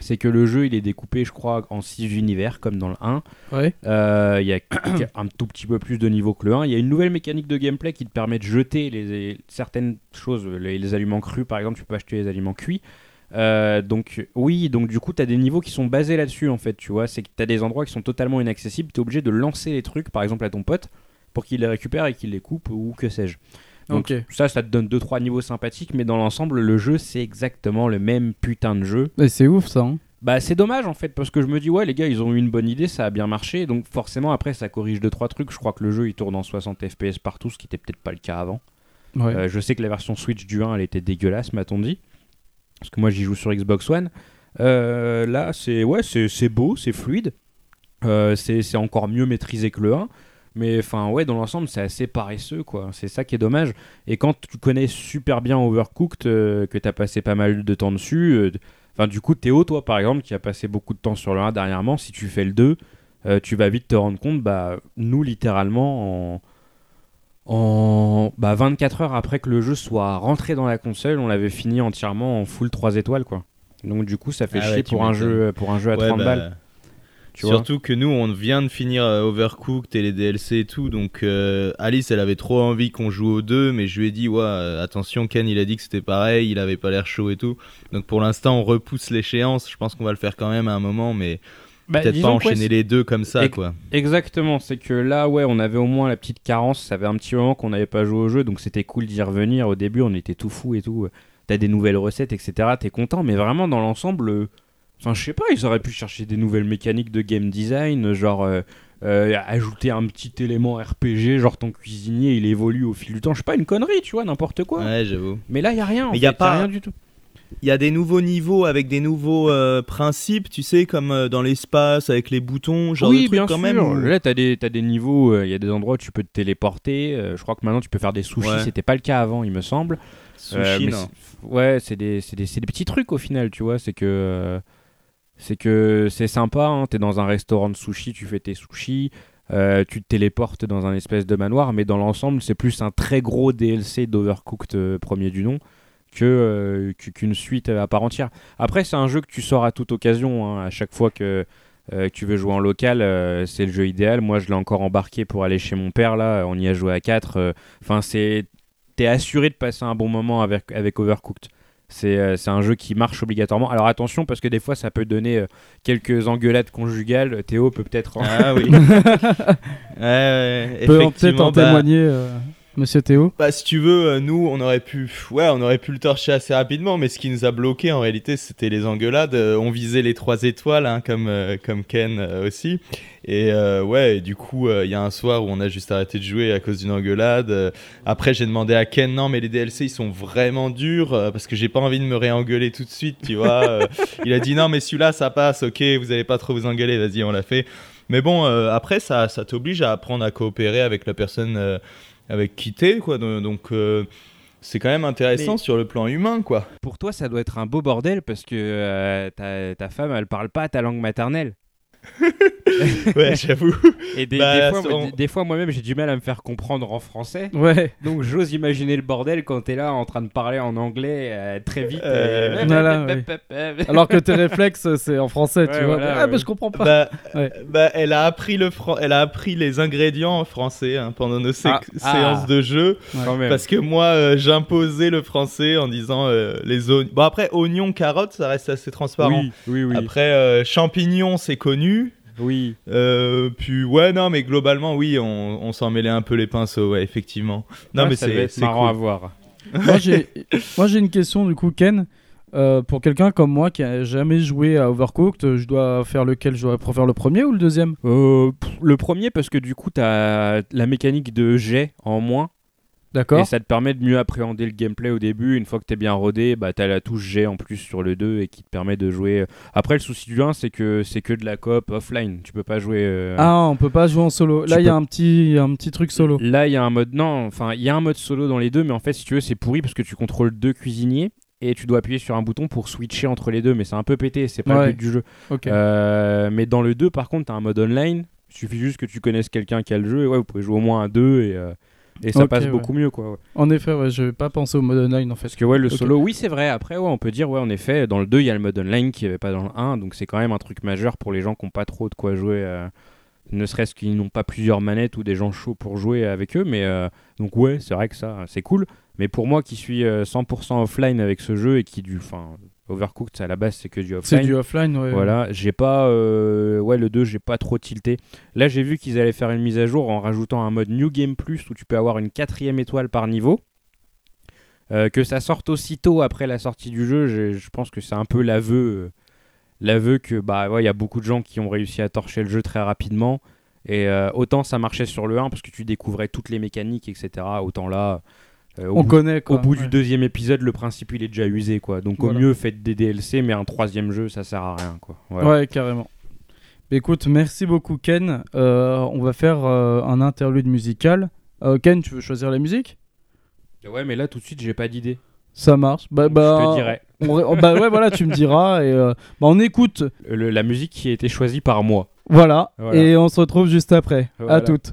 C'est que le jeu, il est découpé, je crois, en 6 univers, comme dans le 1. Ouais. Euh, Il y a un tout petit peu plus de niveau que le 1. Il y a une nouvelle mécanique de gameplay qui te permet de jeter les, certaines choses. Les, les aliments crus, par exemple, tu peux acheter les aliments cuits. Euh, donc oui, donc du coup, tu as des niveaux qui sont basés là-dessus, en fait, tu vois. C'est que tu as des endroits qui sont totalement inaccessibles. Tu es obligé de lancer les trucs, par exemple, à ton pote, pour qu'il les récupère et qu'il les coupe, ou que sais-je. Donc ça, ça te donne 2-3 niveaux sympathiques, mais dans l'ensemble, le jeu, c'est exactement le même putain de jeu. C'est ouf ça. hein. Bah c'est dommage en fait parce que je me dis ouais les gars ils ont eu une bonne idée ça a bien marché donc forcément après ça corrige deux trois trucs je crois que le jeu il tourne en 60 fps partout ce qui était peut-être pas le cas avant Ouais. Euh, je sais que la version Switch du 1 elle était dégueulasse m'a-t-on dit parce que moi j'y joue sur Xbox One. Euh, là c'est ouais c'est beau c'est fluide. Euh, c'est encore mieux maîtrisé que le 1 mais enfin ouais dans l'ensemble c'est assez paresseux quoi. C'est ça qui est dommage. Et quand tu connais super bien Overcooked euh, que t'as passé pas mal de temps dessus euh, du coup, Théo, toi, par exemple, qui a passé beaucoup de temps sur le 1 dernièrement, si tu fais le 2, euh, tu vas vite te rendre compte, bah, nous, littéralement, en, en bah, 24 heures après que le jeu soit rentré dans la console, on l'avait fini entièrement en full 3 étoiles, quoi. Donc, du coup, ça fait Ah chier ouais, pour, un jeu, pour un jeu à Ouais, 30 bah, balles. Tu vois Surtout que nous, on vient de finir euh, Overcooked et les DLC et tout, donc euh, Alice, elle avait trop envie qu'on joue aux deux, mais je lui ai dit, ouais, euh, attention, Ken, il a dit que c'était pareil, il avait pas l'air chaud et tout. Donc pour l'instant, on repousse l'échéance, je pense qu'on va le faire quand même à un moment, mais Bah, peut-être pas ouais, enchaîner les deux comme ça, quoi. Exactement, c'est que là, ouais, on avait au moins la petite carence. Ça fait un petit moment qu'on n'avait pas joué au jeu, donc c'était cool d'y revenir. Au début, on était tout fou et tout. T'as des nouvelles recettes, etc. T'es content, mais vraiment dans l'ensemble, euh, enfin, je sais pas, ils auraient pu chercher des nouvelles mécaniques de game design, genre euh, euh, ajouter un petit élément RPG, genre ton cuisinier, il évolue au fil du temps. Je sais pas, une connerie, tu vois, n'importe quoi. Ouais, j'avoue. Mais là, y a rien. en Mais y a pas- rien du tout. Il y a des nouveaux niveaux avec des nouveaux euh, principes, tu sais, comme euh, dans l'espace, avec les boutons, genre de oui, trucs bien quand sûr. même. où- Là, t'as des, t'as des niveaux, il y a des endroits où tu peux te téléporter. euh, je crois que maintenant, tu peux faire des sushis. Ouais. C'était pas le cas avant, il me semble. Sushi, Euh, non. c'est- Ouais, c'est des, c'est des, c'est des petits trucs au final, tu vois. C'est que euh, c'est que c'est sympa. Hein, T'es dans un restaurant de sushi, tu fais tes sushis, euh, tu te téléportes dans un espèce de manoir, mais dans l'ensemble, c'est plus un très gros DLC d'Overcooked euh, premier du nom que euh, qu'une suite à part entière. Après, c'est un jeu que tu sors à toute occasion. hein, à chaque fois que euh, que tu veux jouer en local, euh, c'est le jeu idéal. Moi, je l'ai encore embarqué pour aller chez mon père. Là, on y a joué à 4 Enfin, c'est t'es assuré de passer un bon moment avec, avec Overcooked. C'est euh, c'est un jeu qui marche obligatoirement. Alors attention, parce que des fois, ça peut donner euh, quelques engueulades conjugales. Théo peut peut-être. en- Ah oui. ouais, ouais, Peut en- peut-être en bah- témoigner, euh, monsieur Théo? Bah si tu veux, euh, nous on aurait pu, ouais, on aurait pu le torcher assez rapidement, mais ce qui nous a bloqué en réalité, c'était les engueulades. Euh, on visait les trois étoiles, hein, comme euh, comme Ken aussi. Et euh, ouais, et du coup, euh, il y a un soir où on a juste arrêté de jouer à cause d'une engueulade. Euh, après, j'ai demandé à Ken, non, mais les DLC ils sont vraiment durs parce que j'ai pas envie de me réengueuler tout de suite, tu vois. Il a dit non, mais celui-là ça passe, ok, vous allez pas trop vous engueuler, vas-y, on l'a fait. Mais bon, après, ça, ça t'oblige à apprendre à coopérer avec la personne avec qui t'es, quoi. Donc, euh, c'est quand même intéressant Mais- sur le plan humain, quoi. Pour toi, ça doit être un beau bordel parce que euh, ta, ta femme, elle parle pas ta langue maternelle. ouais, j'avoue. Et des, Bah, des fois, ça, moi- on- des- des fois, moi-même, j'ai du mal à me faire comprendre en français. Ouais. Donc j'ose imaginer le bordel quand t'es là en train de parler en anglais euh, très vite. Euh, et- voilà, oui. Alors que tes réflexes, c'est en français, tu vois. voilà, ah, ouais. bah, je comprends pas. Bah, Ouais. bah, elle a appris le fran- elle a appris les ingrédients en français hein, pendant nos sé- Ah, ah. séances de jeu parce que moi euh, j'imposais le français en disant euh, les oignons. Bon après oignons, carottes, ça reste assez transparent. Oui, oui, oui. Après euh, champignons, c'est connu. Oui. Euh, puis ouais non mais globalement oui on, on s'en mêlait un peu les pinceaux ouais effectivement. Non Ouais, mais c'est marrant cool. à voir. moi, j'ai... moi, j'ai une question, du coup, Ken. Euh, pour quelqu'un comme moi qui a jamais joué à Overcooked, je dois faire lequel? Je dois préférer le premier ou le deuxième? Euh, pff, le premier parce que du coup t'as la mécanique de jet en moins D'accord et ça te permet de mieux appréhender le gameplay au début. Une fois que t'es bien rodé, bah t'as la touche jet en plus sur le 2 et qui te permet de jouer. Après le souci du 1 c'est que c'est que de la coop offline. Tu peux pas jouer. euh, Ah, on peut pas jouer en solo. Tu Là, il y a un petit, un petit truc solo. Là, il y a un mode non, enfin, il y a un mode solo dans les deux, mais en fait, si tu veux, c'est pourri parce que tu contrôles deux cuisiniers et tu dois appuyer sur un bouton pour switcher entre les deux, mais c'est un peu pété, c'est pas Ouais. le but du jeu. Euh, mais dans le 2, par contre, t'as un mode online. Il suffit juste que tu connaisses quelqu'un qui a le jeu et ouais, vous pouvez jouer au moins à deux et, euh, et ça passe ouais. beaucoup mieux, quoi. ouais. En effet, ouais, je vais pas penser au mode online en fait. Parce que ouais, le solo, oui, c'est vrai. Après, ouais, on peut dire, ouais, en effet, dans le 2, il y a le mode online qui n'y avait pas dans le 1, donc c'est quand même un truc majeur pour les gens qui n'ont pas trop de quoi jouer. euh, ne serait-ce qu'ils n'ont pas plusieurs manettes ou des gens chauds pour jouer avec eux, mais euh, donc ouais, c'est vrai que ça, c'est cool. Mais pour moi qui suis euh, 100% offline avec ce jeu et qui du, enfin, Overcooked à la base c'est que du C'est offline. du offline, ouais. Voilà, j'ai pas. euh, Ouais, le 2, j'ai pas trop tilté. Là, j'ai vu qu'ils allaient faire une mise à jour en rajoutant un mode New Game Plus où tu peux avoir une quatrième étoile par niveau. Euh, que ça sorte aussitôt après la sortie du jeu, je, je pense que c'est un peu l'aveu. euh, l'aveu que, bah, ouais, il y a beaucoup de gens qui ont réussi à torcher le jeu très rapidement. Et autant ça marchait sur le 1 parce que tu découvrais toutes les mécaniques, etc. Autant là. Euh, On bout- connaît quoi. au bout ouais. du deuxième épisode, le principe il est déjà usé quoi. Donc Voilà. au mieux faites des DLC, mais un troisième jeu ça sert à rien quoi. Voilà. Ouais, carrément. Bah, Écoute, merci beaucoup Ken. Euh, on va faire euh, un interlude musical. Ken, tu veux choisir la musique? Ouais, mais là tout de suite j'ai pas d'idée. Ça marche. Bah, bah, je te dirai. on ré- oh, bah ouais, voilà, tu me diras. Et, bah, on écoute. Le- la musique qui a été choisie par moi. Voilà. Voilà. Et on se retrouve juste après. À Voilà. toutes.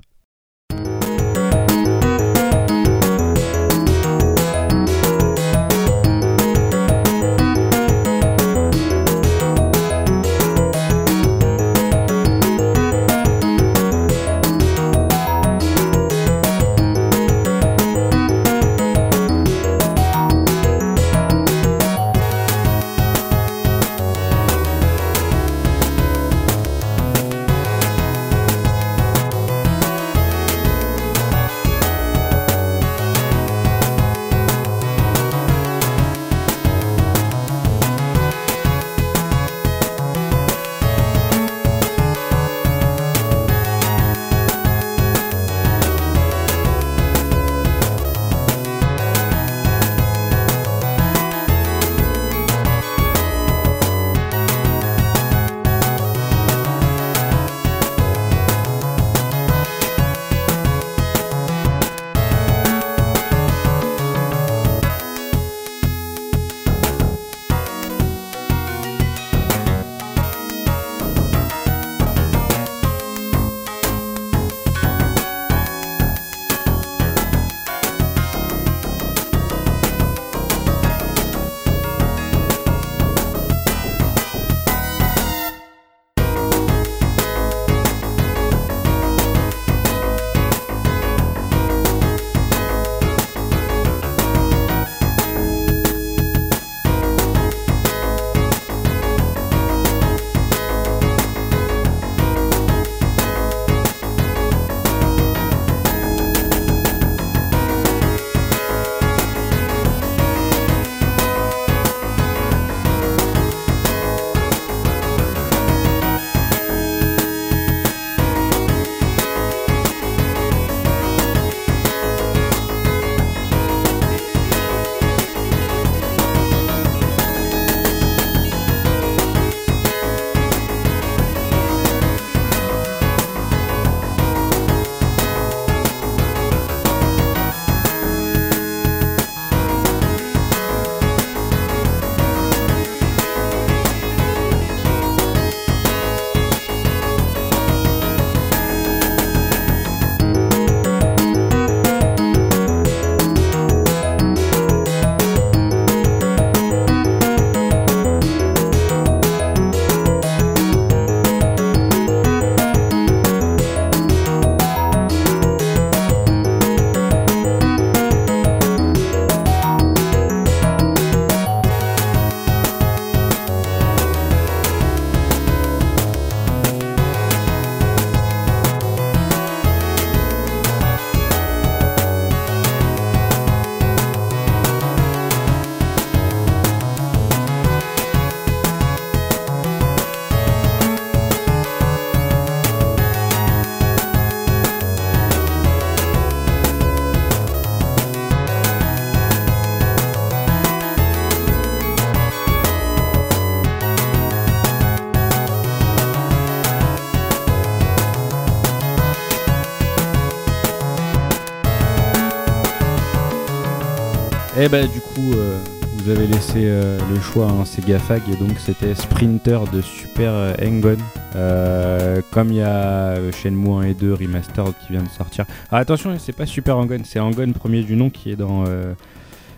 Eh bah du coup, euh, vous avez laissé euh, le choix à un Sega Fag et donc c'était Sprinter de Super euh. Euh, comme il y a Shenmue 1 et 2 Remastered qui vient de sortir. Ah, attention, c'est pas Super Hang-On, c'est Hang-On premier du nom qui est dans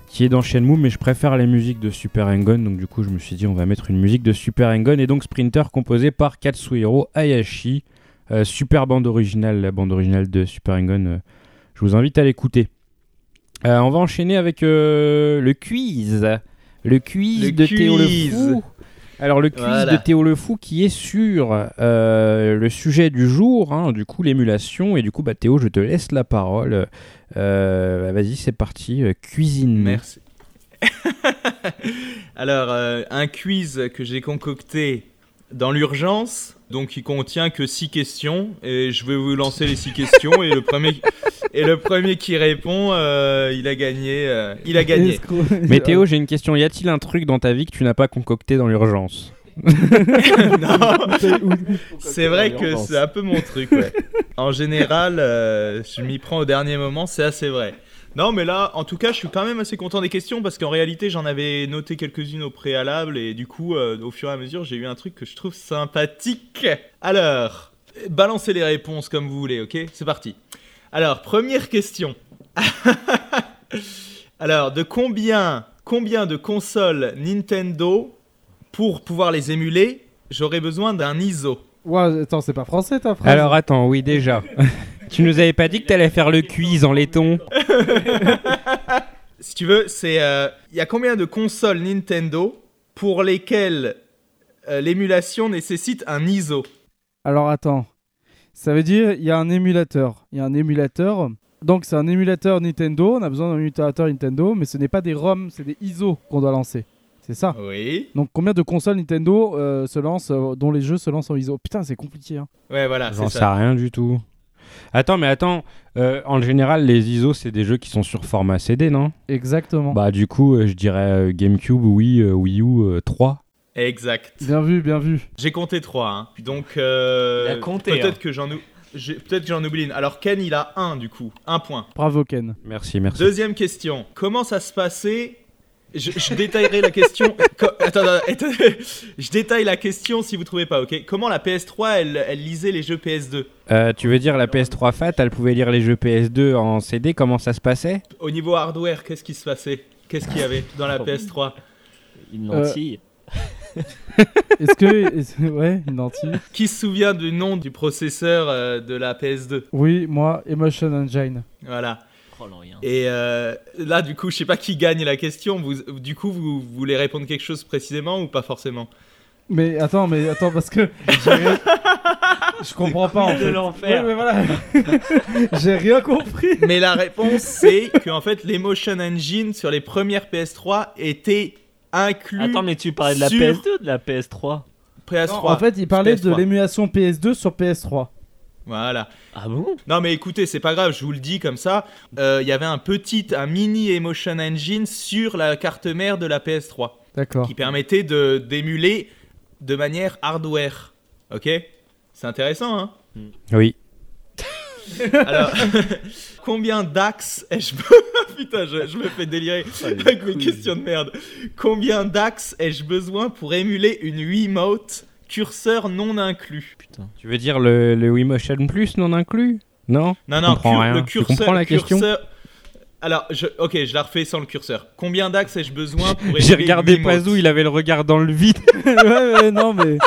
qui est dans Shenmue, mais je préfère les musiques de Super Hang-On, donc du coup je me suis dit on va mettre une musique de Super Hang-On et donc Sprinter composé par Katsuhiro Hayashi. Super bande originale, la bande originale de Super euh, je vous invite à l'écouter. Euh, on va enchaîner avec euh, le quiz. Le quiz Le de Théo le. Fou. Alors le quiz Voilà. de Théo le Fou qui est sur euh, le sujet du jour, hein, du coup l'émulation. Et du coup, bah, Théo, je te laisse la parole. Bah, Vas-y, c'est parti. Cuisine. Merci. Alors, un quiz que j'ai concocté dans l'urgence, donc il contient que 6 questions, et je vais vous lancer les 6 questions, et le premier, et le premier qui répond, euh, il a gagné. euh, il a gagné. Mais Théo, j'ai une question. Y a-t-il un truc dans ta vie que tu n'as pas concocté dans l'urgence? Non, c'est vrai que c'est un peu mon truc, ouais. En général, euh, je m'y prends au dernier moment, c'est assez vrai. Non, mais là, en tout cas, je suis quand même assez content des questions parce qu'en réalité, j'en avais noté quelques-unes au préalable et du coup, euh, au fur et à mesure, j'ai eu un truc que je trouve sympathique. Alors, balancez les réponses comme vous voulez, ok? C'est parti. Alors, première question. Alors, de combien, combien de consoles Nintendo pour pouvoir les émuler, j'aurais besoin d'un ISO Ouah, attends, c'est pas français ta phrase Alors attends, oui déjà. tu nous avais pas dit que t'allais faire le quiz en laiton Si tu veux, c'est euh, il y a combien de consoles Nintendo pour lesquelles euh, l'émulation nécessite un ISO? Alors attends, ça veut dire il y a un émulateur. Il y a un émulateur. Donc c'est un émulateur Nintendo, on a besoin d'un émulateur Nintendo, mais ce n'est pas des ROM, c'est des ISO qu'on doit lancer. C'est ça? Oui. Donc combien de consoles Nintendo euh, se lancent, euh, dont les jeux se lancent en ISO? Putain, c'est compliqué. Hein. Ouais, voilà, J'en sais ça. rien du tout. Attends, mais attends. euh, en général, les ISO, c'est des jeux qui sont sur format CD, non? Exactement. Bah du coup, euh, je dirais euh, GameCube, Wii, euh, Wii U, euh, 3. Exact. Bien vu, bien vu. J'ai compté 3 hein. Donc euh, peut-être hein. que j'en peut-être que j'en oublie une. Alors Ken, il a un du coup, un point. Bravo Ken. Merci, merci. Deuxième question. Comment ça se passait je, je détaillerai la question. Attends, attends, attends. je détaille la question si vous trouvez pas, ok? Comment la PS3 elle, elle lisait les jeux PS2 Euh, tu veux dire la PS3 Fat, elle pouvait lire les jeux PS2 en CD, comment ça se passait? Au niveau hardware, qu'est-ce qui se passait? Qu'est-ce qu'il y avait dans la PS3 Une lentille. Est-ce que. ouais, une lentille. Qui se souvient du nom du processeur euh, de la PS2 Oui, moi, Emotion Engine. Voilà. Oh, l'orient. Et euh, là, du coup, je sais pas qui gagne la question. Vous, du coup, vous, vous voulez répondre quelque chose précisément ou pas forcément? Mais attends, mais attends, parce que. Je comprends pas en de fait. l'enfer. Ouais, mais voilà. j'ai rien compris. Mais la réponse, c'est que en fait, l'Emotion Engine sur les premières PS3 était inclus. Attends, mais tu parlais de la sur- PS2 ou de la PS3 PS3. En fait, il parlait de PS3. l'émulation PS2 sur PS3. Voilà. Ah bon? Non, mais écoutez, c'est pas grave, je vous le dis comme ça. Euh, Il y avait un petit, un mini Emotion Engine sur la carte mère de la PS3 D'accord. qui permettait de d'émuler de manière hardware. Ok? C'est intéressant, hein? Oui. Alors, combien d'axes ai-je Putain, je, je me fais délirer Oh, avec mes questions de merde. Combien d'axes ai-je besoin pour émuler une Wiimote curseur non inclus Putain. Tu veux dire le, le Wii Motion Plus non inclus? Non? Non, non, comprends cur- rien. le Tu curseur. comprends la question? curseur- Alors, je, ok, je la refais sans le curseur. Combien d'axes ai-je besoin pour J'ai regardé Pazou, il avait le regard dans le vide. ouais, ouais, non, mais.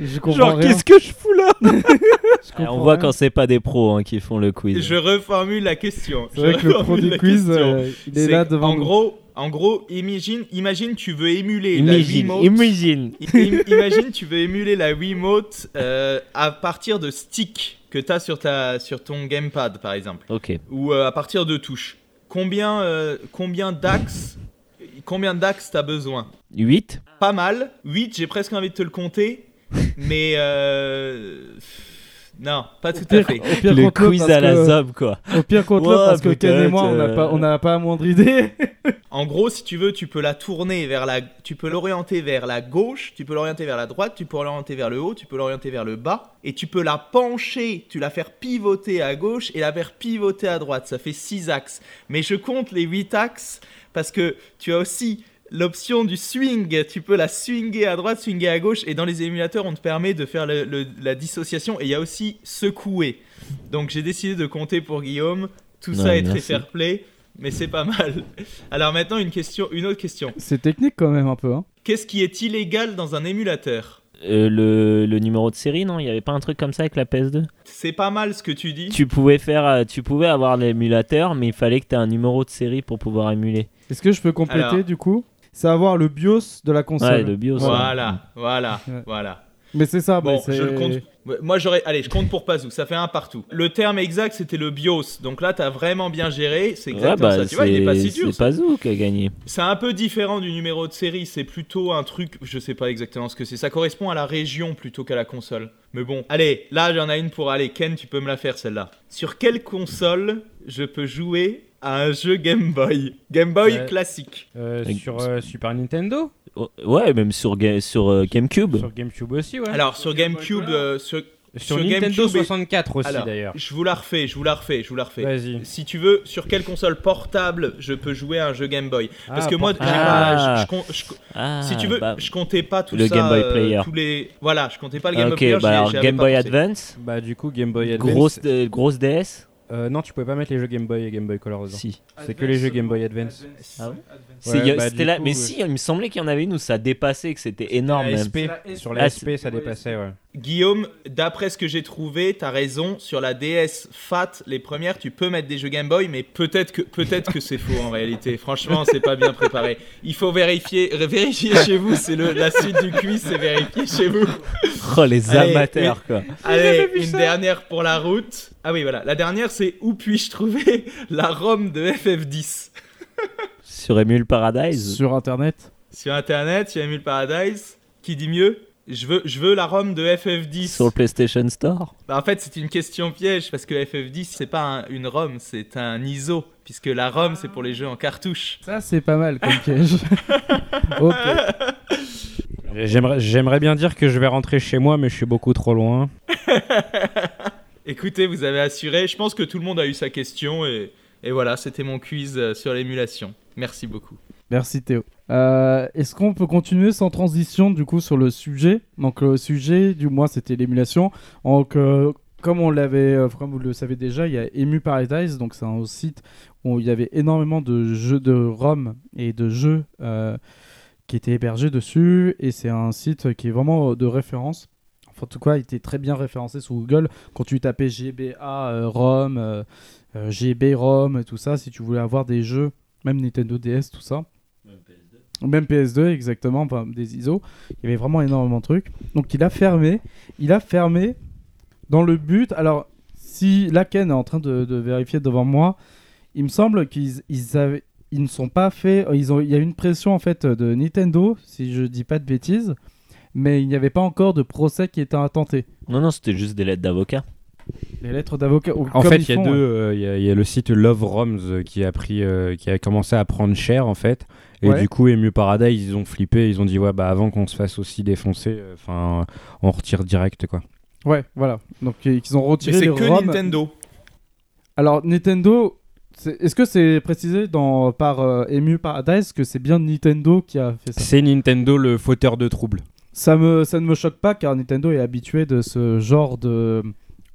Je comprends Genre, rien. qu'est-ce que je fous là Je Eh, comprends on voit rien. quand c'est pas des pros hein, qui font le quiz. Je reformule la question. C'est Je vrai que le pro reformule du la quiz, question. euh, il est C'est là devant en nous. gros, en gros, imagine, imagine tu veux émuler Imagine, la Wiimote. imagine. Im- imagine tu veux émuler la Wiimote euh, à partir de sticks que tu as sur, ta, sur ton gamepad par exemple Ok. ou euh, à partir de touches. Combien euh, combien d'axes combien d'axes t'as besoin? 8 Pas mal. 8, j'ai presque envie de te le compter mais euh, non, pas tout à Pire- fait. au pire Le contre l'autre, quiz parce à la quoi. Au pire contre l'autre, parce que Ken et moi, on n'a pas, on n'a pas la moindre idée. En gros, si tu veux, tu peux la tourner vers la, tu peux l'orienter vers la gauche, tu peux l'orienter vers la droite, tu peux l'orienter vers le haut, tu peux l'orienter vers le bas, et tu peux la pencher, tu la faire pivoter à gauche et la faire pivoter à droite. Ça fait 6 axes. Mais je compte les 8 axes parce que tu as aussi l'option du swing. Tu peux la swinger à droite, swinger à gauche, et dans les émulateurs, on te permet de faire le- le- la dissociation. Et il y a aussi secouer. Donc j'ai décidé de compter pour Guillaume. Tout ça est très fair play, mais c'est pas mal. Alors maintenant une question, une autre question. C'est technique quand même un peu. Hein. Qu'est-ce qui est illégal dans un émulateur? Euh, le, le numéro de série, non? Il n'y avait pas un truc comme ça avec la PS2 C'est pas mal ce que tu dis. tu pouvais, faire, euh, tu pouvais avoir l'émulateur, mais il fallait que tu aies un numéro de série pour pouvoir émuler. Est-ce que je peux compléter Alors. du coup? C'est avoir le BIOS de la console. Ouais, le BIOS. ouais. Voilà, voilà, Ouais. voilà. Mais c'est ça. Bon, c'est- je le compte. Moi, j'aurais. Allez, je compte pour Pazou. Ça fait un partout. Le terme exact, c'était le BIOS. Donc là, t'as vraiment bien géré. C'est Ouais, exactement bah, ça. Tu vois, il est pas si dur. c'est. Pazou qui a gagné. C'est un peu différent du numéro de série. C'est plutôt un truc. Je sais pas exactement ce que c'est. Ça correspond à la région plutôt qu'à la console. Mais bon. Allez, là, j'en ai une pour aller. Ken, tu peux me la faire celle-là. Sur quelle console je peux jouer à un jeu Game Boy Game Boy Ouais. classique. Euh, sur euh, Super Nintendo Oh, Ouais, même sur, Ga- sur euh, GameCube. Sur GameCube aussi, ouais. Alors, sur GameCube. euh, sur... sur, sur Nintendo GameCube et- 64 aussi d'ailleurs. je vous la refais, je vous la refais, je vous la refais. Vas-y. Si tu veux, sur quelle console portable je peux jouer à un jeu Game Boy? Parce Ah, que moi, pas- Ah. je- je- Ah, si tu veux, bah, je comptais pas tout le ça. Game Boy euh, Player. tous les, voilà, je comptais pas le Game Boy Player. bah alors Game Boy pensé. Advance, Bah du coup Game Boy Advance. grosse, euh, grosse DS Euh, non, tu pouvais pas mettre les jeux Game Boy et Game Boy Color dedans. Si. C'est que les jeux Game Boy Advance. Ah ouais Ouais, y a- bah, là, coup, mais ouais. si, il me semblait qu'il y en avait une où ça dépassait, que c'était énorme La même. SP. Sur la Ah, SP, ça dépassait, ouais. Guillaume, d'après ce que j'ai trouvé, t'as raison. Sur la DS Fat, les premières, tu peux mettre des jeux Game Boy, mais peut-être que peut-être que c'est faux en réalité. Franchement, c'est pas bien préparé. Il faut vérifier, vérifier chez vous. C'est la suite du quiz, c'est vérifier chez vous. Oh, les Allez, amateurs, quoi. Allez, une dernière pour la route. Ah oui, voilà. La dernière, c'est où puis-je trouver la ROM de FF10 Sur Emule Paradise Sur internet. Sur Internet, sur Emule Paradise. Qui dit mieux? Je veux, je veux la ROM de FF10. Sur le PlayStation Store? Bah, en fait, c'est une question piège parce que FF10, c'est pas un- une ROM, c'est un ISO. Puisque la ROM, c'est pour les jeux en cartouche. Ça c'est pas mal comme piège. ok. J'aimerais j'aimerais bien dire que je vais rentrer chez moi, mais je suis beaucoup trop loin. Écoutez, vous avez assuré. Je pense que tout le monde a eu sa question. Et, voilà, c'était mon quiz euh, sur l'émulation. Merci beaucoup. Merci Théo. Euh, Est-ce qu'on peut continuer sans transition du coup sur le sujet? Donc le sujet du mois c'était l'émulation. Donc euh, comme on l'avait, comme vous le savez déjà, il y a Emu Paradise, donc c'est un site où il y avait énormément de jeux de ROM et de jeux qui étaient hébergés dessus, et c'est un site qui est vraiment de référence. En tout cas, il était très bien référencé sur Google. Quand tu tapais GBA euh, ROM, euh, euh, GB ROM tout ça, si tu voulais avoir des jeux, même Nintendo DS, tout ça. Même PS2, exactement, enfin, des ISO. Il y avait vraiment énormément de trucs. Donc il a fermé. Il a fermé dans le but. Alors, si Laken est en train de, de vérifier devant moi, il me semble qu'ils ils avaient- ils ne sont pas faits. Ils ont, il y a une pression en fait de Nintendo, si je dis pas de bêtises, mais il n'y avait pas encore de procès qui était intenté. Non, non, c'était juste des lettres d'avocat. Les lettres d'avocat. ou En comme fait, il y a font, deux. ouais. euh, Il y a- il y, a le site Love Roms euh, qui a pris, euh, qui a commencé à prendre cher en fait. Et Ouais. du coup, Emu Paradise, ils ont flippé. Ils ont dit ouais, bah avant qu'on se fasse aussi défoncer, euh, enfin, on retire direct quoi. Ouais, voilà. Donc ils ils ont Mais retiré c'est les que ROM. Nintendo. Alors Nintendo, c'est- est-ce que c'est précisé dans, par euh, Emu Paradise que c'est bien Nintendo qui a fait ça? C'est Nintendo le fauteur de troubles. Ça, me, ça ne me choque pas car Nintendo est habitué de ce genre de...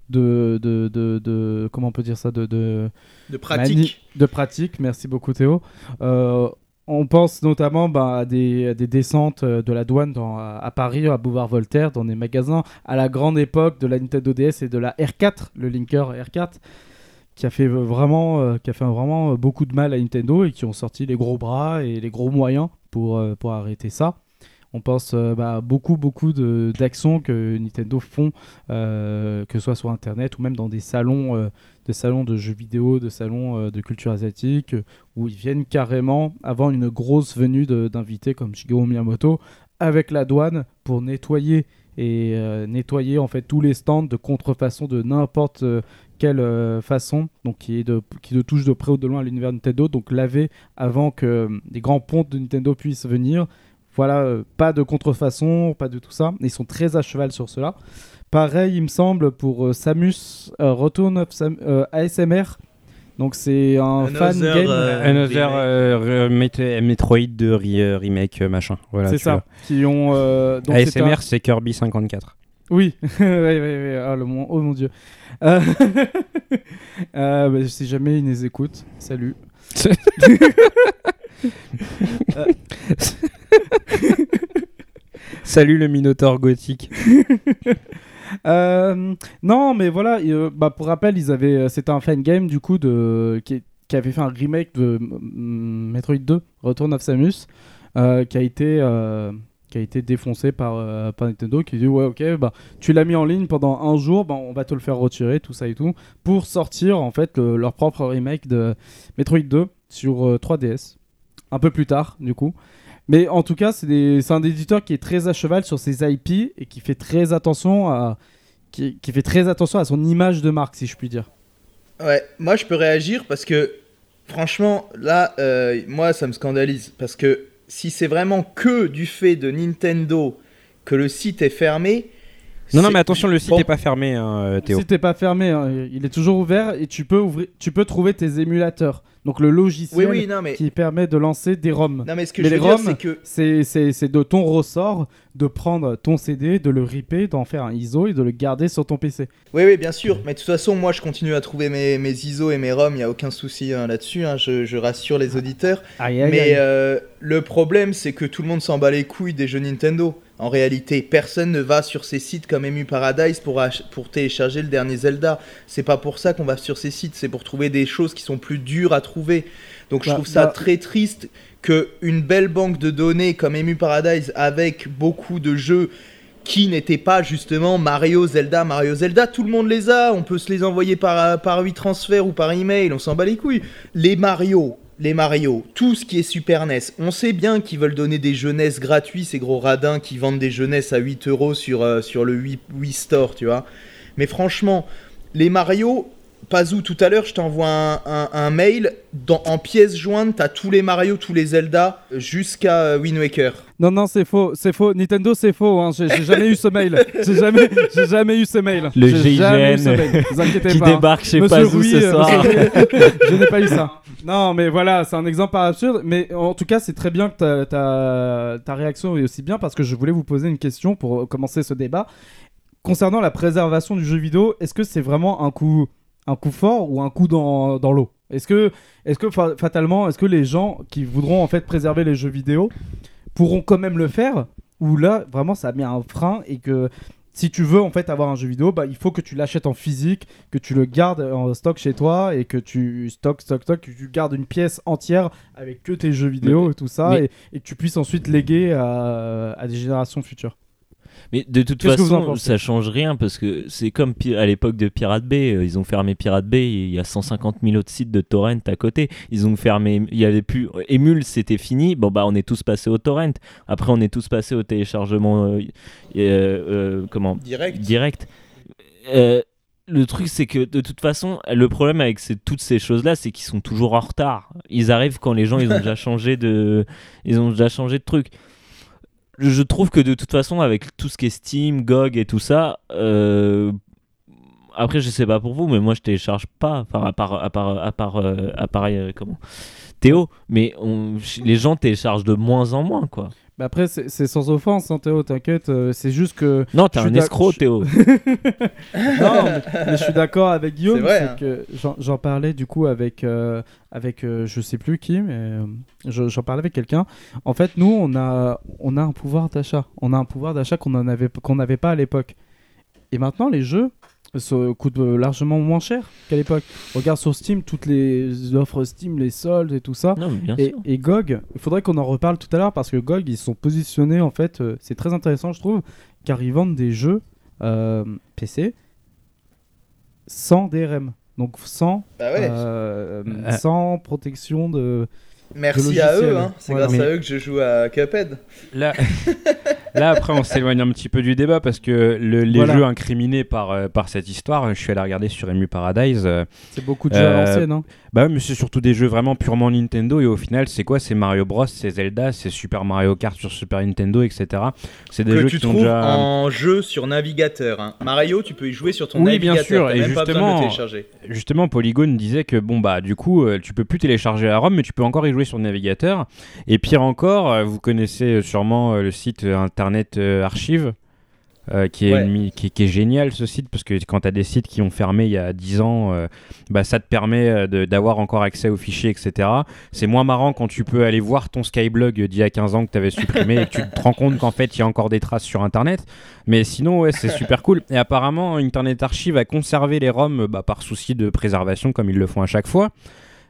De, de, de, de- comment on peut dire ça de, de, De pratique. de pratique merci beaucoup Théo Euh, on pense notamment bah, à, des, à des descentes euh, de la douane dans- à, Paris à Boulevard Voltaire dans des magasins à la grande époque de la Nintendo DS et de la R4 le Linker R4 qui a fait vraiment, euh, qui a fait vraiment beaucoup de mal à Nintendo et qui ont sorti les gros bras et les gros moyens pour, euh, pour arrêter ça. On pense euh, bah, beaucoup, beaucoup d'actions que Nintendo font, euh, que ce soit sur Internet ou même dans des salons, euh, des salons de jeux vidéo, de salons euh, de culture asiatique, où ils viennent carrément avant une grosse venue d'invités comme Shigeru Miyamoto avec la douane pour nettoyer et nettoyer en fait tous les stands de contrefaçon de n'importe quelle façon, qui, touche de près ou de loin à l'univers Nintendo, donc laver avant que euh, des grands pontes de Nintendo puissent venir. Voilà, euh, pas de contrefaçon, pas de tout ça. Ils sont très à cheval sur cela. Pareil, il me semble, pour euh, Samus euh, Return of Sam- euh, ASMR. Donc c'est un Another, fan game. euh, Another euh, Met- Metroid de re- remake machin. Voilà, c'est ça. Qui ont. euh, donc vois. c'est un- ASMR, c'est Kirby 54. Oui, oui, oui, oui. Ah, le mon... Oh mon dieu. Euh... euh, bah, si jamais ils nous écoutent, salut. Salut le Minotaur gothique. Euh, non, mais voilà, euh, bah, pour rappel, ils avaient, euh, c'était un fan game du coup de, qui, avait fait un remake de Metroid 2, Return of Samus, qui a été, qui a été défoncé par, Nintendo, qui dit ouais, ok, bah tu l'as mis en ligne pendant un jour, bah, on va te le faire retirer, tout ça et tout, pour sortir en fait le- leur propre remake de Metroid 2 sur euh, 3DS, un peu plus tard du coup. Mais en tout cas, c'est des- c'est un éditeur qui est très à cheval sur ses IP et qui fait très attention à, qui, qui fait très attention à son image de marque, si je puis dire. Ouais, moi je peux réagir parce que franchement, là, euh, moi ça me scandalise. Parce que si c'est vraiment que du fait de Nintendo que le site est fermé. Non, non, mais attention, le site Bon, n'est pas fermé, hein, Théo. Si t'es pas fermé, hein, il est toujours ouvert et tu peux ouvrir, tu peux trouver tes émulateurs. Donc le logiciel Oui, oui, non, mais, qui permet de lancer des ROM. non, mais ce que Mais je les ROM, c'est que. C'est c'est- c'est de ton ressort de prendre ton CD, de le ripper, d'en faire un ISO et de le garder sur ton PC. Oui, oui, bien sûr. Mais de toute façon, moi je continue à trouver mes, mes ISO et mes ROM, il n'y a aucun souci hein, là-dessus. hein, je, je rassure les auditeurs. Aïe, aïe, Mais aïe. euh, le problème, c'est que tout le monde s'en bat les couilles des jeux Nintendo. En réalité, personne ne va sur ces sites comme Emu Paradise pour, télécharger le dernier Zelda. C'est pas pour ça qu'on va sur ces sites, c'est pour trouver des choses qui sont plus dures à trouver. Donc je Bah, trouve ça bah- très triste que une belle banque de données comme Emu Paradise avec beaucoup de jeux qui n'étaient pas justement Mario, Zelda, Mario, Zelda, tout le monde les a, on peut se les envoyer par, par 8 transferts ou par email, on s'en bat les couilles. Les Mario, les Mario, tout ce qui est Super NES, on sait bien qu'ils veulent donner des jeunesses gratuits, ces gros radins qui vendent des jeunesses à 8 euros sur, euh, sur le Wii, Wii Store, tu vois. Mais franchement, les Mario, Pazou, tout à l'heure, je t'envoie un, un- un mail. Dans, en pièces jointes, t'as tous les Mario, tous les Zelda, jusqu'à euh, Wind Waker. Non, non, c'est faux, c'est faux. Nintendo, c'est faux. Hein. J'ai jamais eu ce mail. J'ai jamais, j'ai jamais eu ce mail. Le J'ai jamais eu ce GIGN mail. Vous inquiétez qui pas. hein. débarque chez Monsieur Pazou ce soir. je n'ai pas eu ça. Non, mais voilà, c'est un exemple absurde. Mais en tout cas, c'est très bien que ta, ta, ta réaction est aussi bien parce que je voulais vous poser une question pour commencer ce débat. Concernant la préservation du jeu vidéo, est-ce que c'est vraiment un coup, un coup fort ou un coup dans, dans l'eau Est-ce que, est que fa- fatalement, est-ce que les gens qui voudront en fait préserver les jeux vidéo pourront quand même le faire Ou là, vraiment, ça met un frein et que si tu veux en fait avoir un jeu vidéo, bah, il faut que tu l'achètes en physique, que tu le gardes en stock chez toi et que tu stock, stock, stock, que tu gardes une pièce entière avec que tes jeux vidéo et tout ça mais- et, et que tu puisses ensuite léguer à, à des générations futures. Mais de toute façon, ça change rien parce que c'est comme à l'époque de Pirate Bay. euh, Ils ont fermé Pirate Bay. Il y a 150 000 autres sites de torrent à côté. Ils ont fermé. Il y avait plus. Emule, c'était fini. Bon, bah, on est tous passés au torrent. Après, on est tous passés au téléchargement. euh, euh, euh, comment Direct. direct. Euh, le truc, c'est que de toute façon, le problème avec ces- toutes ces choses-là, c'est qu'ils sont toujours en retard. Ils arrivent quand les gens, ils ont déjà changé de, ils ont déjà changé de truc. Je trouve que de toute façon, avec tout ce qui est Steam, GOG et tout ça, euh, après, je sais pas pour vous, mais moi, je télécharge pas, enfin, à part, à part, à part, euh, appareil, euh, comment? Théo, mais on- les gens téléchargent de moins en moins, quoi. Mais après, c'est sans offense, hein, Théo, t'inquiète. euh, c'est juste que. Non, t'es un escroc, Théo. non, mais, mais je suis d'accord avec Guillaume. C'est vrai, c'est hein. j'en- parlais du coup avec, euh, avec euh, je sais plus qui, mais euh, je- j'en parlais avec quelqu'un. En fait, nous, on a, on a un pouvoir d'achat. On a un pouvoir d'achat qu'on en avait, qu'on n'avait pas à l'époque. Et maintenant, les jeux se coûtent euh, largement moins cher qu'à l'époque. Regarde sur Steam, toutes les offres Steam, les soldes et tout ça. Non, mais bien Et, sûr. et GOG, il faudrait qu'on en reparle tout à l'heure parce que GOG, ils sont positionnés en fait, euh, c'est très intéressant je trouve, car ils vendent des jeux euh, PC sans DRM. Donc sans, Bah ouais. sans protection de... Merci à eux, hein. c'est grâce à eux que je joue à Cuphead. Là, là, après, on s'éloigne un petit peu du débat parce que le- les Voilà. jeux incriminés par, euh, par cette histoire, je suis allé regarder sur Emu Paradise. euh, C'est beaucoup de jeux à Euh, l'ancienne. Hein. bah ouais, mais c'est surtout des jeux vraiment purement Nintendo et au final, c'est quoi? C'est Mario Bros, c'est Zelda, c'est Super Mario Kart sur Super Nintendo, etc. C'est des que jeux tu qui trouves déjà. en jeu sur navigateur. hein. Mario, tu peux y jouer sur ton Oui, bien navigateur. sûr, et même pas besoin de justement- le télécharger. Justement, Polygon disait que bon bah du coup, euh, tu peux plus télécharger la ROM, mais tu peux encore y jouer sur le navigateur. Et pire encore, euh, vous connaissez euh, sûrement euh, le site internet Archive. euh, qui, est Ouais. une mi- qui, qui est génial ce site parce que quand tu as des sites qui ont fermé il y a 10 ans, euh, bah, ça te permet d'avoir encore accès aux fichiers, etc. C'est moins marrant quand tu peux aller voir ton Skyblog d'il y a 15 ans que tu avais supprimé et que tu te rends compte qu'en fait il y a encore des traces sur Internet. Mais sinon, ouais, c'est super cool. Et apparemment, Internet Archive a conservé les ROM bah, par souci de préservation, comme ils le font à chaque fois.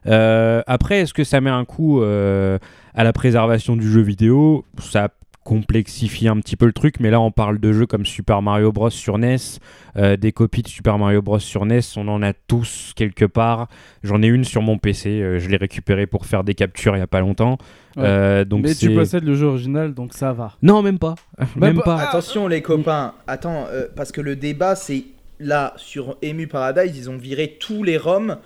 Euh, après, est-ce que ça met un coup euh, à la préservation du jeu vidéo? Ça complexifie un petit peu le truc, mais là on parle de jeux comme Super Mario Bros sur NES, euh, des copies de Super Mario Bros sur NES, on en a tous quelque part. J'en ai une sur mon PC, euh, je l'ai récupérée pour faire des captures il y a pas longtemps. Ouais. Euh, donc Mais tu possèdes le jeu original, donc ça va. Non, même pas. même pas. Attention les copains, attends, euh, parce que le débat c'est là sur Emu Paradise, ils ont viré tous les ROM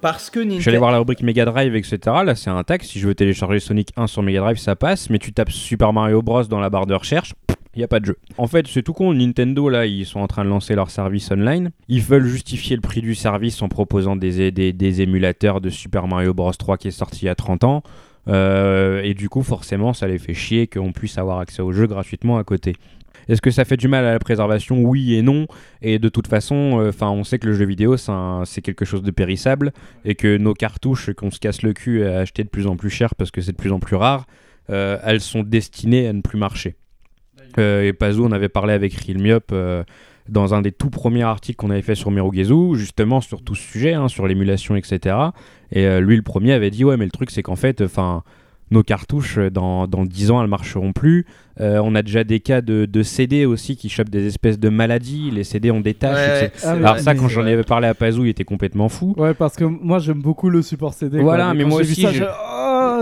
parce que Je suis allé Nintendo. voir la rubrique Mega Drive, etc. Là, c'est intact. Si je veux télécharger Sonic 1 sur Mega Drive, ça passe. Mais tu tapes Super Mario Bros dans la barre de recherche, il n'y a pas de jeu. En fait, c'est tout con. Nintendo, là, ils sont en train de lancer leur service online. Ils veulent justifier le prix du service en proposant des, des, des émulateurs de Super Mario Bros 3 qui est sorti il y a 30 ans. Euh, et du coup, forcément, ça les fait chier qu'on puisse avoir accès au jeu gratuitement à côté. Est-ce que ça fait du mal à la préservation? Oui et non. Et de toute façon, euh, enfin, on sait que le jeu vidéo, c'est quelque chose de périssable et que nos cartouches qu'on se casse le cul à acheter de plus en plus cher parce que c'est de plus en plus rare, euh, elles sont destinées à ne plus marcher. Euh, et Pazou, on avait parlé avec Realmiop euh, dans un des tout premiers articles qu'on avait fait sur Merugezu, justement sur tout ce sujet, hein, sur l'émulation, etc. Et lui, le premier, avait dit Ouais, mais le truc, c'est qu'en fait, enfin. Nos cartouches, euh, dans, dans 10 ans, elles marcheront plus. Euh, on a déjà des cas de, de CD aussi qui chopent des espèces de maladies. Les CD ont des. Ouais, Ah oui. Alors ça, quand j'en avais parlé à Pazou, il était complètement fou. Ouais, parce que moi j'aime beaucoup le support CD. Voilà, quoi. mais quand moi aussi, ça, je- j'ai-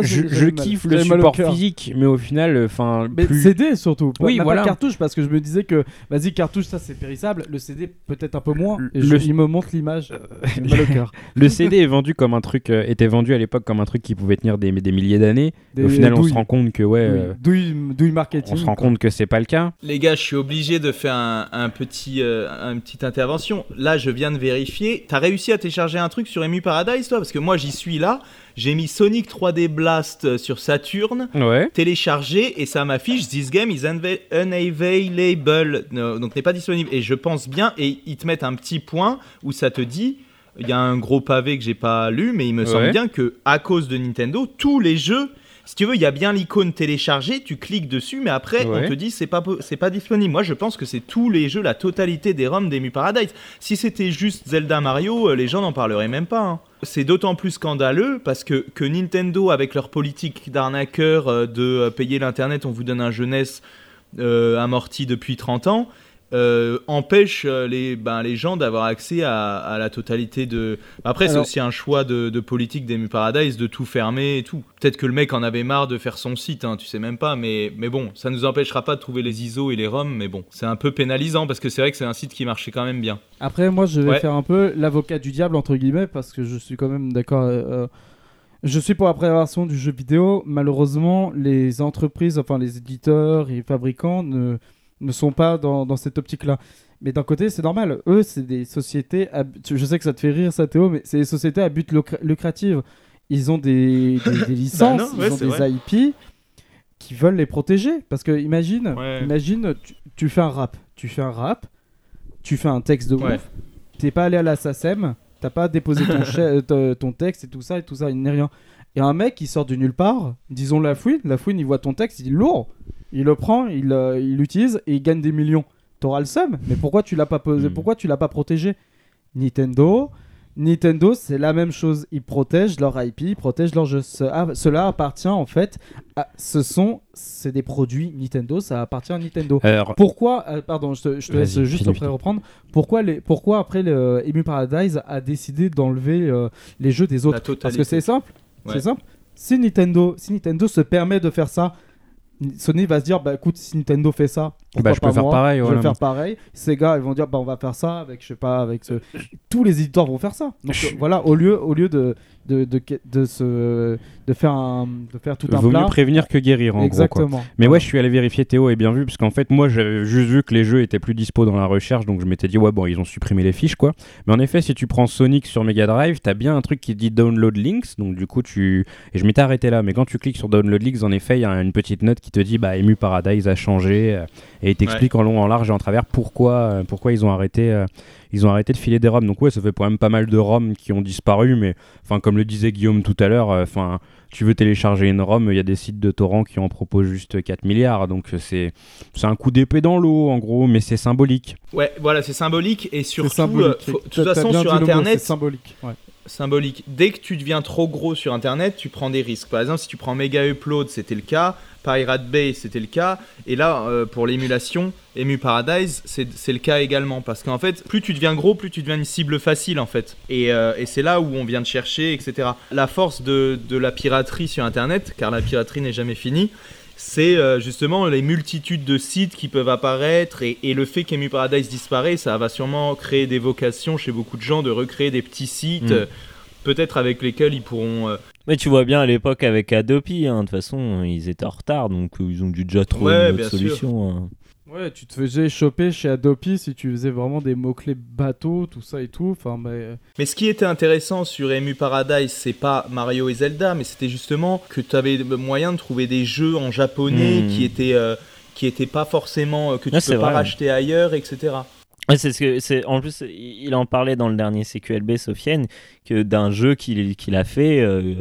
Ah, je kiffe le support physique, mais au final, enfin, Mais plus... CD surtout. pas- Oui, voilà. pas cartouche parce que je me disais que vas-y cartouche ça c'est périssable, le CD peut-être un peu moins. Le- je- il me montre l'image. J'ai mal au cœur. le CD est vendu comme un truc, euh, était vendu à l'époque comme un truc qui pouvait tenir des, des milliers d'années. Au final, on se rend compte que ouais, Oui, euh, douille, douille marketing. on se rend quoi. compte que c'est pas le cas. Les gars, je suis obligé de faire un, un petit, euh, une petite intervention. Là, je viens de vérifier. T'as réussi à télécharger un truc sur Emu Paradise, toi? Parce que moi, j'y suis là. J'ai mis Sonic 3D Blast euh, sur Saturn, Ouais. téléchargé, et ça m'affiche This game is unavailable. Donc, n'est pas disponible. Et je pense bien, et ils te mettent un petit point où ça te dit. Il y a un gros pavé que j'ai pas lu, mais il me semble bien que à cause de Nintendo, tous les jeux, si tu veux, il y a bien l'icône télécharger, tu cliques dessus, mais après Ouais. on te dit c'est pas c'est pas disponible. Moi, je pense que c'est tous les jeux, la totalité des ROM d'Emu Paradise. Si c'était juste Zelda Mario, euh, les gens n'en parleraient même pas. hein. C'est d'autant plus scandaleux parce que, que Nintendo, avec leur politique d'arnaqueur euh, de euh, payer l'internet, on vous donne un jeunesse euh, amorti depuis 30 ans. Euh, empêche euh, les, ben, les gens d'avoir accès à, à la totalité de. Après, c'est aussi un choix de, de politique d'Emu Paradise de tout fermer et tout. Peut-être que le mec en avait marre de faire son site, hein, tu sais même pas, mais, mais bon, ça nous empêchera pas de trouver les ISO et les ROM, mais bon, c'est un peu pénalisant parce que c'est vrai que c'est un site qui marchait quand même bien. Après, moi, je vais Ouais. faire un peu l'avocat du diable, entre guillemets, parce que je suis quand même d'accord. euh, je suis pour la préservation du jeu vidéo. Malheureusement, les entreprises, enfin les éditeurs et fabricants ne, ne sont pas dans, dans cette optique-là. Mais d'un côté, c'est normal. Eux, c'est des sociétés. à Je sais que ça te fait rire, ça, Théo, mais c'est des sociétés à but lucra- lucratif. Ils ont des, des- des licences, non, ouais, ils ont des vrai. IP qui veulent les protéger. Parce que imagine, Ouais. imagine tu, tu fais un rap. Tu fais un rap, tu fais un texte de Ouais. ouf, t'es pas allé à la SACEM, t'as pas déposé ton, ton texte et tout ça et tout ça, il n'est rien. Et un mec qui sort de nulle part, disons la fouine, la fouine il voit ton texte, il dit lourd, il le prend, il euh, il l'utilise et il gagne des millions. T'auras le seum, mais pourquoi tu l'as pas posé, Hmm. pourquoi tu l'as pas protégé? Nintendo, Nintendo c'est la même chose, ils protègent leur IP, ils protègent leur jeu. Ce- ah, cela appartient en fait, à, ce sont, c'est des produits Nintendo, ça appartient à Nintendo. Alors, Pourquoi, euh, pardon, je te, je te Vas-y, laisse juste après reprendre. Pourquoi, les, pourquoi après le Emu Paradise a décidé d'enlever euh, les jeux des autres? Parce que c'est simple. Ouais. C'est simple. Si Nintendo, si Nintendo se permet de faire ça, Sony va se dire bah écoute si Nintendo fait ça Bah, je peux pas faire moi pareil, je voilà. vais faire pareil Sega ils vont dire bah on va faire ça avec je sais pas avec ce... tous les éditeurs vont faire ça donc voilà au lieu au lieu de de, de, de, se de faire un de faire tout un Vaut plat mieux prévenir que guérir en gros. quoi. exactement Mais ouais, je suis allé vérifier Théo et bien vu, parce qu'en fait, moi, j'avais juste vu que les jeux étaient plus dispo dans la recherche, donc je m'étais dit, ouais, bon, ils ont supprimé les fiches, quoi. Mais en effet, si tu prends Sonic sur Mega Drive, t'as bien un truc qui dit Download Links, donc du coup, tu. Et je m'étais arrêté là, mais quand tu cliques sur Download Links, en effet, il y a une petite note qui te dit, bah, Emu Paradise a changé, euh, et il t'explique en long, en large et en travers pourquoi, euh, pourquoi ils ont arrêté. Ils ont arrêté de filer des ROM. Donc ouais, ça fait quand même pas mal de ROM qui ont disparu, mais enfin comme le disait Guillaume tout à l'heure, euh, enfin tu veux télécharger une ROM, il y a des sites de torrents qui en proposent juste 4 milliards, donc c'est c'est un coup d'épée dans l'eau en gros, mais c'est symbolique. Ouais, voilà, c'est symbolique et surtout, symbolique euh, faut- de toute façon, sur Internet, c'est symbolique ouais. Symbolique. Dès que tu deviens trop gros sur Internet, tu prends des risques. Par exemple, si tu prends Mega Upload, c'était le cas. Pirate Bay, c'était le cas. Et là, euh, pour l'émulation, Emu Paradise, c'est le cas également. Parce qu'en fait, plus tu deviens gros, plus tu deviens une cible facile, en fait. Et, euh, et c'est là où on vient de chercher, etc. La force de, de la piraterie sur Internet, car la piraterie n'est jamais finie, c'est euh, justement les multitudes de sites qui peuvent apparaître et, et le fait qu'Emu Paradise disparaît, ça va sûrement créer des vocations chez beaucoup de gens de recréer des petits sites, Mm. euh, peut-être avec lesquels ils pourront. euh, Mais tu vois bien à l'époque avec Adopi, hein, de toute façon, ils étaient en retard, donc ils ont dû déjà trouver Ouais, une autre solution. hein. Ouais, tu te faisais choper chez Adopi si tu faisais vraiment des mots-clés bateau, tout ça et tout. Enfin, mais... Mais ce qui était intéressant sur Emu Paradise, c'est pas Mario et Zelda, mais c'était justement que tu avais moyen de trouver des jeux en japonais Mm. qui étaient. euh, qui étaient pas forcément euh, que tu Ouais, peux pas vrai. racheter ailleurs, etc. Ouais, c'est ce que c'est en plus il en parlait dans le dernier CQLB Sofiane que d'un jeu qu'il qu'il a fait euh,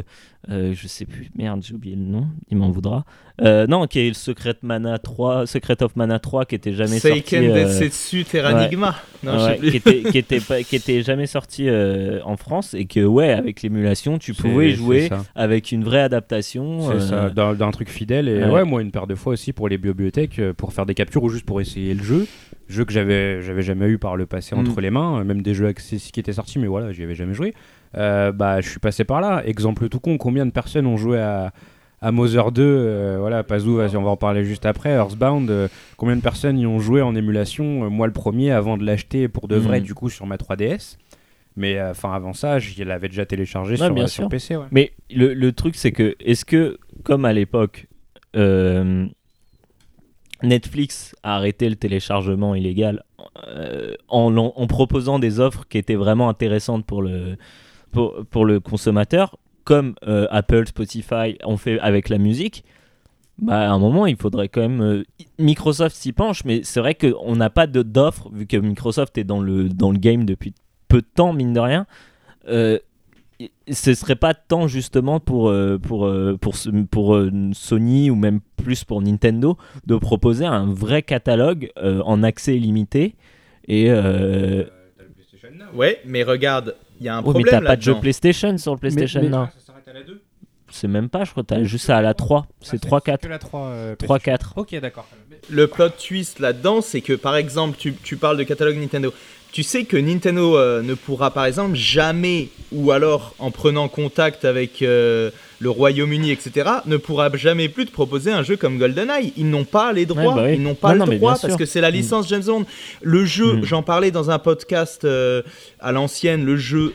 euh, je sais plus merde j'ai oublié le nom il m'en voudra Euh, non qui est le Secret Mana 3 Secret of Mana 3 qui était jamais sorti Seiken euh, Densetsu Terranigma. Non, je sais ouais, plus. qui était qui était pas qui était jamais sorti euh, en France et que ouais avec l'émulation tu pouvais jouer avec une vraie adaptation C'est euh, ça, d'un truc fidèle. Et ouais. ouais. moi, une paire de fois aussi pour les bibliothèques, euh, pour faire des captures ou juste pour essayer le jeu. Jeu que j'avais jamais eu par le passé Mm. entre les mains, euh, même des jeux accessibles qui étaient sortis, mais voilà, j'y avais jamais joué. Euh, bah, je suis passé par là. Exemple tout con, combien de personnes ont joué à, à Mother 2 euh, Voilà, Pazou, vas-y, on va en parler juste après. Earthbound, euh, combien de personnes y ont joué en émulation Euh, Moi, le premier, avant de l'acheter pour de vrai, Mm. du coup, sur ma 3DS. Mais enfin, avant ça, je l'avais déjà téléchargé Ouais, sur, bien sur. PC. Ouais. Mais le, le truc, c'est que, est-ce que, comme à l'époque, Netflix a arrêté le téléchargement illégal en, en- en proposant des offres qui étaient vraiment intéressantes pour le, pour, le consommateur, comme euh, Apple, Spotify ont fait avec la musique bah, à un moment, il faudrait quand même. euh, Microsoft s'y penche, mais c'est vrai qu'on n'a pas d'offre, vu que Microsoft est dans le, dans le game depuis peu de temps, mine de rien. Euh, ce serait pas tant justement pour, euh, pour, pour, pour Sony ou même plus pour Nintendo de proposer un vrai catalogue en accès illimité. Et Ouais, mais regarde, y a un ouais, mais problème t'as pas de jeu. PlayStation sur le PlayStation mais- non. C'est même pas, je crois, t'as juste à la 3. C'est 3-4. la 3. 3-4. Ok, d'accord. Le plot twist là-dedans, c'est que par exemple, tu, tu parles de catalogue Nintendo. Tu sais que Nintendo euh, ne pourra par exemple jamais, ou alors en prenant contact avec euh, le Royaume-Uni, etc., ne pourra jamais plus te proposer un jeu comme GoldenEye. Ils n'ont pas les droits, bah oui. ils n'ont pas Non, le non, droit parce sûr. que c'est la licence James Bond. Le jeu, Mm. j'en parlais dans un podcast euh, à l'ancienne, le jeu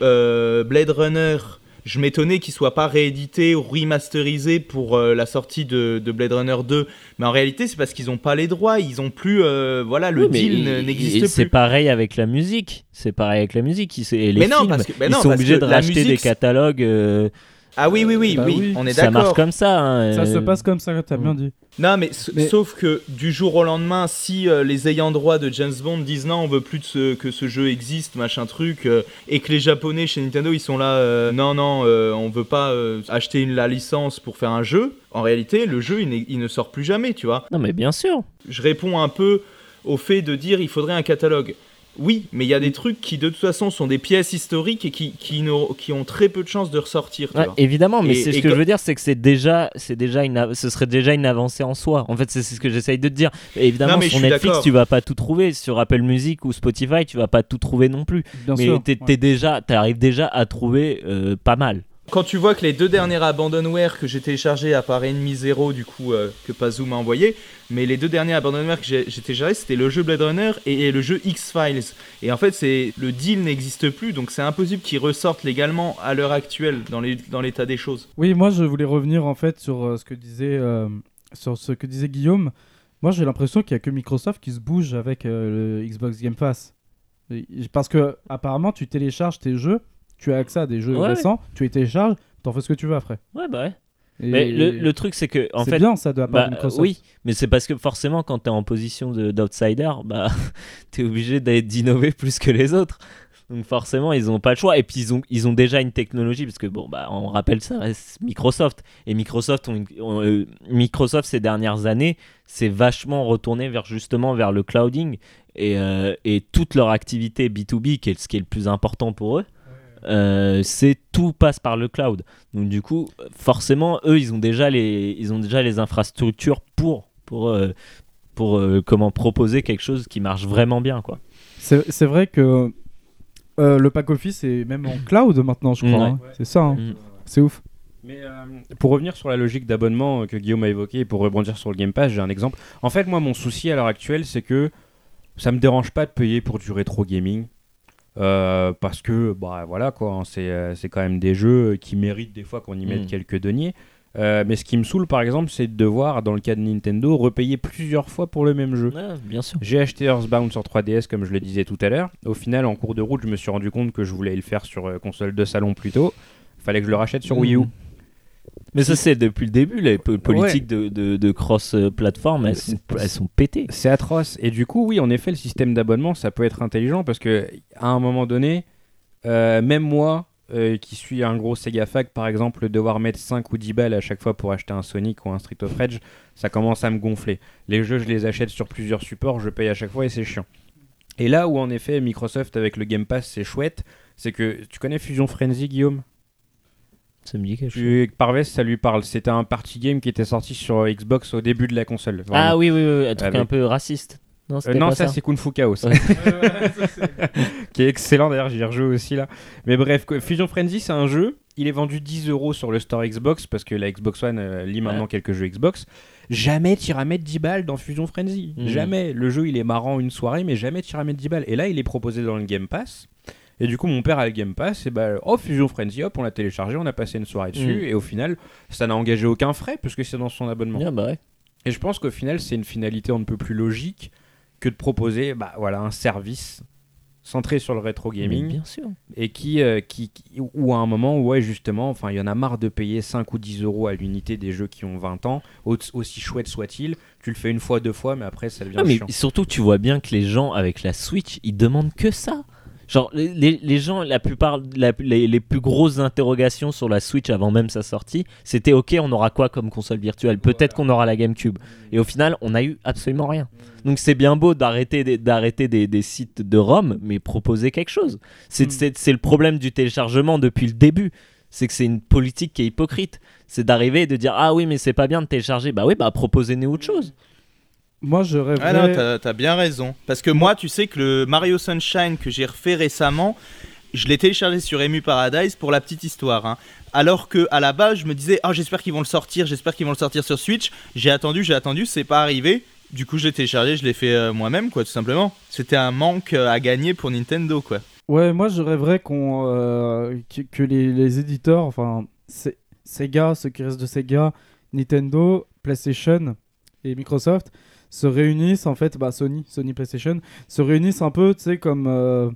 Blade Runner. Je m'étonnais qu'il soit pas réédité ou remasterisé pour euh, la sortie de, de Blade Runner 2. Mais en réalité, c'est parce qu'ils n'ont pas les droits. Ils ont plus. euh, voilà, le Oui, deal n'existe C'est plus. pareil avec la musique. C'est pareil avec la musique. Ils- et les Mais non, films, parce que- mais ils non, sont parce obligés que de racheter musique, des c'est- catalogues. euh, Ah oui, oui, oui, Bah oui, oui. on est ça marche d'accord. comme ça. hein, Ça se passe comme ça, t'as bien Mm. dit. Non, mais, sauf que du jour au lendemain, si euh, les ayants droit de James Bond disent non, on veut plus de ce- que ce jeu existe, machin truc, euh, et que les Japonais chez Nintendo ils sont là, euh, non, non, euh, on veut pas euh, acheter une, la licence pour faire un jeu. En réalité, le jeu il ne sort plus jamais, tu vois. Non, mais bien sûr. Je réponds un peu au fait de dire il faudrait un catalogue. Oui, mais il y a des trucs qui de toute façon sont des pièces historiques et qui, qui, qui ont très peu de chances de ressortir. Tu Ouais, vois. évidemment, mais Et- c'est ce que je veux dire, c'est que c'est déjà, c'est déjà une, ce serait déjà une avancée en soi. En fait, c'est c'est ce que j'essaye de te dire. Et évidemment, Non, sur Netflix, d'accord. tu vas pas tout trouver. Sur Apple Music ou Spotify, tu vas pas tout trouver non plus. Bien mais ouais. t'es déjà, t'arrives déjà à trouver euh, pas mal. Quand tu vois que les deux derniers abandonware que j'ai téléchargés, à part Enemy Zero, du coup, euh, que Pazou m'a envoyé, mais les deux derniers abandonware que j'ai téléchargés, c'était le jeu Blade Runner et, le jeu X-Files. Et en fait, c'est le deal n'existe plus, donc c'est impossible qu'ils ressortent légalement à l'heure actuelle dans l'état des choses. Oui, moi je voulais revenir en fait sur euh, ce que disait euh, sur ce que disait Guillaume. Moi j'ai l'impression qu'il y a que Microsoft qui se bouge avec le Xbox Game Pass. Parce que apparemment tu télécharges tes jeux, tu as accès à des jeux Ouais, récents, tu les télécharges, t'en fais ce que tu veux après. Ouais, bah ouais. Et Mais le, le truc, c'est que, en c'est fait, bien ça de la part Bah, de Microsoft. oui, mais c'est parce que forcément, quand tu es en position de- d'outsider, bah, tu es obligé d'être- d'innover plus que les autres. Donc forcément, ils n'ont pas le choix. Et puis, ils ont, ils ont déjà une technologie, parce que, bon, bah, on rappelle ça, reste Microsoft. Et Microsoft, ont une- ont, euh, Microsoft ces dernières années, s'est vachement retourné vers, justement vers le clouding. Et, euh, et toute leur activité B2B, qui est ce qui est le plus important pour eux, euh, c'est tout passe par le cloud. Donc du coup, forcément, eux, ils ont déjà les, ils ont déjà les infrastructures pour, pour, euh, pour euh, comment proposer quelque chose qui marche vraiment bien, quoi. C'est vrai que euh, le pack office est même en cloud maintenant, je crois. Ouais. hein. C'est ça, hein. Mm. c'est ouf. Mais euh, pour revenir sur la logique d'abonnement que Guillaume a évoqué et pour rebondir sur le Game Pass, j'ai un exemple. En fait, moi, mon souci à l'heure actuelle, c'est que ça me dérange pas de payer pour du rétro gaming. Euh, parce que, bah voilà, quoi, hein, c'est euh, c'est quand même des jeux qui méritent des fois qu'on y mette Mm. quelques deniers. Euh, mais ce qui me saoule, par exemple, c'est de devoir, dans le cas de Nintendo, repayer plusieurs fois pour le même jeu. Ouais, bien sûr. J'ai acheté Earthbound sur 3DS comme je le disais tout à l'heure. Au final, en cours de route, je me suis rendu compte que je voulais le faire sur console de salon plutôt. Fallait que je le rachète sur Wii U. Mais ça, c'est depuis le début, les po- politiques de, de, de cross-platform, elles, sont- elles sont pétées. C'est atroce. Et du coup, oui, en effet, le système d'abonnement, ça peut être intelligent parce que à un moment donné, euh, même moi, euh, qui suis un gros Sega Fac, par exemple, devoir mettre 5 ou 10 balles à chaque fois pour acheter un Sonic ou un Street of Rage, ça commence à me gonfler. Les jeux, je les achète sur plusieurs supports, je paye à chaque fois et c'est chiant. Et là où en effet Microsoft avec le Game Pass c'est chouette, c'est que tu connais Fusion Frenzy Guillaume? Ça me dit quelque chose. tu, Parvez, ça lui parle. C'était un party game qui était sorti sur Xbox au début de la console. Vraiment. Ah oui, oui, oui, un truc Avec- un peu raciste. Non, Euh, c'était non, pas ça, ça. c'est Kung Fu Chaos. Ouais. qui est excellent d'ailleurs, j'y ai rejoué aussi là. Mais bref, Fusion Frenzy, c'est un jeu. Il est vendu 10 euros sur le store Xbox parce que la Xbox One euh, lit maintenant Ouais. quelques jeux Xbox. Jamais tu iras mettre 10 balles dans Fusion Frenzy. Mhm. Jamais. Le jeu il est marrant une soirée, mais jamais tu iras mettre 10 balles. Et là, il est proposé dans le Game Pass. Et du coup, mon père a le Game Pass. Et bah, oh, Fusion Frenzy, hop, on l'a téléchargé, on a passé une soirée dessus. Mhm. Et au final, ça n'a engagé aucun frais puisque c'est dans son abonnement. Ah bah ouais. Et je pense qu'au final, c'est une finalité un peu plus logique que de proposer bah, voilà, un service centré sur le rétro gaming Bien sûr. et qui, euh, qui, qui- ou à un moment où ouais justement enfin il y en a marre de payer 5 ou 10 euros à l'unité des jeux qui ont 20 ans au- aussi chouette soit-il tu le fais une fois deux fois mais après ça devient Ah, mais chiant surtout, tu vois bien que les gens avec la Switch, ils demandent que ça. Genre, les, les- gens, la plupart, la- les, les plus grosses interrogations sur la Switch avant même sa sortie, c'était ok, on aura quoi comme console virtuelle? Peut-être qu'on aura la GameCube. Et au final, on a eu absolument rien. Donc c'est bien beau d'arrêter des, d'arrêter des, des sites de ROM, mais proposer quelque chose. C'est, Mm. c'est, c'est le problème du téléchargement depuis le début. C'est que c'est une politique qui est hypocrite. C'est d'arriver et de dire ah oui mais c'est pas bien de télécharger. Bah oui bah proposez-nous autre chose. Moi je rêverais. Ah non, t'as bien raison. Parce que moi, tu sais que le Mario Sunshine que j'ai refait récemment, je l'ai téléchargé sur Emu Paradise pour la petite histoire. hein. Alors que à la base, je me disais, ah j'espère qu'ils vont le sortir, j'espère qu'ils vont le sortir sur Switch. J'ai attendu, j'ai attendu, c'est pas arrivé. Du coup, je l'ai téléchargé, je l'ai fait euh, moi-même, quoi, tout simplement. C'était un manque euh, à gagner pour Nintendo, quoi. Ouais, moi je rêverais qu'on euh, que, que les, les éditeurs, enfin Se- Sega, ceux qui restent de Sega, Nintendo, PlayStation et Microsoft se réunissent en fait, bah Sony, Sony PlayStation, se réunissent un peu, tu sais comme euh,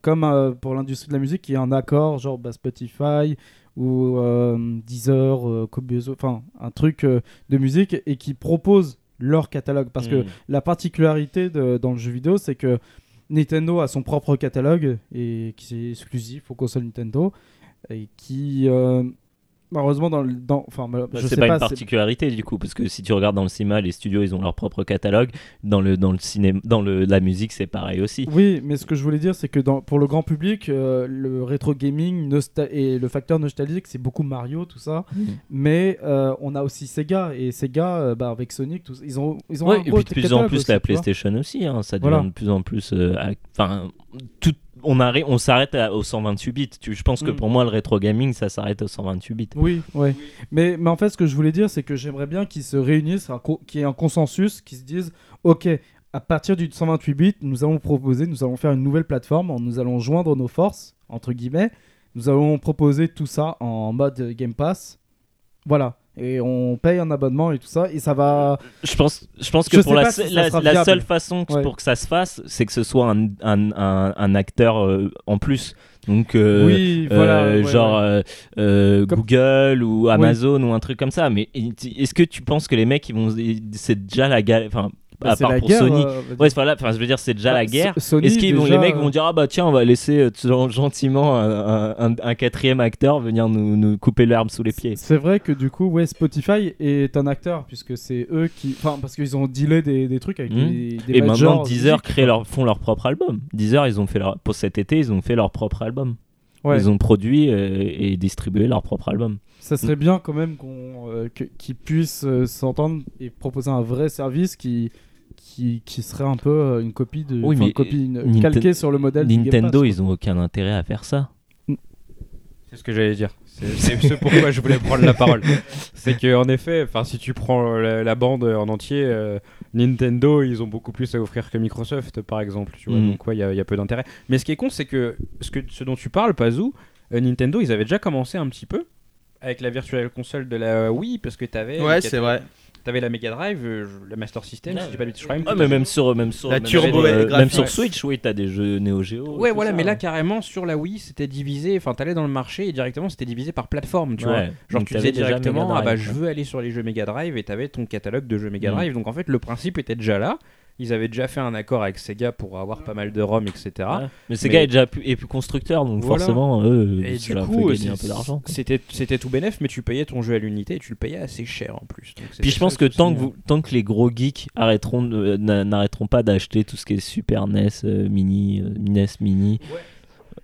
comme euh, pour l'industrie de la musique, il y a un accord genre bah, Spotify ou euh, Deezer, euh, enfin un truc de musique et qui proposent leur catalogue parce que Mm. la particularité de- dans le jeu vidéo, c'est que Nintendo a son propre catalogue et qui est exclusif aux consoles Nintendo et qui malheureusement dans le dans enfin Bah, je c'est sais pas, pas, une particularité du coup parce que si tu regardes dans le cinéma les studios ils ont leur propre catalogue dans le dans le cinéma dans le la musique c'est pareil aussi oui, mais ce que je voulais dire, c'est que dans, pour le grand public, euh, le rétro gaming et le facteur nostalgique, c'est beaucoup Mario, tout ça. Mais euh, on a aussi Sega et Sega, euh, bah, avec Sonic, tout- ils ont, ils ont Ouais, un et puis de plus en plus aussi, la. PlayStation aussi hein, ça devient Voilà. de plus en plus enfin tout on, arrête, on s'arrête aux 128 bits. Tu- Je pense que Mm. pour moi, le rétro gaming, ça s'arrête aux 128 bits. Oui, ouais. Mais, mais en fait, ce que je voulais dire, c'est que j'aimerais bien qu'ils se réunissent, qu'il y ait un consensus, qu'ils se disent Ok, à partir du 128 bits, nous allons proposer, nous allons faire une nouvelle plateforme, nous allons joindre nos forces, entre guillemets, nous allons proposer tout ça en mode Game Pass. Voilà. Et on paye un abonnement et tout ça, et ça va. Je pense, je pense que Je pour la, si seule façon Ouais. pour que ça se fasse, c'est que ce soit un, un, un, un acteur euh, en plus. Donc, euh, oui, euh, voilà. ouais, genre ouais. Comme- Google ou Amazon ou un truc comme ça. Mais est-ce que tu penses que les mecs, ils vont, c'est déjà la galère Enfin, Bah, à part pour guerre, Sony. euh, Ouais, là. Enfin, je veux dire, c'est déjà Bah, la guerre. Est-ce les mecs vont euh, dire ah bah tiens on va laisser euh, gen- gentiment un, un- un quatrième acteur venir nous, nous couper l'herbe sous les pieds. C'est vrai que du coup, ouais, Spotify est un acteur puisque c'est eux qui, enfin, parce qu'ils ont dealé des, des trucs avec Mhm. des, des Et maintenant Deezer musique, crée quoi. leur, font leur propre album. Deezer ils ont fait leur, pour cet été ils ont fait leur propre album. Ouais. Ils ont produit euh, et distribué leur propre album. Ça serait bien quand même qu'on, euh, qu'ils puissent s'entendre et proposer un vrai service qui, qui, qui serait un peu euh, une copie de, Oui, enfin, mais une copie une- Ninten- calquée sur le modèle du Game Nintendo Pass, ils ont aucun intérêt à faire ça. C'est ce que j'allais dire. C'est c'est ce pourquoi je voulais prendre la parole. C'est que en effet, enfin si tu prends la, la bande en entier, euh, Nintendo ils ont beaucoup plus à offrir que Microsoft par exemple. Tu vois, Mm. donc ouais, il y, a- il y a peu d'intérêt. Mais ce qui est con, c'est que ce que ce dont tu parles, Pazou, euh, Nintendo ils avaient déjà commencé un petit peu avec la Virtual Console de la Wii parce que t'avais Ouais, c'est vrai. T'avais la Mega Drive, euh, la Master System, si dis pas de bêtises, je crois même que Ouais, mais même sur même sur La même turbo sur, euh, même sur Ouais. Switch oui t'as des jeux Neo Geo. et Ouais, tout voilà, ça. mais là carrément sur la Wii, c'était divisé. Enfin, t'allais dans le marché et directement c'était divisé par plateforme, tu vois. Genre Donc tu t'avais disais déjà directement, Mega ah bah Drive, je quoi. veux aller sur les jeux Mega Drive et t'avais ton catalogue de jeux Mega Mm. Drive. Donc en fait le principe était déjà là. Ils avaient déjà fait un accord avec Sega pour avoir pas mal de ROM, etc. Ouais. Mais Sega Mais- est déjà plus, est plus constructeur donc Voilà. forcément eux Et du coup, gagner un peu d'argent. c'était tout bénef, mais tu payais ton jeu à l'unité et tu le payais assez cher en plus. Donc, Puis je pense que tant que, vous, tant que les gros geeks arrêteront n'a- n'arrêteront pas d'acheter tout ce qui est Super NES, euh, Mini, euh, NES Mini,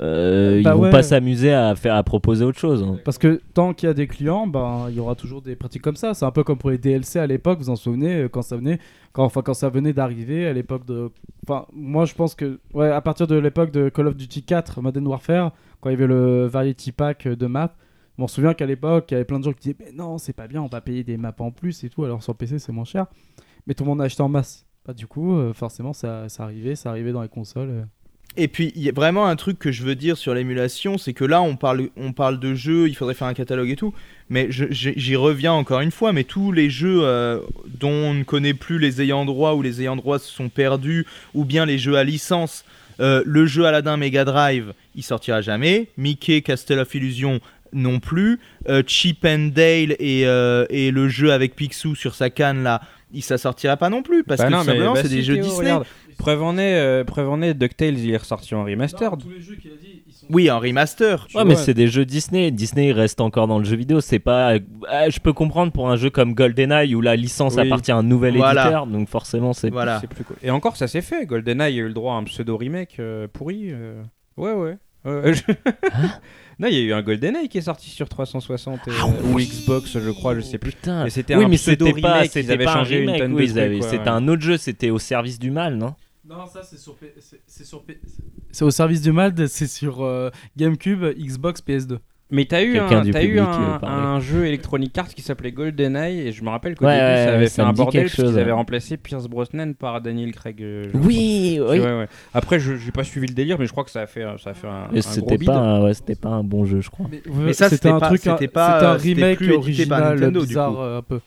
euh, Bah ils vont ouais. pas s'amuser à faire à proposer autre chose. hein. Parce que tant qu'il y a des clients, ben il y aura toujours des pratiques comme ça. C'est un peu comme pour les DLC à l'époque. Vous en souvenez euh, quand ça venait, quand ça venait d'arriver à l'époque de. Enfin moi je pense que ouais à partir de l'époque de Call of Duty 4 Modern Warfare quand il y avait le Variety Pack de maps. Je m'en souviens qu'à l'époque, il y avait plein de gens qui disaient Mais non, c'est pas bien, on va payer des maps en plus et tout, alors sur PC c'est moins cher. Mais tout le monde a acheté en masse. Bah, du coup, euh, forcément, ça, ça arrivait, ça arrivait dans les consoles. euh. Et puis, il y a vraiment un truc que je veux dire sur l'émulation, c'est que là, on parle, on parle de jeux, il faudrait faire un catalogue et tout, mais j'y reviens encore une fois, mais tous les jeux euh, dont on ne connaît plus les ayants droit ou les ayants droit se sont perdus, ou bien les jeux à licence, euh, le jeu Aladdin Mega Drive, il sortira jamais, Mickey Castle of Illusion non plus, euh, Chip and Dale et, euh, et le jeu avec Picsou sur sa canne là, il ça sortira pas non plus, parce Bah que non, tout mais simplement bah c'est des jeux Disney. regarde. Preuve en est, euh, preuve en est, DuckTales il est ressorti en remastered. les jeux qu'il a dit, ils sont. Oui, en remaster. Ouais, vois. mais c'est des jeux Disney. Disney il reste encore dans le jeu vidéo. C'est pas. Ah, je peux comprendre pour un jeu comme GoldenEye où la licence Oui. appartient à un nouvel Voilà. éditeur, donc forcément c'est. Voilà. Plus cool. Et encore, ça s'est fait. GoldenEye a eu le droit à un pseudo remake euh, pourri. euh. Ouais, ouais. Ouais, je- non, il y a eu un GoldenEye qui est sorti sur 360 et- Ah ou oui. Xbox, je crois, je sais plus. Putain. Et c'était Oui, un mais pseudo c'était pas, remake, ils avaient pas un changé une remake, tonne oui, de ils avaient- trucs, ouais, C'était ouais. un autre jeu, c'était au service du mal, non? Non, ça c'est sur, P- c'est- c'est sur P- c'est au service du mal, c'est sur euh, GameCube, Xbox, PS2. Mais t'as eu, un, eu un, euh, un jeu Electronic Arts qui s'appelait GoldenEye et je me rappelle qu'au Ouais, début ouais, ça avait ça fait un bordel parce qu'ils avaient remplacé Pierce Brosnan par Daniel Craig. euh, Oui, crois. oui. Ouais, ouais. Après, je j'ai pas suivi le délire, mais je crois que ça a fait, ça a fait un, Et un gros c'était bide. pas, c'était pas un bon jeu, je crois. Mais ça, c'était un pas- truc, c'était un- pas, c'était un c'était remake plus original Nintendo, du bizarre coup. euh, un peu.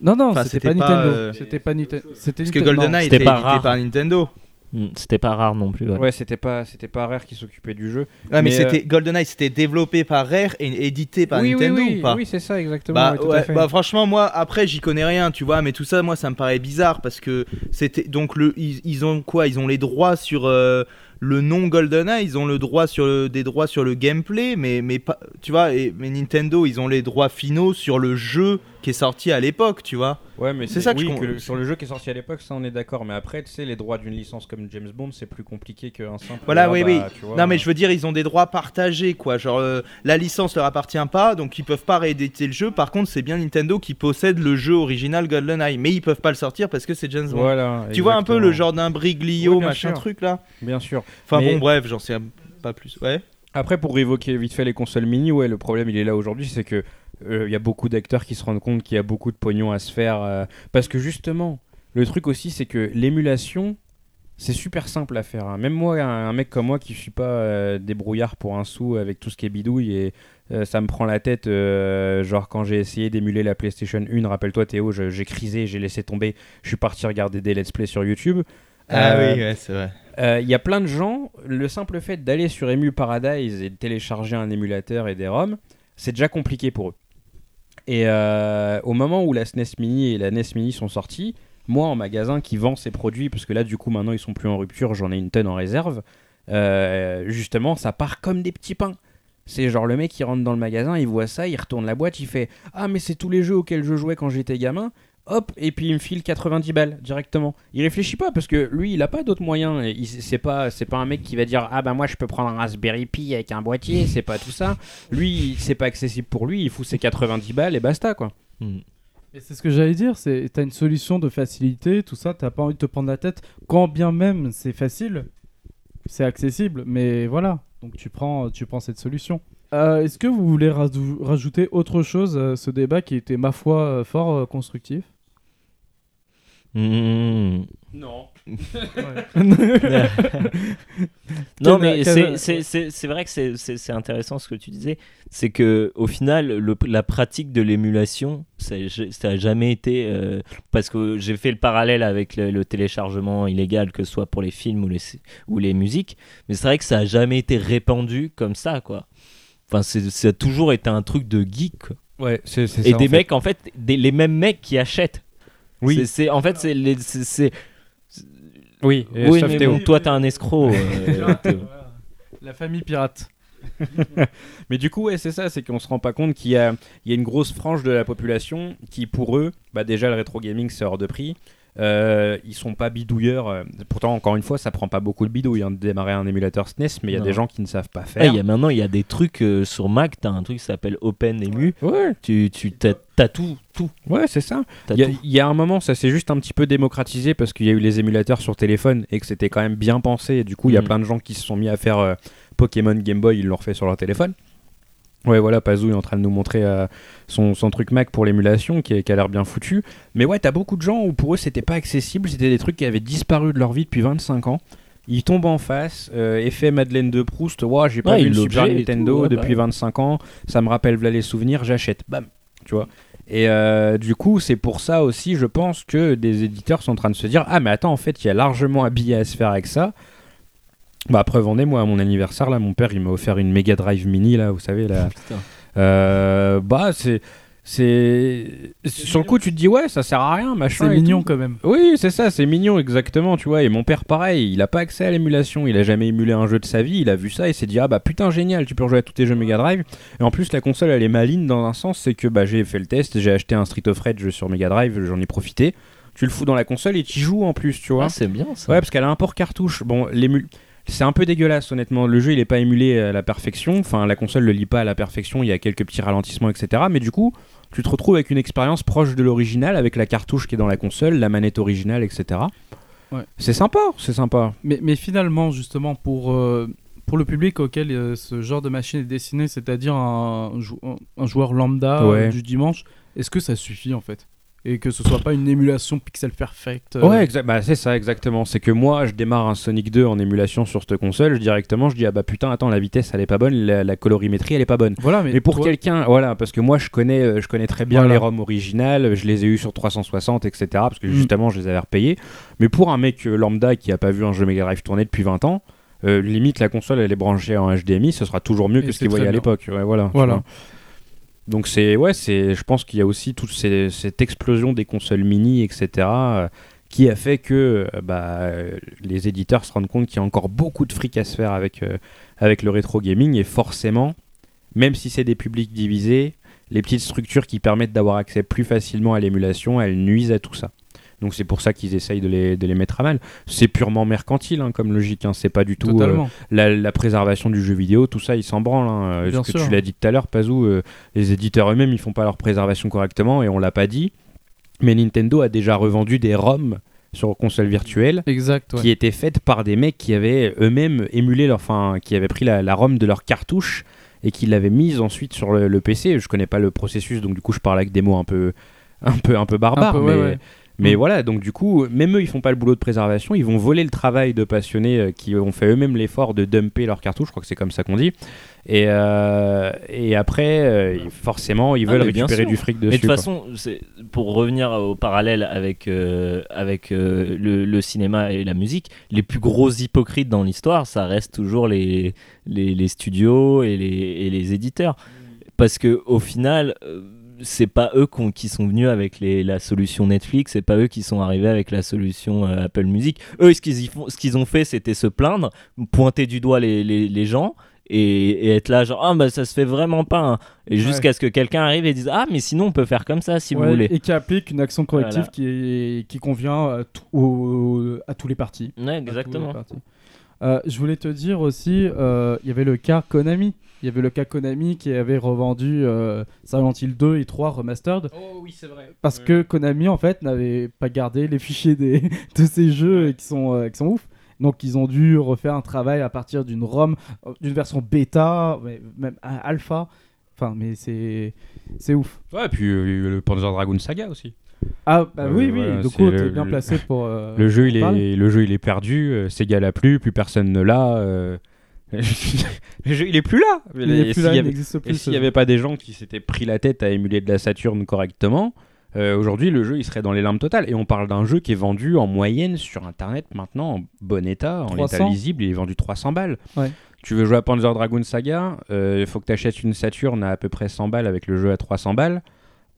Non, non, Enfin, c'était c'était pas, Nintendo. C'était pas Nintendo. Parce que. GoldenEye C'était était pas par Nintendo. Hmm, C'était pas rare non plus. ouais. Ouais, c'était pas, c'était pas Rare qui s'occupait du jeu. Ouais, mais, Mais, c'était GoldenEye, c'était développé par Rare et édité par oui, Nintendo oui, oui, ou pas oui, c'est ça exactement. Bah, ouais, tout ouais, à fait. bah franchement moi après j'y connais rien tu vois mais tout ça moi ça me paraît bizarre parce que c'était donc le ils, ils ont quoi ils ont les droits sur euh, le nom GoldenEye ils ont le droit sur le, des droits sur le gameplay mais mais pas tu vois et mais Nintendo ils ont les droits finaux sur le jeu qui est sorti à l'époque tu vois Ouais, mais C'est ça que oui, je le- sur le jeu qui est sorti à l'époque, ça on est d'accord. Mais après, tu sais, les droits d'une licence comme James Bond, c'est plus compliqué qu'un simple. Voilà, oui, bah, oui. tu vois, non mais je veux dire ils ont des droits partagés quoi genre euh, la licence leur appartient pas donc ils peuvent pas rééditer le jeu par contre c'est bien Nintendo qui possède le jeu original GoldenEye mais ils peuvent pas le sortir parce que c'est James Bond Voilà. tu vois un peu le genre d'un briglio Oui, machin sûr. truc là Bien sûr. Enfin Mais- bon, bref, j'en sais. pas plus. Ouais. Après, pour évoquer vite fait les consoles mini, ouais, le problème il est là aujourd'hui, c'est que il y a beaucoup d'acteurs qui se rendent compte qu'il y a beaucoup de pognon à se faire. euh, parce que justement, le truc aussi, c'est que l'émulation, c'est super simple à faire. hein. Même moi, un, un mec comme moi qui suis pas euh, débrouillard pour un sou avec tout ce qui est bidouille et euh, ça me prend la tête. euh, genre, quand j'ai essayé d'émuler la PlayStation 1, rappelle-toi Théo, j'ai crisé, j'ai laissé tomber, je suis parti regarder des let's play sur YouTube. Ah Euh, oui, ouais, c'est vrai. euh, Il y a plein de gens, le simple fait d'aller sur Emu Paradise et de télécharger un émulateur et des ROM, c'est déjà compliqué pour eux. Et euh, au moment où la SNES Mini et la NES Mini sont sorties, moi en magasin qui vend ces produits, parce que là du coup maintenant ils sont plus en rupture, j'en ai une tonne en réserve, euh, justement ça part comme des petits pains. C'est genre le mec qui rentre dans le magasin, il voit ça, il retourne la boîte, il fait Ah mais c'est tous les jeux auxquels je jouais quand j'étais gamin hop, et puis il me file 90 balles directement. Il réfléchit pas parce que lui, il a pas d'autres moyens. Et il- C'est pas, c'est pas un mec qui va dire ah bah moi je peux prendre un Raspberry Pi avec un boîtier. C'est pas tout ça. Lui, c'est pas accessible pour lui. Il fout ses 90 balles et basta quoi. Hmm. Et c'est ce que j'allais dire, c'est t'as une solution de facilité, tout ça, t'as pas envie de te prendre la tête, quand bien même c'est facile, c'est accessible, mais voilà, donc tu prends, tu prends cette solution. Euh, Est-ce que vous voulez rajou- rajouter autre chose à ce débat qui était, ma foi, euh, fort euh, constructif? Hmm. Non. non, mais c'est- c'est- c'est c'est vrai que c'est- c'est c'est intéressant ce que tu disais. C'est que au final, le- la pratique de l'émulation, ça ça a jamais été. euh, parce que j'ai fait le parallèle avec le, le téléchargement illégal, que ce soit pour les films ou les, ou les musiques. Mais c'est vrai que ça a jamais été répandu comme ça, quoi. Enfin, c'est- ça a toujours été un truc de geek. quoi. Ouais, c'est c'est Et ça, des en fait. mecs, en fait, des- les mêmes mecs qui achètent. Oui. C'est- c'est- en fait, c'est les- c'est- c'est Oui, et oui, sauf mais Théo. bon, toi, t'es un escroc. euh. La famille pirate. Mais du coup, ouais, c'est ça, c'est qu'on se rend pas compte qu'il y a, il y a une grosse frange de la population qui, pour eux, bah déjà le rétro gaming c'est hors de prix. Euh, ils sont pas bidouilleurs. euh, Pourtant, encore une fois, ça prend pas beaucoup de bidouille hein, de démarrer un émulateur SNES, mais il y a Non. des gens qui ne savent pas Ah, faire. il y a maintenant, il y a des trucs euh, sur Mac. T'as un truc qui s'appelle OpenEmu. Ouais, Tu, tu t'as, tout, tout. ouais, c'est ça. Il y, a, y un moment, ça s'est juste un petit peu démocratisé parce qu'il y a eu les émulateurs sur téléphone et que c'était quand même bien pensé. Et du coup, il y a Mm. plein de gens qui se sont mis à faire euh, Pokémon Game Boy, ils l'ont refait sur leur téléphone. Ouais, voilà, Pazou est en train de nous montrer euh, son, son truc Mac pour l'émulation qui, a l'air bien foutu. Mais ouais, t'as beaucoup de gens où pour eux c'était pas accessible, c'était des trucs qui avaient disparu de leur vie depuis 25 ans. Ils tombent en face, euh, effet Madeleine de Proust, Ouah, j'ai pas Ouais, vu le Super Nintendo tout, ouais, depuis bah. 25 ans, ça me rappelle voilà les souvenirs, j'achète, bam, tu vois. Et euh, du coup, c'est pour ça aussi, je pense que des éditeurs sont en train de se dire Ah, mais attends, en fait, il y a largement un billet à se faire avec ça. Bah, preuve en est, moi, à mon anniversaire, là, mon père, il m'a offert une Mega Drive Mini, là, vous savez, là. Euh, bah, c'est. C'est. Sur le coup, tu te dis, ouais, ça sert à rien, machin. C'est mignon tout. quand même. Oui, c'est ça, c'est mignon, exactement, tu vois. Et mon père, pareil, il a pas accès à l'émulation, il a jamais émulé un jeu de sa vie, il a vu ça et s'est dit, ah bah putain, génial, tu peux rejouer à tous tes jeux Mega Drive. Et en plus, la console, elle est maligne dans un sens, c'est que bah, j'ai fait le test, j'ai acheté un Street of Rage sur Mega Drive, j'en ai profité. Tu le fous dans la console et tu joues en plus, tu vois. Ah, c'est bien ça. Ouais, parce qu'elle a un port cartouche. Bon, l'émul... c'est un peu dégueulasse, honnêtement. Le jeu, il est pas émulé à la perfection. Enfin, la console le lit pas à la perfection. Il y a quelques petits ralentissements, etc. Mais du coup, tu te retrouves avec une expérience proche de l'original, avec la cartouche qui est dans la console, la manette originale, etc. Ouais. C'est sympa, c'est sympa. Mais, mais finalement, justement, pour, euh, pour le public auquel euh, ce genre de machine est destiné, c'est-à-dire un, un- un joueur lambda Ouais. euh, du dimanche, est-ce que ça suffit en fait? Et que ce soit pas une émulation pixel perfect euh, Ouais, exa- bah, c'est ça, exactement. C'est que moi, je démarre un Sonic 2 en émulation sur cette console, je, directement, je dis, ah bah putain, attends, la vitesse, elle est pas bonne, la, la colorimétrie, elle est pas bonne. Voilà, mais, Mais pour toi- quelqu'un, voilà, parce que moi je connais, euh, je connais très bien Voilà. les ROM originales, je les ai eu sur 360, etc. Parce que Mm. justement je les avais repayés. Mais pour un mec euh, lambda qui a pas vu un jeu Mega Drive tourner depuis 20 ans, euh, limite la console elle est branchée en HDMI, ce sera toujours mieux Et que ce qu'il voyait à l'époque. Ouais, voilà. Voilà. Donc c'est ouais, c'est, je pense qu'il y a aussi toute cette explosion des consoles mini, etc. euh, qui a fait que euh, bah, euh, les éditeurs se rendent compte qu'il y a encore beaucoup de fric à se faire avec le rétro gaming et forcément, même si c'est des publics divisés, les petites structures qui permettent d'avoir accès plus facilement à l'émulation, elles nuisent à tout ça. Donc c'est pour ça qu'ils essayent de les, de les mettre à mal. C'est purement mercantile hein, comme logique, hein. c'est pas du tout euh, la, la préservation du jeu vidéo, tout ça, ils s'en branlent. Hein. Euh, Bien ce que tu l'as dit tout à l'heure, Pazou, euh, les éditeurs eux-mêmes, ils font pas leur préservation correctement et on l'a pas dit. Mais Nintendo a déjà revendu des ROM sur console virtuelle Exact, qui étaient faites par des mecs qui avaient eux-mêmes émulé leur, enfin, qui avaient pris la, la ROM de leur cartouche et qui l'avaient mise ensuite sur le, le PC. Je connais pas le processus, donc du coup je parle avec des mots un peu, un peu, un peu barbares, Un peu, ouais, mais, ouais. Mais Mm. voilà. Donc du coup, même eux, ils font pas le boulot de préservation, ils vont voler le travail de passionnés euh, qui ont fait eux-mêmes l'effort de dumper leur cartouche. Je crois que c'est comme ça qu'on dit. Et, euh, et après, euh, forcément, ils Ah, veulent récupérer du fric dessus. Mais de toute façon, pour revenir au parallèle avec, euh, avec le, le cinéma et la musique, les plus gros hypocrites dans l'histoire, ça reste toujours les, les, les studios et les, et les éditeurs. Parce que au final, c'est pas eux qui sont venus avec les, la solution Netflix, c'est pas eux qui sont arrivés avec la solution euh, Apple Music. Eux, ce qu'ils qu'ils ont fait, c'était se plaindre, pointer du doigt les, les, les gens. Et, et être là genre ah bah ça se fait vraiment pas hein. et jusqu'à ce que quelqu'un arrive et dise ah mais sinon on peut faire comme ça si Ouais, vous voulez Et qui applique une action corrective Voilà. qui, est- qui convient à, tout- au- à tous les partis. Ouais, les exactement. Euh, je voulais te dire aussi, euh, il y avait le cas Konami. Il y avait le cas Konami qui avait revendu euh, Silent Hill 2 et 3 Remastered Oh oui, c'est vrai. parce que Konami en fait n'avait pas gardé les fichiers des, de ces jeux et qui sont, euh, qui sont ouf. Donc ils ont dû refaire un travail à partir d'une ROM, euh, d'une version bêta, même un alpha. Enfin, mais c'est c'est ouf. Ouais, puis euh, le Panzer Dragoon Saga aussi. Ah bah Euh, oui, oui, voilà, du coup le- t'es bien placé pour... euh, Le jeu, il est, le jeu, il est perdu. euh, Sega l'a plus, plus personne ne l'a. Euh, le jeu, il est plus là. Il est plus là, il n'existe plus. Et s'il n'y avait pas des gens qui s'étaient pris la tête à émuler de la Saturn correctement, euh, aujourd'hui le jeu il serait dans les larmes totales. Et on parle d'un jeu qui est vendu en moyenne sur internet maintenant en bon état, en état 300. lisible, il est vendu 300 balles. Ouais. Tu veux jouer à Panzer Dragoon Saga, euh, il faut que tu achètes une Saturn à à peu près 100 balles avec le jeu à 300 balles.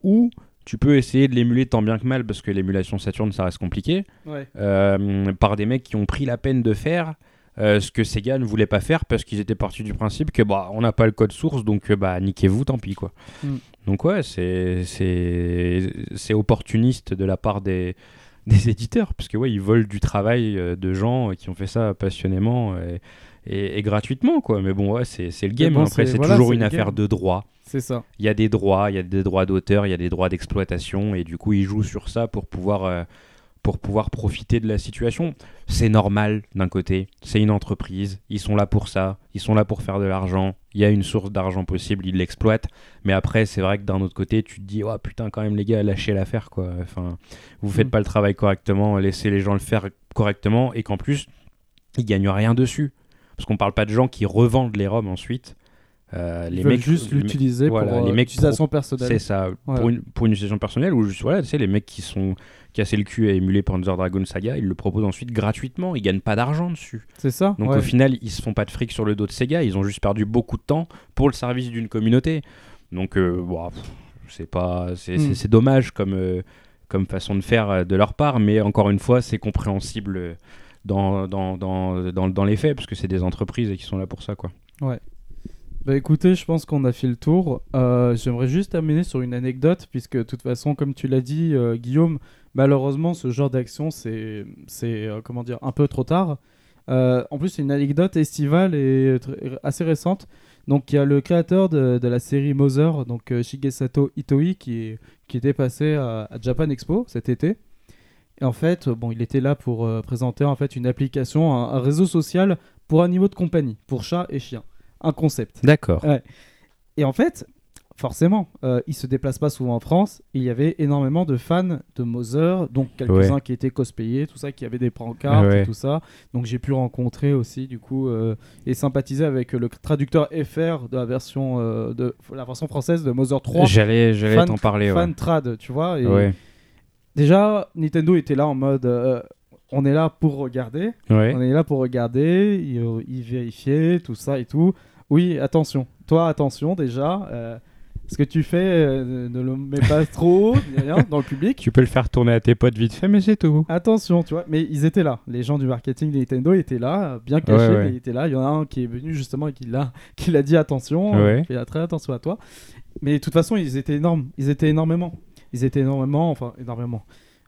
Ou tu peux essayer de l'émuler tant bien que mal parce que l'émulation Saturn ça reste compliqué Ouais. euh, par des mecs qui ont pris la peine de faire euh, ce que Sega ne voulait pas faire parce qu'ils étaient partis du principe que bah on n'a pas le code source donc euh, bah niquez-vous tant pis quoi. Mm. Donc ouais c'est c'est c'est opportuniste de la part des des éditeurs parce que ouais ils volent du travail euh, de gens qui ont fait ça passionnément et, et- et gratuitement quoi mais bon ouais c'est c'est le game bon, après c'est- voilà, toujours une affaire game. de droit C'est ça. il y a des droits, il y a des droits d'auteur, il y a des droits d'exploitation, et du coup, ils jouent sur ça pour pouvoir, euh, pour pouvoir profiter de la situation. C'est normal d'un côté, c'est une entreprise, ils sont là pour ça, ils sont là pour faire de l'argent, il y a une source d'argent possible, ils l'exploitent, mais après, c'est vrai que d'un autre côté, tu te dis, oh putain, quand même, les gars, lâchez l'affaire, quoi. Enfin, vous faites Mm. pas le travail correctement, laissez les gens le faire correctement, et qu'en plus, ils gagnent rien dessus. Parce qu'on parle pas de gens qui revendent les robes ensuite. Euh, les mecs juste les l'utiliser voilà, pour les euh, mecs utilisation personnelle. c'est ça, pour, une, pour une utilisation personnelle ou juste, voilà, tu sais, les mecs qui sont cassés le cul à émuler Panzer Dragon Saga, ils le proposent ensuite gratuitement, ils gagnent pas d'argent dessus. C'est ça Donc ouais. au final, ils se font pas de fric sur le dos de Sega, ils ont juste perdu beaucoup de temps pour le service d'une communauté. Donc, euh, c'est pas, c'est, Mm. c'est dommage comme, euh, comme façon de faire de leur part, mais encore une fois, c'est compréhensible dans, dans, dans, dans, dans les faits, parce que c'est des entreprises et qui sont là pour ça, quoi. Bah écoutez, je pense qu'on a fait le tour. Euh, J'aimerais juste terminer sur une anecdote, puisque de toute façon, comme tu l'as dit, euh, Guillaume, malheureusement, ce genre d'action, c'est, euh, comment dire, un peu trop tard. En plus, c'est une anecdote estivale et assez récente. Donc, il y a le créateur de, la série Mother, donc Shigesato Itoi, qui, était passé à, Japan Expo cet été. Et en fait, bon, il était là pour présenter en fait une application, un réseau social pour animaux de compagnie, pour chats et chiens. Un concept. D'accord. Et en fait, forcément, euh, il se déplace pas souvent en France. Il y avait énormément de fans de Mother, donc quelques-uns qui étaient cosplayés, tout ça, qui avaient des pancartes Ouais. et tout ça. Donc j'ai pu rencontrer aussi, du coup, euh, et sympathiser avec le traducteur FR de la version, euh, de la version française de Mother 3. J'allais, t'en parler. ouais. Fan trad, tu vois. Et Ouais. Déjà, Nintendo était là en mode. euh, on est là pour regarder. Ouais. On est là pour regarder, y vérifier, tout ça et tout. Oui, attention. Toi, attention déjà. euh, ce que tu fais, euh, ne le mets pas trop rien, dans le public. Tu peux le faire tourner à tes potes vite fait, mais c'est tout. Attention, tu vois. Mais ils étaient là. Les gens du marketing de Nintendo étaient là, bien cachés, Ouais, ouais. mais ils étaient là. Il y en a un qui est venu justement et qui l'a, qui l'a dit attention. Ouais. euh, Fais très attention à toi. Mais de toute façon, ils étaient énormes. Ils étaient énormément. Ils étaient énormément, enfin énormément.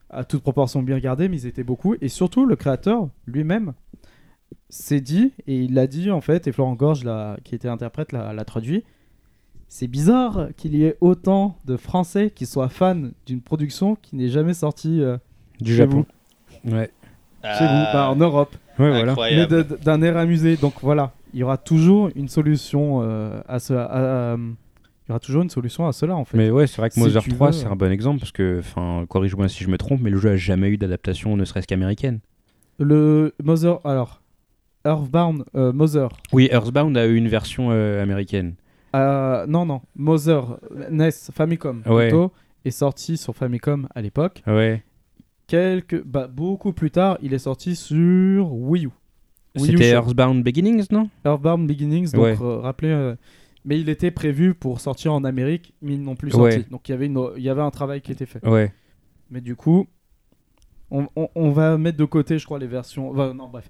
À toute proportion bien gardée, mais ils étaient beaucoup. Et surtout, le créateur lui-même s'est dit, et il l'a dit en fait, et Florent Gorge, qui était interprète, l'a, traduit. C'est bizarre qu'il y ait autant de Français qui soient fans d'une production qui n'est jamais sortie euh, Du chez Japon. vous. Ouais, chez vous, bah, en Europe. ouais voilà. mais d'un air amusé. Donc voilà, il y aura toujours une solution euh, à ce. à- à- il y aura toujours une solution à cela en fait. Mais ouais, c'est vrai que Si Mother tu 3, veux, c'est euh. un bon exemple parce que, enfin, corrige-moi si je me trompe, mais le jeu a jamais eu d'adaptation, ne serait-ce qu'américaine. Le Mother, alors Earthbound, euh, Mother. Oui, Earthbound a eu une version euh, américaine. euh, non non, Mother NES Famicom Ouais. plutôt est sorti sur Famicom à l'époque. Ouais. Quelques, bah, beaucoup plus tard, il est sorti sur Wii U. Wii U C'était Shop. Earthbound Beginnings, non? Earthbound Beginnings, donc Ouais. euh, rappelez, euh, mais il était prévu pour sortir en Amérique, mais ils n'ont plus Ouais. sorti. Donc il y avait une, il y avait un travail qui était fait. Ouais. Mais du coup, on, on- on va mettre de côté, je crois, les versions. enfin, non, bref.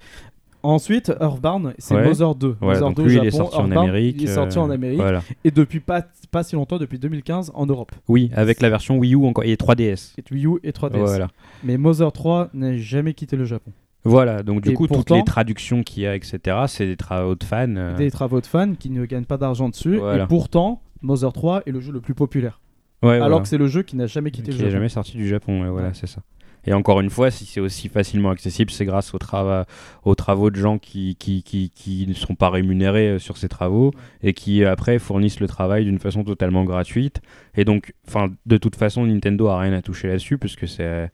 Ensuite, Earthbound, c'est Ouais. Mother 2. Voilà, Mother donc 2 lui, il est sorti en Amérique. Il est sorti euh, en Amérique. Voilà. Et depuis pas, pas si longtemps, depuis 2015, en Europe. Oui, avec la version Wii U encore et 3DS. Et Wii U et 3DS. Voilà. Mais Mother 3 n'a jamais quitté le Japon. Voilà, donc du Et coup, toutes les traductions qu'il y a, etc., c'est des travaux de fans. euh, Des travaux de fans qui ne gagnent pas d'argent dessus. Voilà. Et pourtant, Mother 3 est le jeu le plus populaire. ouais, Alors voilà. que c'est le jeu qui n'a jamais quitté qui le n'est Japon. jamais sorti du Japon, ouais, voilà, Ouais. c'est ça. Et encore une fois, si c'est aussi facilement accessible, c'est grâce aux, trava- aux travaux de gens qui, qui, qui, qui ne sont pas rémunérés euh, sur ces travaux et qui euh, après fournissent le travail d'une façon totalement gratuite. Et donc, enfin, de toute façon, Nintendo a rien à toucher là-dessus puisque c'est.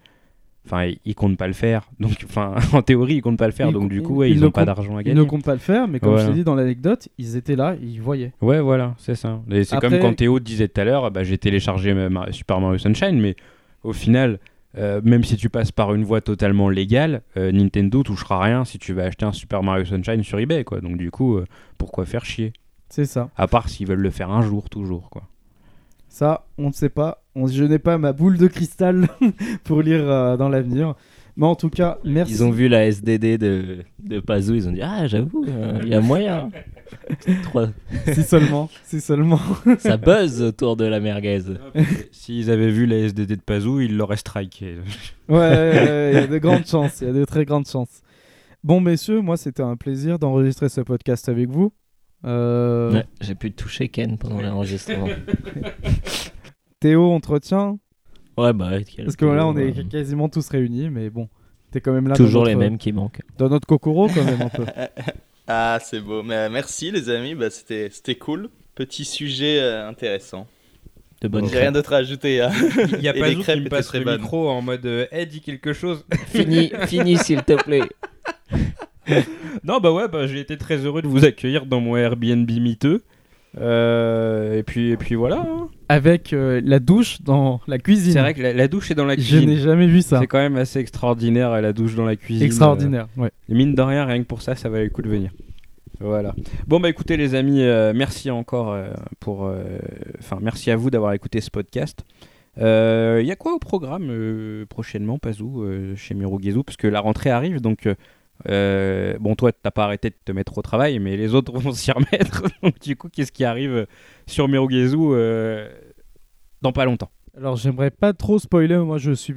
Enfin, ils- ils comptent pas le faire. Donc, enfin, en théorie, ils comptent pas le faire. Ils donc, du ils- coup, ils ils ne n'ont pas d'argent à Ils gagner. ne comptent pas le faire, mais comme Voilà. je t'ai dit dans l'anecdote, ils étaient là, ils voyaient. Ouais, voilà, c'est ça. Et c'est Après- comme quand Théo disait tout à l'heure, bah, j'ai téléchargé Super Mario Sunshine, mais au final, euh, même si tu passes par une voie totalement légale, euh, Nintendo touchera rien si tu vas acheter un Super Mario Sunshine sur eBay, quoi. Donc du coup, euh, pourquoi faire chier? C'est ça. À part s'ils veulent le faire un jour, toujours, quoi. Ça, on ne sait pas. On- je n'ai pas ma boule de cristal pour lire euh, dans l'avenir. Mais en tout cas, merci. Ils ont vu la SDD de, de Pazou, ils ont dit Ah, j'avoue, euh, il y a moyen. Trois- si seulement, si seulement. Ça buzz autour de la merguez. S'ils avaient vu la SDD de Pazou, ils l'auraient striké. Ouais, ouais, il y a de grandes chances. Il y a de très grandes chances. Bon, messieurs, moi, c'était un plaisir d'enregistrer ce podcast avec vous. Euh, Ouais, J'ai pu toucher Ken pendant l'enregistrement. Théo, on te retient? Ouais, bah, Parce que là, on est euh, quasiment tous réunis, mais bon, t'es quand même là. toujours les mêmes qui manquent. Dans notre cocoro, quand même, un peu. Ah, c'est beau. Mais, euh, merci les amis, bah, c'était c'était cool. Petit sujet euh, intéressant. De bonnes J'ai rien d'autre à ajouter. hein. Il y a Pazou crêpes qui me passe très le bonnes. micro en mode euh, Eh, dis quelque chose Fini, fini s'il te plaît. Non, bah ouais, bah, j'ai été très heureux de vous accueillir dans mon Airbnb miteux. Euh, et, puis, et puis voilà. hein. Avec euh, la douche dans la cuisine. C'est vrai que la, la douche est dans la Je cuisine. n'ai jamais vu ça. C'est quand même assez extraordinaire euh, la douche dans la cuisine. Extraordinaire, ouais. Euh, et mine de rien, rien que pour ça, ça valait le coup de venir. Voilà. Bon bah écoutez les amis, euh, merci encore euh, pour, euh, enfin merci à vous d'avoir écouté ce podcast. Il y a quoi au programme euh, prochainement, Pazou, euh, chez Mirugezu Parce que la rentrée arrive, donc euh, bon toi t'as pas arrêté de te mettre au travail, mais les autres vont s'y remettre. donc du coup, qu'est-ce qui arrive sur Mirugezu euh, dans pas longtemps? Alors j'aimerais pas trop spoiler, moi je suis,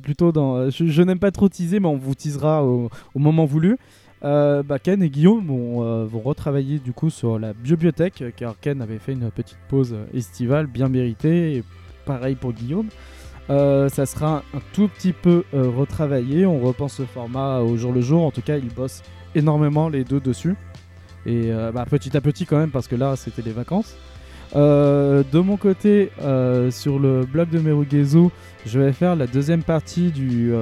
plutôt dans... Je, n'aime pas trop teaser, mais on vous teasera au, moment voulu. Euh, bah, Ken et Guillaume vont, retravailler du coup sur la bibliothèque, car Ken avait fait une petite pause estivale bien méritée, pareil pour Guillaume. Euh, ça sera un tout petit peu euh, retravaillé, on repense le format au jour le jour, en tout cas ils bossent énormément les deux dessus. Et euh, bah, petit à petit quand même, parce que là c'était les vacances. De mon côté, sur le blog de Merugezu, je vais faire la deuxième partie du,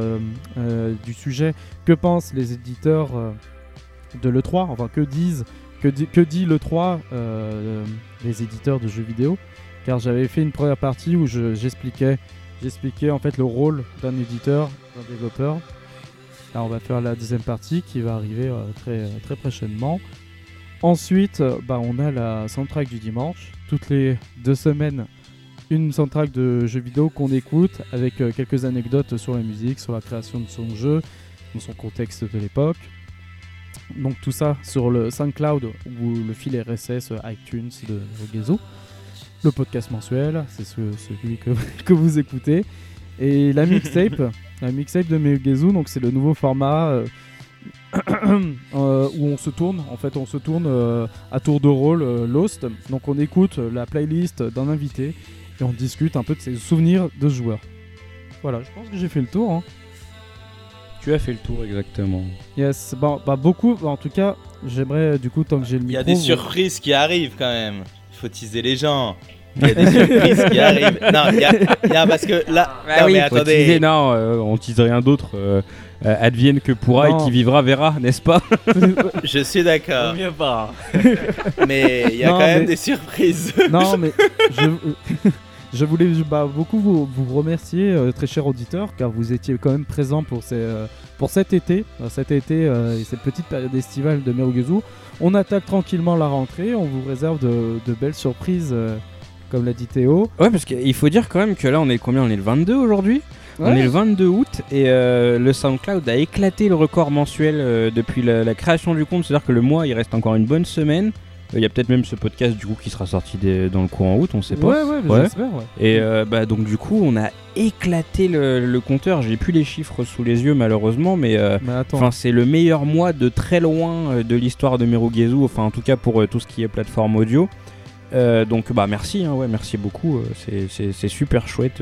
du sujet que pensent les éditeurs de l'E3, enfin que disent, que, di- que dit l'E3 euh, les éditeurs de jeux vidéo? Car j'avais fait une première partie où je- j'expliquais en fait le rôle d'un éditeur, d'un développeur. Là, on va faire la deuxième partie qui va arriver euh, très, très prochainement. Ensuite, euh, bah, on a la soundtrack du dimanche. Toutes les deux semaines, une soundtrack de jeux vidéo qu'on écoute avec euh, quelques anecdotes sur la musique, sur la création de son jeu, dans son contexte de l'époque. Donc tout ça sur le SoundCloud ou le fil RSS iTunes de Regezo. Le podcast mensuel, c'est ce- celui que, que vous écoutez. Et la mixtape, la mixtape de Megezu, donc c'est le nouveau format euh, euh, où on se tourne. En fait, on se tourne euh, à tour de rôle euh, Lost. Donc on écoute la playlist d'un invité et on discute un peu de ses souvenirs de joueurs. Voilà, je pense que j'ai fait le tour. hein. Tu as fait le tour exactement. Yes, bon, bah beaucoup. bah, en tout cas, j'aimerais du coup tant que j'ai le Il y micro. a des vous- surprises qui arrivent quand même. Il faut teaser les gens. Il y a des surprises qui arrivent. Non, il y a, il y a- parce que là. non, mais Faut attendez. teaser, non, euh, on tease rien d'autre. euh, euh, advienne que pourra Non. et qui vivra verra, n'est-ce pas? Je suis d'accord. mieux pas. Mais il y a Non, quand même des surprises. Non, mais je, je voulais bah, beaucoup vous, vous remercier, euh, très cher auditeur, car vous étiez quand même présent pour, ces, euh, pour cet été, euh, cet été euh, et cette petite période estivale de Merugezu. On attaque tranquillement la rentrée, on vous réserve de, de belles surprises, comme l'a dit Théo. Ouais, parce qu'il faut dire quand même que là, on est combien? On est le 22 aujourd'hui? On est le 22 août et euh, le SoundCloud a éclaté le record mensuel euh, depuis la, la création du compte. C'est-à-dire que le mois, il reste encore une bonne semaine. Il y a peut-être même ce podcast du coup qui sera sorti des- dans le courant août, on sait pas. Ouais, ouais, Ouais. j'espère. Ouais. Et euh, bah donc du coup, on a éclaté le, le compteur. J'ai plus les chiffres sous les yeux malheureusement, mais euh, Mais attends, Enfin, c'est le meilleur mois de très loin euh, de l'histoire de Merugezu, enfin en tout cas pour euh, tout ce qui est plateforme audio. Donc bah merci, hein, ouais, merci beaucoup. c'est- super chouette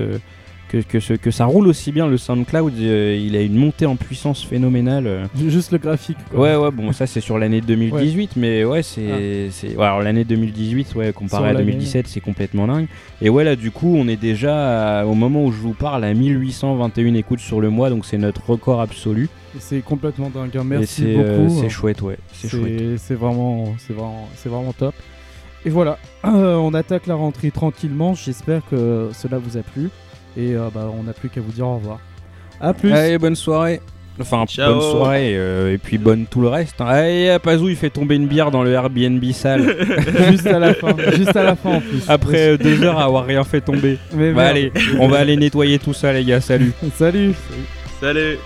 que, que, ce- que ça roule aussi bien le SoundCloud. euh, il a une montée en puissance phénoménale. euh. juste le graphique. quoi. Ouais ouais bon ça c'est sur l'année 2018 mais ouais c'est c'est ouais, alors l'année 2018 ouais comparé à l'année. 2017 c'est complètement dingue et ouais là du coup on est déjà à- au moment où je vous parle à 1821 écoutes sur le mois donc c'est notre record absolu C'est complètement dingue. hein. Merci c'est euh, beaucoup. c'est chouette ouais c'est chouette C'est c'est vraiment, c'est vraiment, c'est vraiment top. Et voilà, on attaque la rentrée tranquillement. J'espère que cela vous a plu. Et euh, bah, on n'a plus qu'à vous dire au revoir. À plus. Allez, bonne soirée. Enfin, Ciao. bonne soirée euh, et puis bonne tout le reste. hein. Allez, Pazou, il fait tomber une bière dans le Airbnb sale. juste à la fin. Juste à la fin en plus. Après euh, deux heures à avoir rien fait tomber. Mais Bah, allez, on va aller nettoyer tout ça, les gars. Salut. Salut. Salut.